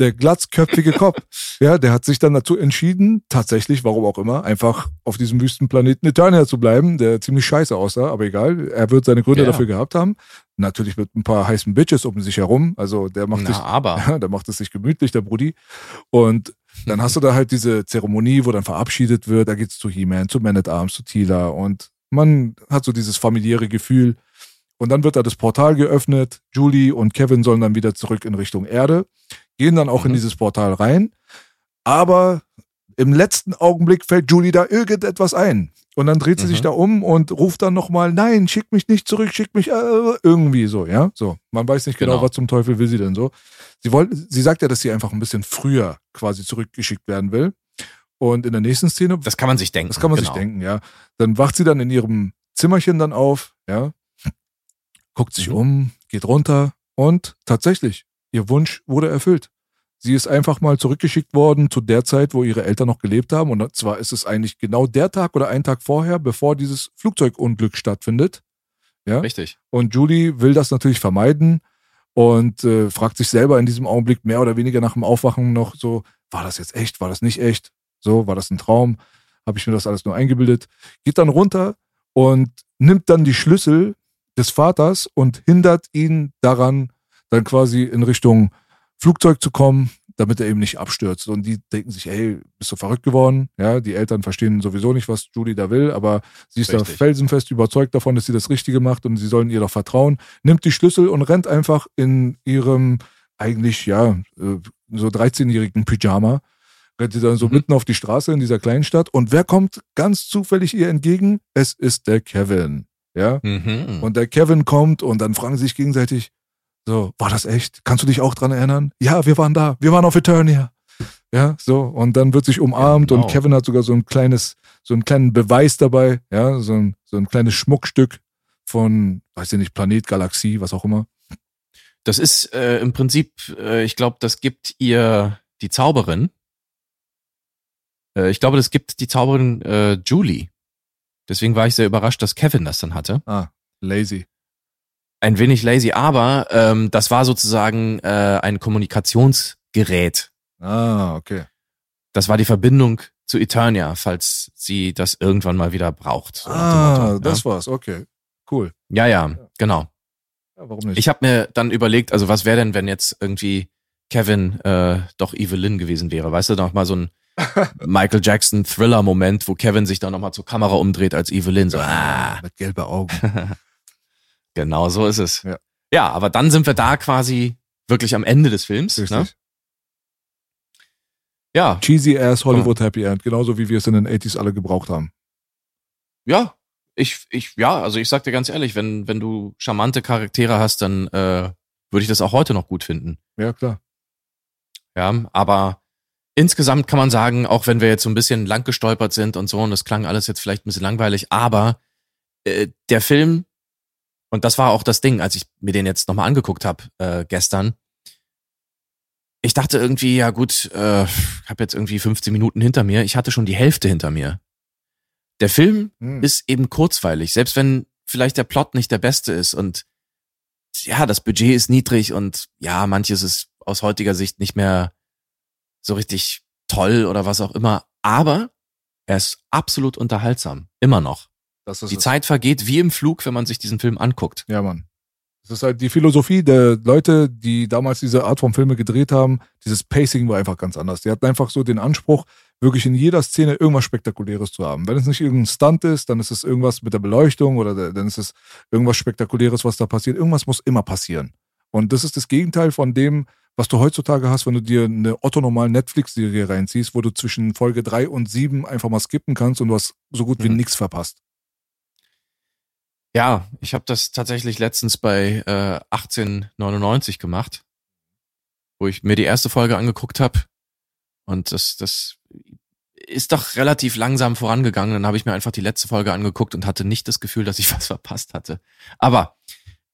der glatzköpfige Kopf, ja, der hat sich dann dazu entschieden, tatsächlich, warum auch immer, einfach auf diesem Wüstenplaneten Eternia zu bleiben, der ziemlich scheiße aussah, aber egal. Er wird seine Gründe Ja. dafür gehabt haben. Natürlich mit ein paar heißen Bitches um sich herum. Also der macht sich, Na, aber. ja, der macht es sich gemütlich, der Brudi. Und dann hast du da halt diese Zeremonie, wo dann verabschiedet wird. Da geht's zu He-Man, zu Man at Arms, zu Tila und man hat so dieses familiäre Gefühl. Und dann wird da das Portal geöffnet. Julie und Kevin sollen dann wieder zurück in Richtung Erde, gehen dann auch in Mhm. dieses Portal rein. Aber im letzten Augenblick fällt Julie da irgendetwas ein. Und dann dreht sie sich Mhm. da um und ruft dann nochmal, nein, schick mich nicht zurück, schick mich äh, irgendwie so, ja. So, man weiß nicht genau, Genau. was zum Teufel will sie denn so. Sie wollte, sie sagt ja, dass sie einfach ein bisschen früher quasi zurückgeschickt werden will. Und in der nächsten Szene Das kann man sich denken. das kann man genau. sich denken, ja. Dann wacht sie dann in ihrem Zimmerchen dann auf, ja. Guckt sich Mhm. um, geht runter und tatsächlich, ihr Wunsch wurde erfüllt. Sie ist einfach mal zurückgeschickt worden zu der Zeit, wo ihre Eltern noch gelebt haben. Und zwar ist es eigentlich genau der Tag oder ein Tag vorher, bevor dieses Flugzeugunglück stattfindet. Ja. Richtig. Und Julie will das natürlich vermeiden und äh, fragt sich selber in diesem Augenblick mehr oder weniger nach dem Aufwachen noch so, war das jetzt echt, war das nicht echt? So, war das ein Traum? Habe ich mir das alles nur eingebildet? Geht dann runter und nimmt dann die Schlüssel des Vaters und hindert ihn daran, dann quasi in Richtung Flugzeug zu kommen, damit er eben nicht abstürzt. Und die denken sich, ey, bist du verrückt geworden? Ja, die Eltern verstehen sowieso nicht, was Julie da will, aber sie ist da Richtig. felsenfest überzeugt davon, dass sie das Richtige macht und sie sollen ihr doch vertrauen. Nimmt die Schlüssel und rennt einfach in ihrem eigentlich, ja, äh, so 13-jährigen Pyjama Rennt sie dann so Mhm. mitten auf die Straße in dieser kleinen Stadt und wer kommt ganz zufällig ihr entgegen? Es ist der Kevin. Ja. Mhm. Und der Kevin kommt und dann fragen sie sich gegenseitig, so, war das echt? Kannst du dich auch dran erinnern? Ja, wir waren da. Wir waren auf Eternia. Ja, so. Und dann wird sich umarmt Genau. und Kevin hat sogar so ein kleines, so einen kleinen Beweis dabei. Ja, so ein, so ein kleines Schmuckstück von, weiß ich nicht, Planet, Galaxie, was auch immer. Das ist äh, im Prinzip, äh, ich glaube, das gibt ihr die Zauberin. Äh, ich glaube, das gibt die Zauberin äh, Julie. Deswegen war ich sehr überrascht, dass Kevin das dann hatte. Ah, lazy. Ein wenig lazy, aber ähm, das war sozusagen äh, ein Kommunikationsgerät. Ah, okay. Das war die Verbindung zu Eternia, falls sie das irgendwann mal wieder braucht. so Ah, Motto, das war's. Okay. Cool. ja. ja, ja, genau. Ja, warum nicht? Ich habe mir dann überlegt, also was wäre denn, wenn jetzt irgendwie Kevin äh, doch Evelyn gewesen wäre? Weißt du, noch mal so ein Michael Jackson Thriller-Moment, wo Kevin sich dann noch mal zur Kamera umdreht als Evelyn. So, ah, Mit gelben Augen. genau so ist es. Ja. Ja, aber dann sind wir da quasi wirklich am Ende des Films. Ne? Richtig. Ja, Cheesy ass Hollywood Happy End, genauso wie wir es in den 80s alle gebraucht haben. ja, ich, ich, ja, also ich sag dir ganz ehrlich, wenn, wenn du charmante Charaktere hast, dann äh, würde ich das auch heute noch gut finden. Ja, klar. Ja, aber insgesamt kann man sagen, auch wenn wir jetzt so ein bisschen lang gestolpert sind und so, und das klang alles jetzt vielleicht ein bisschen langweilig, aber äh, der Film, und das war auch das Ding, als ich mir den jetzt nochmal angeguckt habe äh, gestern, ich dachte irgendwie, ja gut, äh, ich habe jetzt irgendwie 15 Minuten hinter mir, ich hatte schon die Hälfte hinter mir. Der Film Hm. ist eben kurzweilig, selbst wenn vielleicht der Plot nicht der beste ist und ja, das Budget ist niedrig und ja, manches ist aus heutiger Sicht nicht mehr so richtig toll oder was auch immer, aber er ist absolut unterhaltsam, immer noch. Die es. Zeit vergeht wie im Flug, wenn man sich diesen Film anguckt. Ja, Mann. Das ist halt die Philosophie der Leute, die damals diese Art von Filme gedreht haben. Dieses Pacing war einfach ganz anders. Die hatten einfach so den Anspruch, wirklich in jeder Szene irgendwas Spektakuläres zu haben. Wenn es nicht irgendein Stunt ist, dann ist es irgendwas mit der Beleuchtung oder der, dann ist es irgendwas Spektakuläres, was da passiert. Irgendwas muss immer passieren. Und das ist das Gegenteil von dem, was du heutzutage hast, wenn du dir eine otto-normalen Netflix-Serie reinziehst, wo du zwischen Folge drei und sieben einfach mal skippen kannst und du hast so gut wie Mhm. nichts verpasst. Ja, ich habe das tatsächlich letztens bei äh, 1899 gemacht, wo ich mir die erste Folge angeguckt habe und das das ist doch relativ langsam vorangegangen. Dann habe ich mir einfach die letzte Folge angeguckt und hatte nicht das Gefühl, dass ich was verpasst hatte. Aber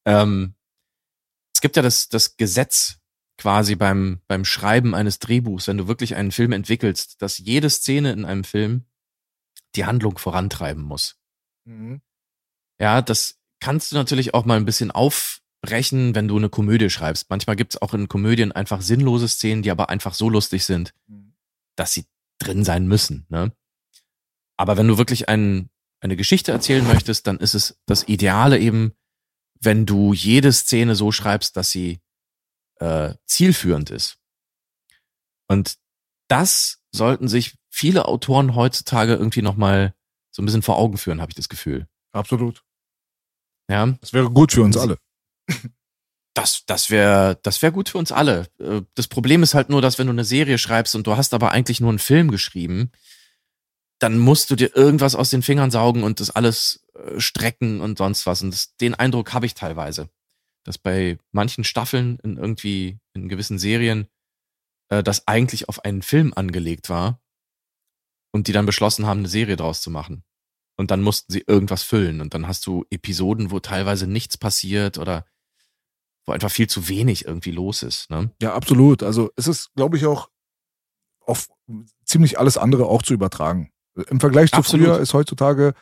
ähm, es gibt ja das das Gesetz quasi beim beim Schreiben eines Drehbuchs, wenn du wirklich einen Film entwickelst, dass jede Szene in einem Film die Handlung vorantreiben muss. Mhm. Ja, das kannst du natürlich auch mal ein bisschen aufbrechen, wenn du eine Komödie schreibst. Manchmal gibt's auch in Komödien einfach sinnlose Szenen, die aber einfach so lustig sind, dass sie drin sein müssen. Ne? Aber wenn du wirklich ein, eine Geschichte erzählen möchtest, dann ist es das Ideale eben, wenn du jede Szene so schreibst, dass sie äh, zielführend ist. Und das sollten sich viele Autoren heutzutage irgendwie nochmal so ein bisschen vor Augen führen, habe ich das Gefühl. Absolut. Ja, Das wäre gut für uns alle. das, das wäre das wär gut für uns alle. Äh, Das Problem ist halt nur, dass wenn du eine Serie schreibst und du hast aber eigentlich nur einen Film geschrieben, dann musst du dir irgendwas aus den Fingern saugen und das alles äh, strecken und sonst was. Und das, den Eindruck habe ich teilweise, dass bei manchen Staffeln in irgendwie in gewissen Serien äh, das eigentlich auf einen Film angelegt war und die dann beschlossen haben, eine Serie draus zu machen. Und dann mussten sie irgendwas füllen. Und dann hast du Episoden, wo teilweise nichts passiert oder wo einfach viel zu wenig irgendwie los ist. Ne? Ja, absolut. Also es ist, glaube ich, auch auf ziemlich alles andere auch zu übertragen. Im Vergleich zu Absolut. früher ist heutzutage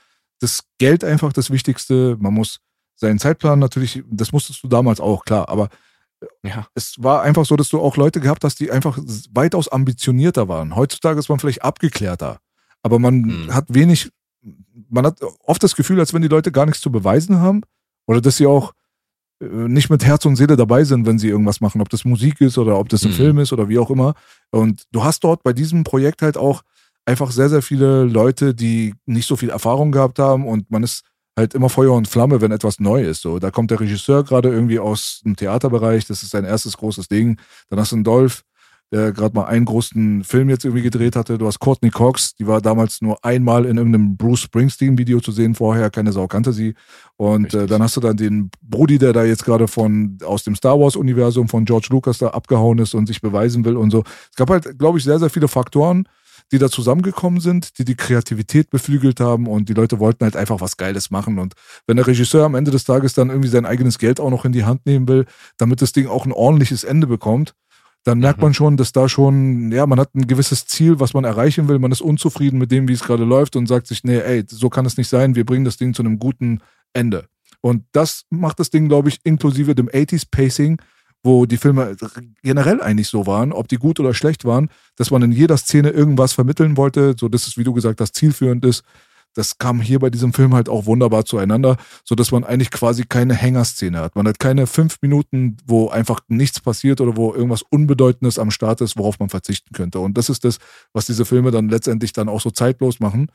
das Geld einfach das Wichtigste. Man muss seinen Zeitplan natürlich, das musstest du damals auch, klar, aber Ja. es war einfach so, dass du auch Leute gehabt hast, die einfach weitaus ambitionierter waren. Heutzutage ist man vielleicht abgeklärter, aber man Mhm. hat wenig, man hat oft das Gefühl, als wenn die Leute gar nichts zu beweisen haben oder dass sie auch äh, nicht mit Herz und Seele dabei sind, wenn sie irgendwas machen, ob das Musik ist oder ob das ein Mhm. Film ist oder wie auch immer. Und du hast dort bei diesem Projekt halt auch einfach sehr, sehr viele Leute, die nicht so viel Erfahrung gehabt haben und man ist halt immer Feuer und Flamme, wenn etwas neu ist. So, da kommt der Regisseur gerade irgendwie aus dem Theaterbereich, das ist sein erstes großes Ding. Dann hast du einen Dolph, der gerade mal einen großen Film jetzt irgendwie gedreht hatte. Du hast Courtney Cox, die war damals nur einmal in irgendeinem Bruce Springsteen-Video zu sehen, vorher keine Sau kannte sie. Und äh, dann hast du dann den Brody, der da jetzt gerade von aus dem Star Wars-Universum von George Lucas da abgehauen ist und sich beweisen will und so. Es gab halt, glaube ich, sehr, sehr viele Faktoren, die da zusammengekommen sind, die die Kreativität beflügelt haben und die Leute wollten halt einfach was Geiles machen. Und wenn der Regisseur am Ende des Tages dann irgendwie sein eigenes Geld auch noch in die Hand nehmen will, damit das Ding auch ein ordentliches Ende bekommt, dann merkt man schon, dass da schon, ja, man hat ein gewisses Ziel, was man erreichen will. Man ist unzufrieden mit dem, wie es gerade läuft und sagt sich, nee, ey, so kann es nicht sein. Wir bringen das Ding zu einem guten Ende. Und das macht das Ding, glaube ich, inklusive dem 80s Pacing, wo die Filme generell eigentlich so waren, ob die gut oder schlecht waren, dass man in jeder Szene irgendwas vermitteln wollte, so dass es, wie du gesagt hast, zielführend ist das kam hier bei diesem Film halt auch wunderbar zueinander, so dass man eigentlich quasi keine Hängerszene hat. Man hat keine fünf Minuten, wo einfach nichts passiert oder wo irgendwas Unbedeutendes am Start ist, worauf man verzichten könnte. Und das ist das, was diese Filme dann letztendlich dann auch so zeitlos machen.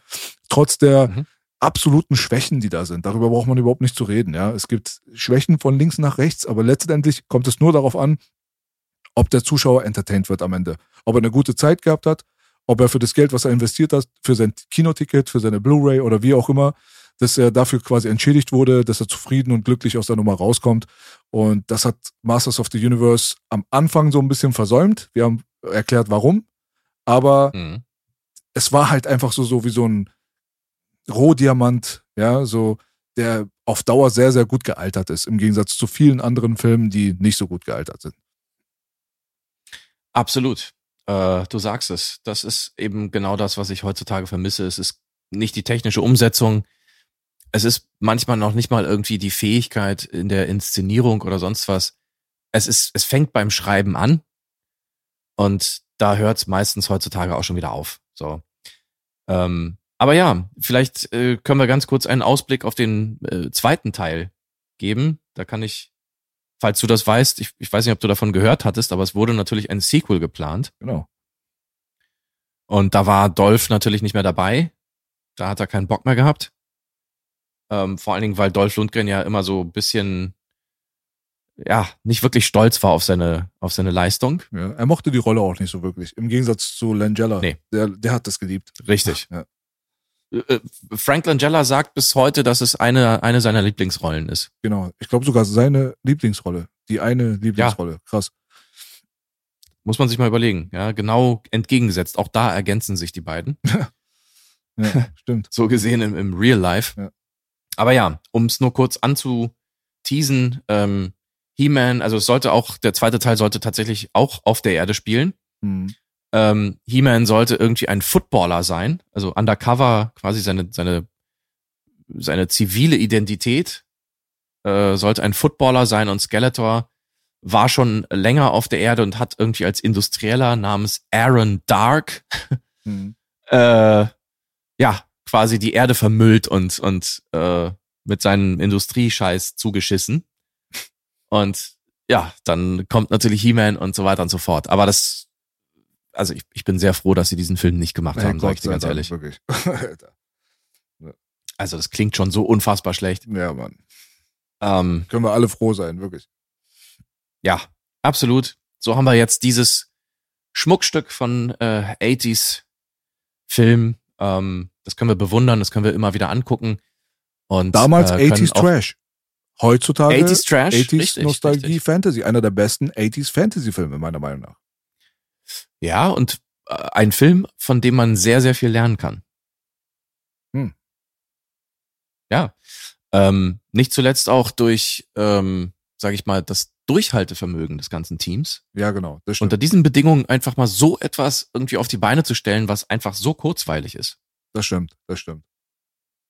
Trotz der mhm. absoluten Schwächen, die da sind. Darüber braucht man überhaupt nicht zu reden. Ja, es gibt Schwächen von links nach rechts, aber letztendlich kommt es nur darauf an, ob der Zuschauer entertained wird am Ende. Ob er eine gute Zeit gehabt hat, ob er für das Geld, was er investiert hat, für sein Kinoticket, für seine Blu-ray oder wie auch immer, dass er dafür quasi entschädigt wurde, dass er zufrieden und glücklich aus der Nummer rauskommt. Und das hat Masters of the Universe am Anfang so ein bisschen versäumt. Wir haben erklärt, warum. Aber mhm. es war halt einfach so, so wie so ein Rohdiamant, ja, so, der auf Dauer sehr, sehr gut gealtert ist, im Gegensatz zu vielen anderen Filmen, die nicht so gut gealtert sind. Absolut. Äh, du sagst es. Das ist eben genau das, was ich heutzutage vermisse. Es ist nicht die technische Umsetzung. Es ist manchmal noch nicht mal irgendwie die Fähigkeit in der Inszenierung oder sonst was. Es ist, es fängt beim Schreiben an und da hört es meistens heutzutage auch schon wieder auf. So. Ähm, aber ja, vielleicht äh, können wir ganz kurz einen Ausblick auf den äh, zweiten Teil geben. Da kann ich falls du das weißt, ich, ich weiß nicht, ob du davon gehört hattest, aber es wurde natürlich ein Sequel geplant. Genau. Und da war Dolph natürlich nicht mehr dabei. Da hat er keinen Bock mehr gehabt. Ähm, vor allen Dingen, weil Dolph Lundgren ja immer so ein bisschen, ja, nicht wirklich stolz war auf seine, auf seine Leistung. Ja, er mochte die Rolle auch nicht so wirklich. Im Gegensatz zu Langella. Nee. Der, der hat das geliebt. Richtig. Ja. Äh, Frank Langella sagt bis heute, dass es eine, eine seiner Lieblingsrollen ist. Genau. Ich glaube sogar seine Lieblingsrolle. Die eine Lieblingsrolle. Ja. Krass. Muss man sich mal überlegen. Ja, genau entgegengesetzt. Auch da ergänzen sich die beiden. ja, stimmt. so gesehen im, im Real Life. Ja. Aber ja, um es nur kurz anzuteasen, ähm, He-Man, also es sollte auch, der zweite Teil sollte tatsächlich auch auf der Erde spielen. Mhm ähm, He-Man sollte irgendwie ein Footballer sein, also undercover quasi seine seine seine zivile Identität äh, sollte ein Footballer sein und Skeletor war schon länger auf der Erde und hat irgendwie als Industrieller namens Aaron Dark mhm. äh, ja quasi die Erde vermüllt und und äh, mit seinem Industriescheiß zugeschissen und ja, dann kommt natürlich He-Man und so weiter und so fort. Aber das also ich, ich bin sehr froh, dass sie diesen Film nicht gemacht haben, sag ich dir ganz ehrlich. Wirklich. Also das klingt schon so unfassbar schlecht. Ja, Mann. Ähm, Können wir alle froh sein, wirklich. Ja, absolut. So haben wir jetzt dieses Schmuckstück von äh, 80s Film. Ähm, das können wir bewundern, das können wir immer wieder angucken. Und, Damals äh, 80s Trash. Heutzutage 80s Trash. 80s richtig, Nostalgie richtig. Fantasy. Einer der besten 80s Fantasy Filme, meiner Meinung nach. Ja, und äh, ein Film, von dem man sehr, sehr viel lernen kann. Hm. Ja. Ähm, nicht zuletzt auch durch, ähm, sage ich mal, das Durchhaltevermögen des ganzen Teams. Ja, genau. Unter diesen Bedingungen einfach mal so etwas irgendwie auf die Beine zu stellen, was einfach so kurzweilig ist. Das stimmt, das stimmt.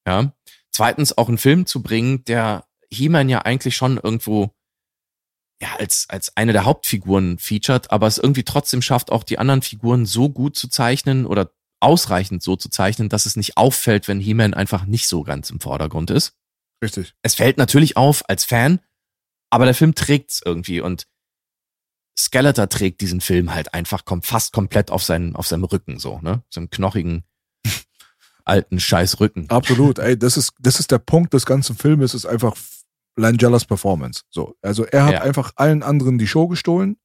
Ja. Zweitens auch einen Film zu bringen, der He-Man ja eigentlich schon irgendwo ja, als, als eine der Hauptfiguren featured, aber es irgendwie trotzdem schafft, auch die anderen Figuren so gut zu zeichnen oder ausreichend so zu zeichnen, dass es nicht auffällt, wenn He-Man einfach nicht so ganz im Vordergrund ist. Richtig. Es fällt natürlich auf als Fan, aber der Film trägt's irgendwie und Skeletor trägt diesen Film halt einfach kommt fast komplett auf seinen auf seinem Rücken so, ne? So einem knochigen alten scheiß Rücken. Absolut. Ey, das ist das ist der Punkt des ganzen Filmes, ist einfach Langellas Performance. So, also er hat ja. einfach allen anderen die Show gestohlen.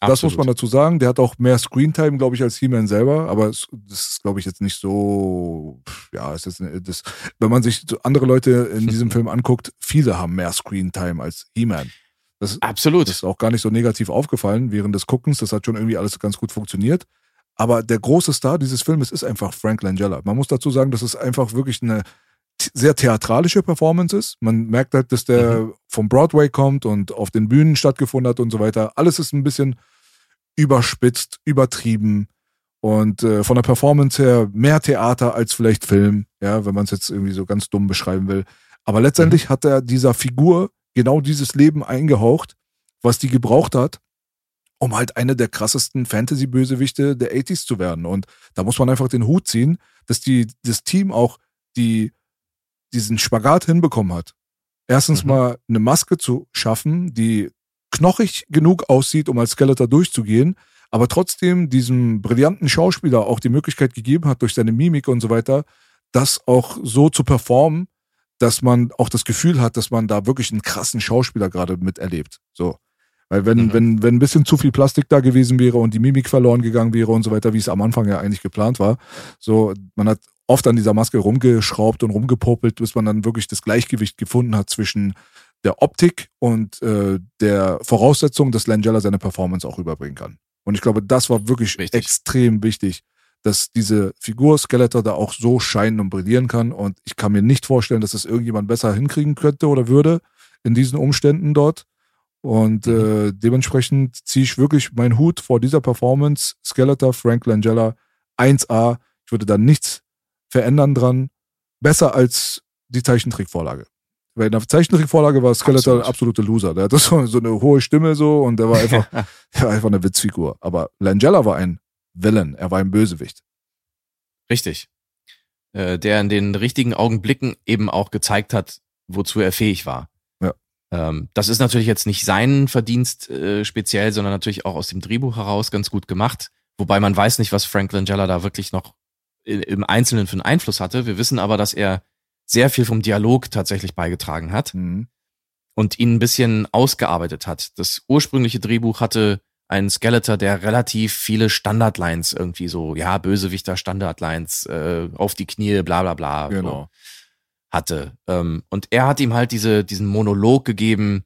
Das muss Absolut. man dazu sagen. Der hat auch mehr Screentime, glaube ich, als He-Man selber. Aber es, das ist, glaube ich, jetzt nicht so. Ja, ist jetzt, das, wenn man sich andere Leute in diesem Film anguckt, viele haben mehr Screentime als He-Man. Das, Absolut. das ist auch gar nicht so negativ aufgefallen während des Guckens. Das hat schon irgendwie alles ganz gut funktioniert. Aber der große Star dieses Filmes ist einfach Frank Langella. Man muss dazu sagen, dass es einfach wirklich eine sehr theatralische Performance ist. Man merkt halt, dass der vom Broadway kommt und auf den Bühnen stattgefunden hat und so weiter. Alles ist ein bisschen überspitzt, übertrieben und äh, von der Performance her mehr Theater als vielleicht Film, ja, wenn man es jetzt irgendwie so ganz dumm beschreiben will. Aber letztendlich hat er dieser Figur genau dieses Leben eingehaucht, was die gebraucht hat, um halt eine der krassesten Fantasy-Bösewichte der 80s zu werden. Und da muss man einfach den Hut ziehen, dass die, das Team auch die, diesen Spagat hinbekommen hat. Erstens Mhm. mal eine Maske zu schaffen, die knochig genug aussieht, um als Skeletor durchzugehen, aber trotzdem diesem brillanten Schauspieler auch die Möglichkeit gegeben hat, durch seine Mimik und so weiter, das auch so zu performen, dass man auch das Gefühl hat, dass man da wirklich einen krassen Schauspieler gerade miterlebt. So. Weil wenn, Mhm. wenn, wenn ein bisschen zu viel Plastik da gewesen wäre und die Mimik verloren gegangen wäre und so weiter, wie es am Anfang ja eigentlich geplant war, so, man hat oft an dieser Maske rumgeschraubt und rumgepopelt, bis man dann wirklich das Gleichgewicht gefunden hat zwischen der Optik und äh, der Voraussetzung, dass Langella seine Performance auch rüberbringen kann. Und ich glaube, das war wirklich Richtig. extrem wichtig, dass diese Figur Skeletor da auch so scheinen und brillieren kann. Und ich kann mir nicht vorstellen, dass das irgendjemand besser hinkriegen könnte oder würde in diesen Umständen dort. Und äh, dementsprechend ziehe ich wirklich meinen Hut vor dieser Performance. Skeletor, Frank Langella, 1A. Ich würde da nichts verändern dran. Besser als die Zeichentrickvorlage. Weil in der Zeichentrickvorlage war Skeletor Absolut. absolute Loser. Der hatte so, so eine hohe Stimme so und der war einfach, der war einfach eine Witzfigur. Aber Langella war ein Villain. Er war ein Bösewicht. Richtig. Äh, der in den richtigen Augenblicken eben auch gezeigt hat, wozu er fähig war. Ja. Ähm, das ist natürlich jetzt nicht sein Verdienst äh, speziell, sondern natürlich auch aus dem Drehbuch heraus ganz gut gemacht. Wobei man weiß nicht, was Frank Langella da wirklich noch im Einzelnen für einen Einfluss hatte. Wir wissen aber, dass er sehr viel vom Dialog tatsächlich beigetragen hat Mhm. und ihn ein bisschen ausgearbeitet hat. Das ursprüngliche Drehbuch hatte einen Skeletor, der relativ viele Standardlines irgendwie so, ja, Bösewichter, Standardlines, äh, auf die Knie, bla bla bla, Genau. hatte. Ähm, und er hat ihm halt diese, diesen Monolog gegeben,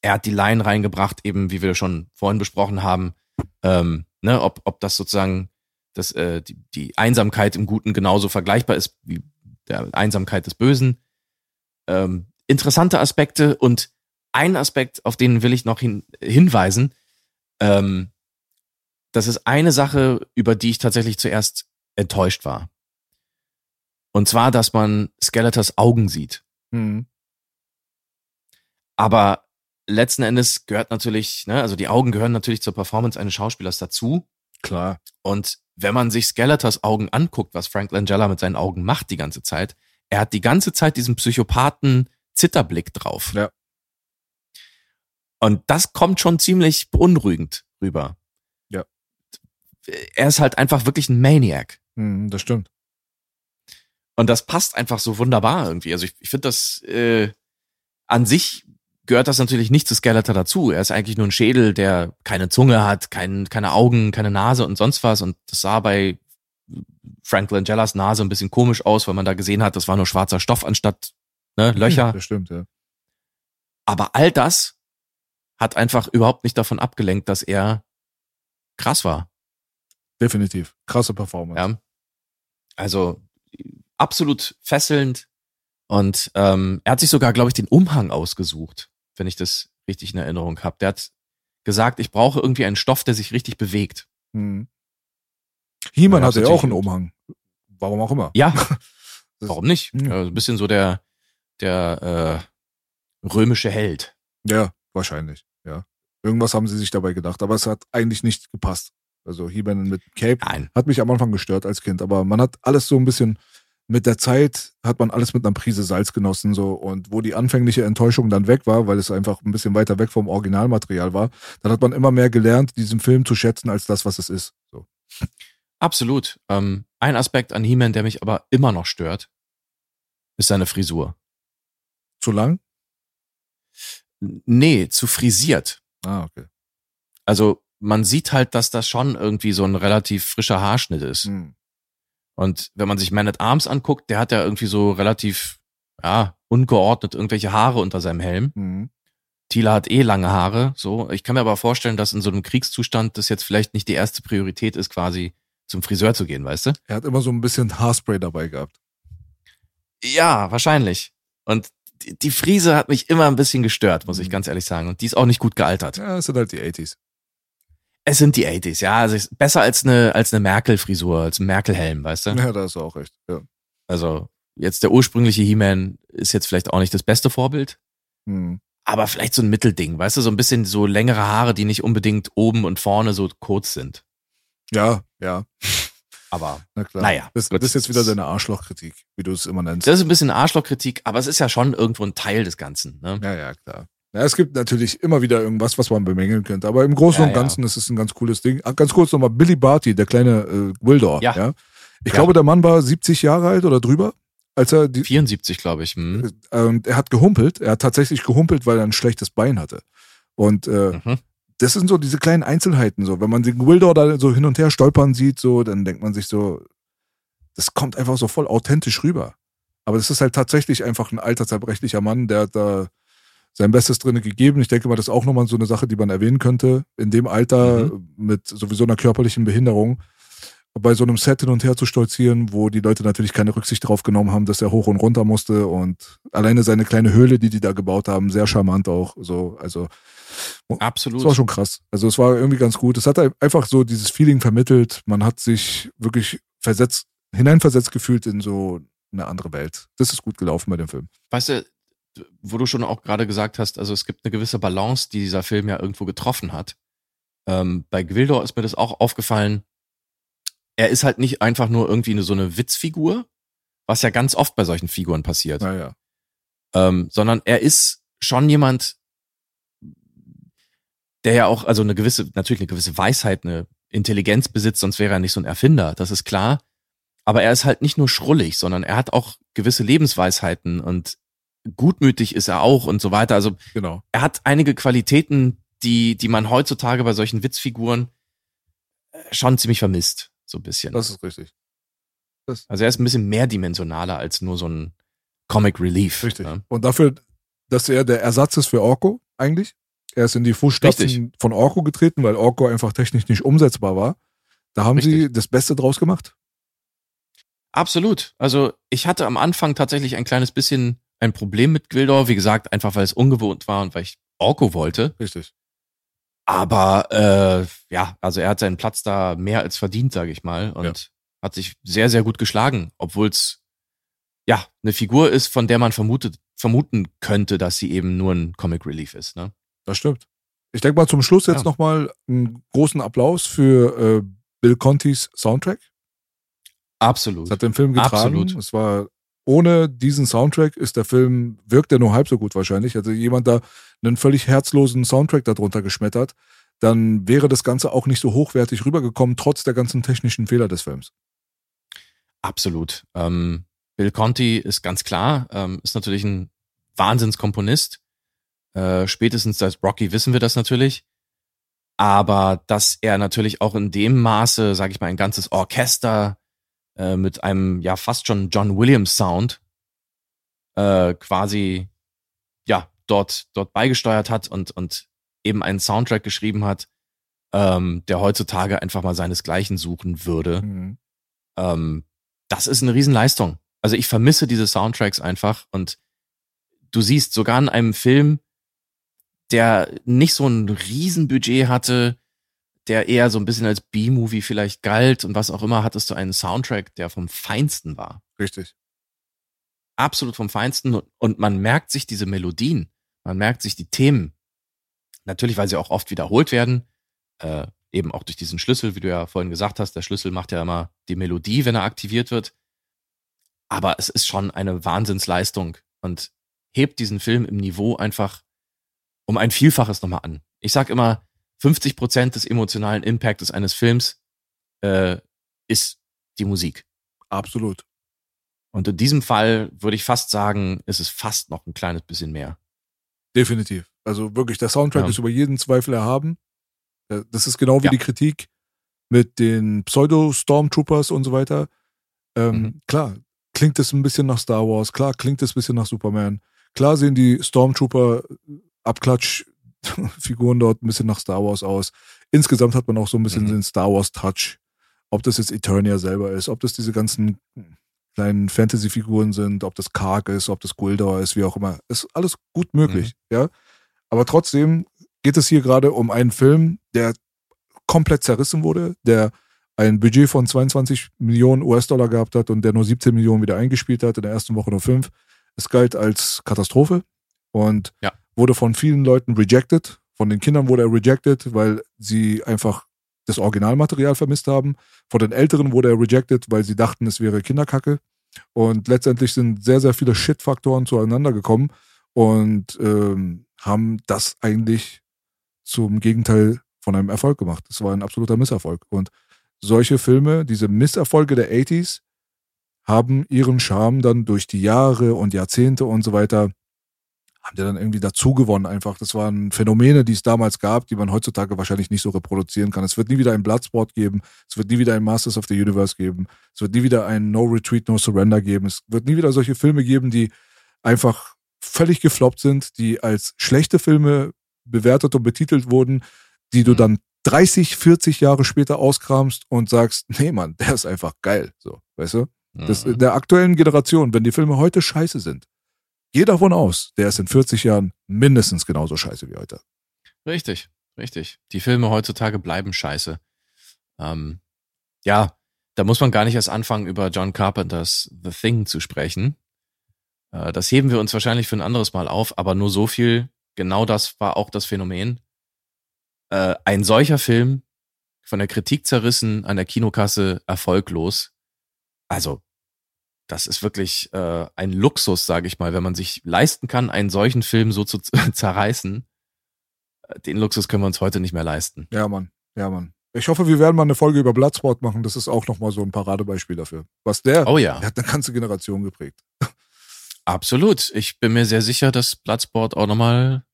er hat die Line reingebracht, eben wie wir schon vorhin besprochen haben, ähm, ne, ob, ob das sozusagen das, äh, die, die Einsamkeit im Guten genauso vergleichbar ist wie der Einsamkeit des Bösen. Ähm, interessante Aspekte und ein Aspekt, auf den will ich noch hin, hinweisen. Ähm, das ist eine Sache, über die ich tatsächlich zuerst enttäuscht war. Und zwar, dass man Skeletors Augen sieht. Mhm. Aber letzten Endes gehört natürlich, ne, also die Augen gehören natürlich zur Performance eines Schauspielers dazu. Klar. Und wenn man sich Skeletors Augen anguckt, was Frank Langella mit seinen Augen macht die ganze Zeit, er hat die ganze Zeit diesen Psychopathen Zitterblick drauf. Ja. Und das kommt schon ziemlich beunruhigend rüber. Ja. Er ist halt einfach wirklich ein Maniac. Mhm, das stimmt. Und das passt einfach so wunderbar irgendwie. Also ich, ich finde das äh, an sich gehört das natürlich nicht zu Skeletor dazu. Er ist eigentlich nur ein Schädel, der keine Zunge hat, kein, keine Augen, keine Nase und sonst was. Und das sah bei Frank Langellas Nase ein bisschen komisch aus, weil man da gesehen hat, das war nur schwarzer Stoff anstatt ne, Löcher. Das stimmt, ja. Aber all das hat einfach überhaupt nicht davon abgelenkt, dass er krass war. Definitiv. Krasse Performance. Ja. Also absolut fesselnd. Und ähm, er hat sich sogar, glaube ich, den Umhang ausgesucht, wenn ich das richtig in Erinnerung habe. Der hat gesagt, ich brauche irgendwie einen Stoff, der sich richtig bewegt. Mhm. He-Man hatte ja auch einen Umhang. Warum auch immer. Ja, warum nicht? Ja. Also ein bisschen so der, der äh, römische Held. Ja, wahrscheinlich. Ja. Irgendwas haben sie sich dabei gedacht, aber es hat eigentlich nicht gepasst. Also He-Man mit Cape Nein. hat mich am Anfang gestört als Kind, aber man hat alles so ein bisschen mit der Zeit hat man alles mit einer Prise Salz genossen so und wo die anfängliche Enttäuschung dann weg war, weil es einfach ein bisschen weiter weg vom Originalmaterial war, dann hat man immer mehr gelernt, diesen Film zu schätzen als das, was es ist. So. Absolut. Ähm, ein Aspekt an He-Man, der mich aber immer noch stört, ist seine Frisur. Zu lang? Nee, zu frisiert. Ah, okay. Also man sieht halt, dass das schon irgendwie so ein relativ frischer Haarschnitt ist. Hm. Und wenn man sich Man at Arms anguckt, der hat ja irgendwie so relativ, ja, ungeordnet irgendwelche Haare unter seinem Helm. Hm. Tila hat eh lange Haare, so. Ich kann mir aber vorstellen, dass in so einem Kriegszustand das jetzt vielleicht nicht die erste Priorität ist, quasi zum Friseur zu gehen, weißt du? Er hat immer so ein bisschen Haarspray dabei gehabt. Ja, wahrscheinlich. Und die, die Frise hat mich immer ein bisschen gestört, muss ich Mhm. ganz ehrlich sagen. Und die ist auch nicht gut gealtert. Ja, es sind halt die 80s. Es sind die 80s, ja. Also besser als eine, als eine Merkel-Frisur, als ein Merkel-Helm, weißt du? Ja, da hast du auch recht. Ja. Also jetzt der ursprüngliche He-Man ist jetzt vielleicht auch nicht das beste Vorbild, Hm. aber vielleicht so ein Mittelding, weißt du, so ein bisschen so längere Haare, die nicht unbedingt oben und vorne so kurz sind. Ja, ja. Aber Na klar. Naja, Das, das ist jetzt wieder deine Arschlochkritik, wie du es immer nennst. das ist ein bisschen Arschlochkritik, aber es ist ja schon irgendwo ein Teil des Ganzen. Ne? Ja, ja, klar. Ja, es gibt natürlich immer wieder irgendwas, was man bemängeln könnte. Aber im Großen Ja, und ja. Ganzen ist es ein ganz cooles Ding. Ah, Ganz kurz nochmal, Billy Barty, der kleine äh, Wildor. Ja. Ja. Ich Ja. glaube, der Mann war 70 Jahre alt oder drüber, als er die, 74, glaube ich. Hm. äh, und er hat gehumpelt. Er hat tatsächlich gehumpelt, weil er ein schlechtes Bein hatte. Und äh, Mhm. das sind so diese kleinen Einzelheiten. So, wenn man den Wildor da so hin und her stolpern sieht, so, dann denkt man sich so, das kommt einfach so voll authentisch rüber. Aber das ist halt tatsächlich einfach ein alter, zerbrechlicher Mann, der da sein Bestes drinne gegeben. Ich denke mal, das ist auch nochmal so eine Sache, die man erwähnen könnte. In dem Alter mit sowieso einer körperlichen Behinderung bei so einem Set hin und her zu stolzieren, wo die Leute natürlich keine Rücksicht drauf genommen haben, dass er hoch und runter musste und alleine seine kleine Höhle, die die da gebaut haben, sehr charmant auch. So, also Absolut. das war schon krass. Also es war irgendwie ganz gut. Es hat einfach so dieses Feeling vermittelt. Man hat sich wirklich versetzt, hineinversetzt gefühlt in so eine andere Welt. Das ist gut gelaufen bei dem Film. Weißt du, wo du schon auch gerade gesagt hast, also es gibt eine gewisse Balance, die dieser Film ja irgendwo getroffen hat. Ähm, bei Gwildor ist mir das auch aufgefallen. Er ist halt nicht einfach nur irgendwie eine, so eine Witzfigur, was ja ganz oft bei solchen Figuren passiert, Naja. ähm, sondern er ist schon jemand, der ja auch, also eine gewisse, natürlich eine gewisse Weisheit, eine Intelligenz besitzt, sonst wäre er nicht so ein Erfinder, das ist klar. Aber er ist halt nicht nur schrullig, sondern er hat auch gewisse Lebensweisheiten und gutmütig ist er auch und so weiter. Also Genau. er hat einige Qualitäten, die, die man heutzutage bei solchen Witzfiguren äh, schon ziemlich vermisst, so ein bisschen. Das ist richtig. also er ist ein bisschen mehrdimensionaler als nur so ein Comic Relief. Richtig. Ja. Und dafür, dass er der Ersatz ist für Orko, eigentlich. Er ist in die Fußstapfen Richtig. von Orko getreten, weil Orko einfach technisch nicht umsetzbar war. Da haben sie Richtig. das Beste draus gemacht. Absolut. Also ich hatte am Anfang tatsächlich ein kleines bisschen ein Problem mit Gwildor, wie gesagt, einfach weil es ungewohnt war und weil ich Orko wollte. Richtig. Aber äh, ja, also er hat seinen Platz da mehr als verdient, sage ich mal, und hat sich sehr, sehr gut geschlagen, obwohl es ja eine Figur ist, von der man vermutet, vermuten könnte, dass sie eben nur ein Comic Relief ist. Ne? Das stimmt. Ich denke mal zum Schluss jetzt Ja. nochmal einen großen Applaus für äh, Bill Contis Soundtrack. Absolut. Es hat den Film getragen. Absolut. Es war ohne diesen Soundtrack ist der Film, wirkt er nur halb so gut wahrscheinlich. Also jemand da einen völlig herzlosen Soundtrack darunter geschmettert, dann wäre das Ganze auch nicht so hochwertig rübergekommen, trotz der ganzen technischen Fehler des Films. Absolut. Ähm, Bill Conti ist ganz klar, ähm, ist natürlich ein Wahnsinnskomponist. Äh, spätestens seit Rocky wissen wir das natürlich. Aber dass er natürlich auch in dem Maße, sage ich mal, ein ganzes Orchester äh, mit einem ja fast schon John Williams Sound äh, quasi ja dort dort beigesteuert hat und und eben einen Soundtrack geschrieben hat, ähm, der heutzutage einfach mal seinesgleichen suchen würde Mhm. ähm, das ist eine Riesenleistung. Also ich vermisse diese Soundtracks einfach und du siehst sogar in einem Film, der nicht so ein Riesenbudget hatte, der eher so ein bisschen als B-Movie vielleicht galt und was auch immer, hattest du einen Soundtrack, der vom Feinsten war. Richtig. Absolut vom Feinsten und man merkt sich diese Melodien, man merkt sich die Themen. Natürlich, weil sie auch oft wiederholt werden, äh, eben auch durch diesen Schlüssel, wie du ja vorhin gesagt hast, der Schlüssel macht ja immer die Melodie, wenn er aktiviert wird. Aber es ist schon eine Wahnsinnsleistung und hebt diesen Film im Niveau einfach um ein Vielfaches nochmal an. Ich sag immer, 50 Prozent des emotionalen Impactes eines Films äh, ist die Musik. Absolut. Und in diesem Fall würde ich fast sagen, ist es fast noch ein kleines bisschen mehr. Definitiv. Also wirklich, der Soundtrack Ja. ist über jeden Zweifel erhaben. Äh, Das ist genau wie Ja. die Kritik mit den Pseudo-Stormtroopers und so weiter. Ähm, Mhm. Klar, klingt es ein bisschen nach Star Wars, klar, klingt es ein bisschen nach Superman. Klar sehen die Stormtrooper-Abklatsch-Figuren dort ein bisschen nach Star Wars aus. Insgesamt hat man auch so ein bisschen Mhm. den Star Wars-Touch. Ob das jetzt Eternia selber ist, ob das diese ganzen kleinen Fantasy-Figuren sind, ob das Karg ist, ob das Guldor ist, wie auch immer. Ist alles gut möglich, ja. Aber trotzdem geht es hier gerade um einen Film, der komplett zerrissen wurde, der ein Budget von 22 Millionen US-Dollar gehabt hat und der nur 17 Millionen wieder eingespielt hat, in der ersten Woche nur fünf. Es galt als Katastrophe und Ja. Wurde von vielen Leuten rejected. Von den Kindern wurde er rejected, weil sie einfach das Originalmaterial vermisst haben. Von den Älteren wurde er rejected, weil sie dachten, es wäre Kinderkacke. Und letztendlich sind sehr, sehr viele Shit-Faktoren zueinander gekommen und ähm, haben das eigentlich zum Gegenteil von einem Erfolg gemacht. Das war ein absoluter Misserfolg. Und solche Filme, diese Misserfolge der 80s, haben ihren Charme dann durch die Jahre und Jahrzehnte und so weiter, haben die dann irgendwie dazu gewonnen einfach. Das waren Phänomene, die es damals gab, die man heutzutage wahrscheinlich nicht so reproduzieren kann. Es wird nie wieder ein Bloodsport geben, es wird nie wieder ein Masters of the Universe geben, es wird nie wieder ein No Retreat, No Surrender geben, es wird nie wieder solche Filme geben, die einfach völlig gefloppt sind, die als schlechte Filme bewertet und betitelt wurden, die du Mhm. dann 30, 40 Jahre später auskramst und sagst, nee Mann, der ist einfach geil, so, weißt du? Das, Mhm. der aktuellen Generation, wenn die Filme heute scheiße sind, geh davon aus, der ist in 40 Jahren mindestens genauso scheiße wie heute. Richtig, richtig. Die Filme heutzutage bleiben scheiße. Ähm, ja, da muss man gar nicht erst anfangen, über John Carpenters The Thing zu sprechen. Äh, das heben wir uns wahrscheinlich für ein anderes Mal auf, aber nur so viel. Genau das war auch das Phänomen. Äh, ein solcher Film, von der Kritik zerrissen, an der Kinokasse erfolglos. Also, das ist wirklich äh, ein Luxus, sage ich mal, wenn man sich leisten kann, einen solchen Film so zu zerreißen. Äh, Den Luxus können wir uns heute nicht mehr leisten. Ja, Mann, ja, Mann. Ich hoffe, wir werden mal eine Folge über Bloodsport machen. Das ist auch nochmal so ein Paradebeispiel dafür. Was der, Oh ja, der hat eine ganze Generation geprägt. absolut. Ich bin mir sehr sicher, dass Bloodsport auch nochmal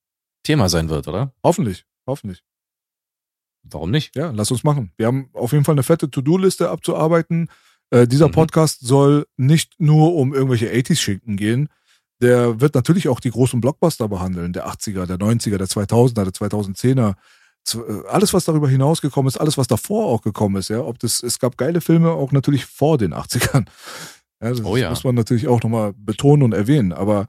Thema sein wird, oder? Hoffentlich, hoffentlich. Warum nicht? Ja, lass uns machen. Wir haben auf jeden Fall eine fette To-Do-Liste abzuarbeiten. Äh, dieser Mhm. Podcast soll nicht nur um irgendwelche 80s-Schinken gehen. Der wird natürlich auch die großen Blockbuster behandeln. Der 80er, der 90er, der 2000er, der 2010er. Z- äh, Alles, was darüber hinausgekommen ist, alles, was davor auch gekommen ist. Ja, ob das, es gab geile Filme auch natürlich vor den 80ern. Ja, das Oh ja. muss man natürlich auch nochmal betonen und erwähnen. Aber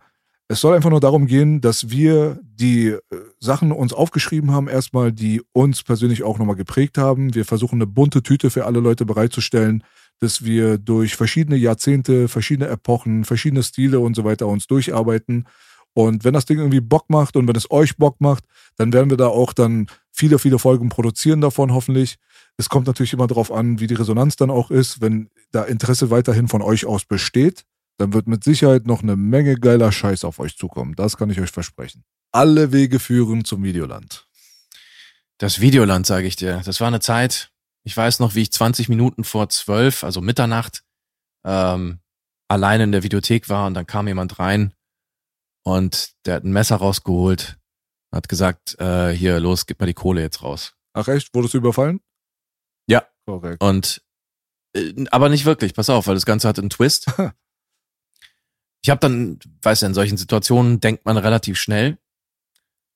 es soll einfach nur darum gehen, dass wir die äh, Sachen uns aufgeschrieben haben, erstmal, die uns persönlich auch nochmal geprägt haben. Wir versuchen eine bunte Tüte für alle Leute bereitzustellen, dass wir durch verschiedene Jahrzehnte, verschiedene Epochen, verschiedene Stile und so weiter uns durcharbeiten. Und wenn das Ding irgendwie Bock macht und wenn es euch Bock macht, dann werden wir da auch dann viele, viele Folgen produzieren davon, hoffentlich. Es kommt natürlich immer darauf an, wie die Resonanz dann auch ist. Wenn da Interesse weiterhin von euch aus besteht, dann wird mit Sicherheit noch eine Menge geiler Scheiß auf euch zukommen. Das kann ich euch versprechen. Alle Wege führen zum Videoland. Das Videoland, sage ich dir. Das war eine Zeit. Ich weiß noch, wie ich 20 Minuten vor zwölf, also Mitternacht, ähm, alleine in der Videothek war und dann kam jemand rein und der hat ein Messer rausgeholt, hat gesagt, äh, hier, los, gib mal die Kohle jetzt raus. Ach echt? Wurdest du überfallen? Ja. Korrekt. Und äh, aber nicht wirklich, pass auf, weil das Ganze hat einen Twist. ich habe dann, weißt du, in solchen Situationen denkt man relativ schnell.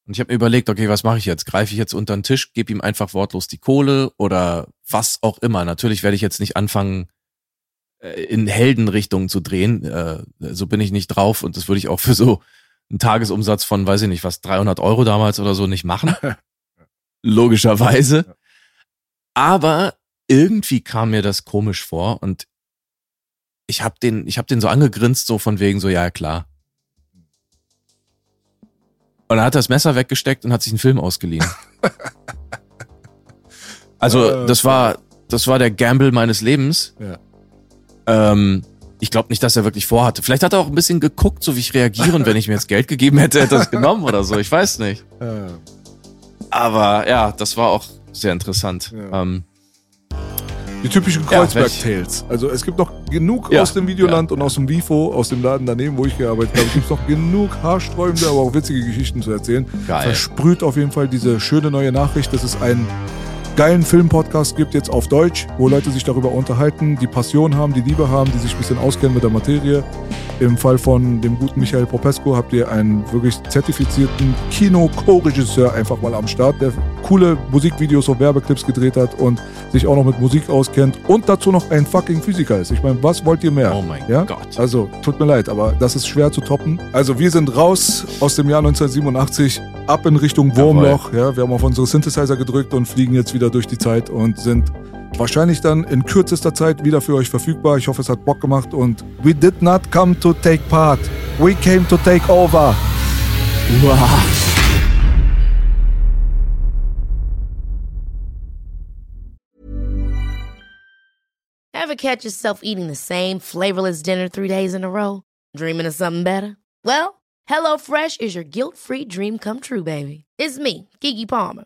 Und ich habe mir überlegt, okay, was mache ich jetzt? Greife ich jetzt unter den Tisch, gebe ihm einfach wortlos die Kohle oder was auch immer. Natürlich werde ich jetzt nicht anfangen, äh, in Heldenrichtungen zu drehen. Äh, So bin ich nicht drauf und das würde ich auch für so einen Tagesumsatz von, weiß ich nicht, was, 300 Euro damals oder so nicht machen. Logischerweise. Aber irgendwie kam mir das komisch vor und ich hab den, ich hab den so angegrinst, so von wegen so, ja klar. Und dann hat er das Messer weggesteckt und hat sich einen Film ausgeliehen. Also, das war, das war der Gamble meines Lebens. Ja. Ähm, ich glaube nicht, dass er wirklich vorhatte. Vielleicht hat er auch ein bisschen geguckt, so wie ich reagiere und wenn ich mir jetzt Geld gegeben hätte, hätte er es genommen oder so. Ich weiß nicht. Aber ja, das war auch sehr interessant. Ja. Ähm, die typischen Ja, Kreuzberg-Tales. Also es gibt noch genug Ja. aus dem Videoland und aus dem Wifo, aus dem Laden daneben, wo ich gearbeitet habe, gibt es noch genug haarsträubende, aber auch witzige Geschichten zu erzählen. Geil. Versprüht auf jeden Fall diese schöne neue Nachricht, dass es ein geilen Filmpodcast gibt, jetzt auf Deutsch, wo Leute sich darüber unterhalten, die Passion haben, die Liebe haben, die sich ein bisschen auskennen mit der Materie. Im Fall von dem guten Michael Popesco habt ihr einen wirklich zertifizierten Kino-Co-Regisseur einfach mal am Start, der coole Musikvideos und Werbeclips gedreht hat und sich auch noch mit Musik auskennt und dazu noch ein fucking Physiker ist. Ich meine, was wollt ihr mehr? Oh mein ja? Gott. Also, tut mir leid, aber das ist schwer zu toppen. Also, wir sind raus aus dem Jahr 1987, ab in Richtung Wurmloch. Ja, wir haben auf unsere Synthesizer gedrückt und fliegen jetzt wieder durch die Zeit und sind wahrscheinlich dann in kürzester Zeit wieder für euch verfügbar. Ich hoffe, es hat Bock gemacht und we did not come to take part. We came to take over. Wow. Ever catch yourself eating the same flavorless dinner three days in a row? Dreaming of something better? Well, HelloFresh is your guilt-free dream come true, baby. It's me, Kiki Palmer.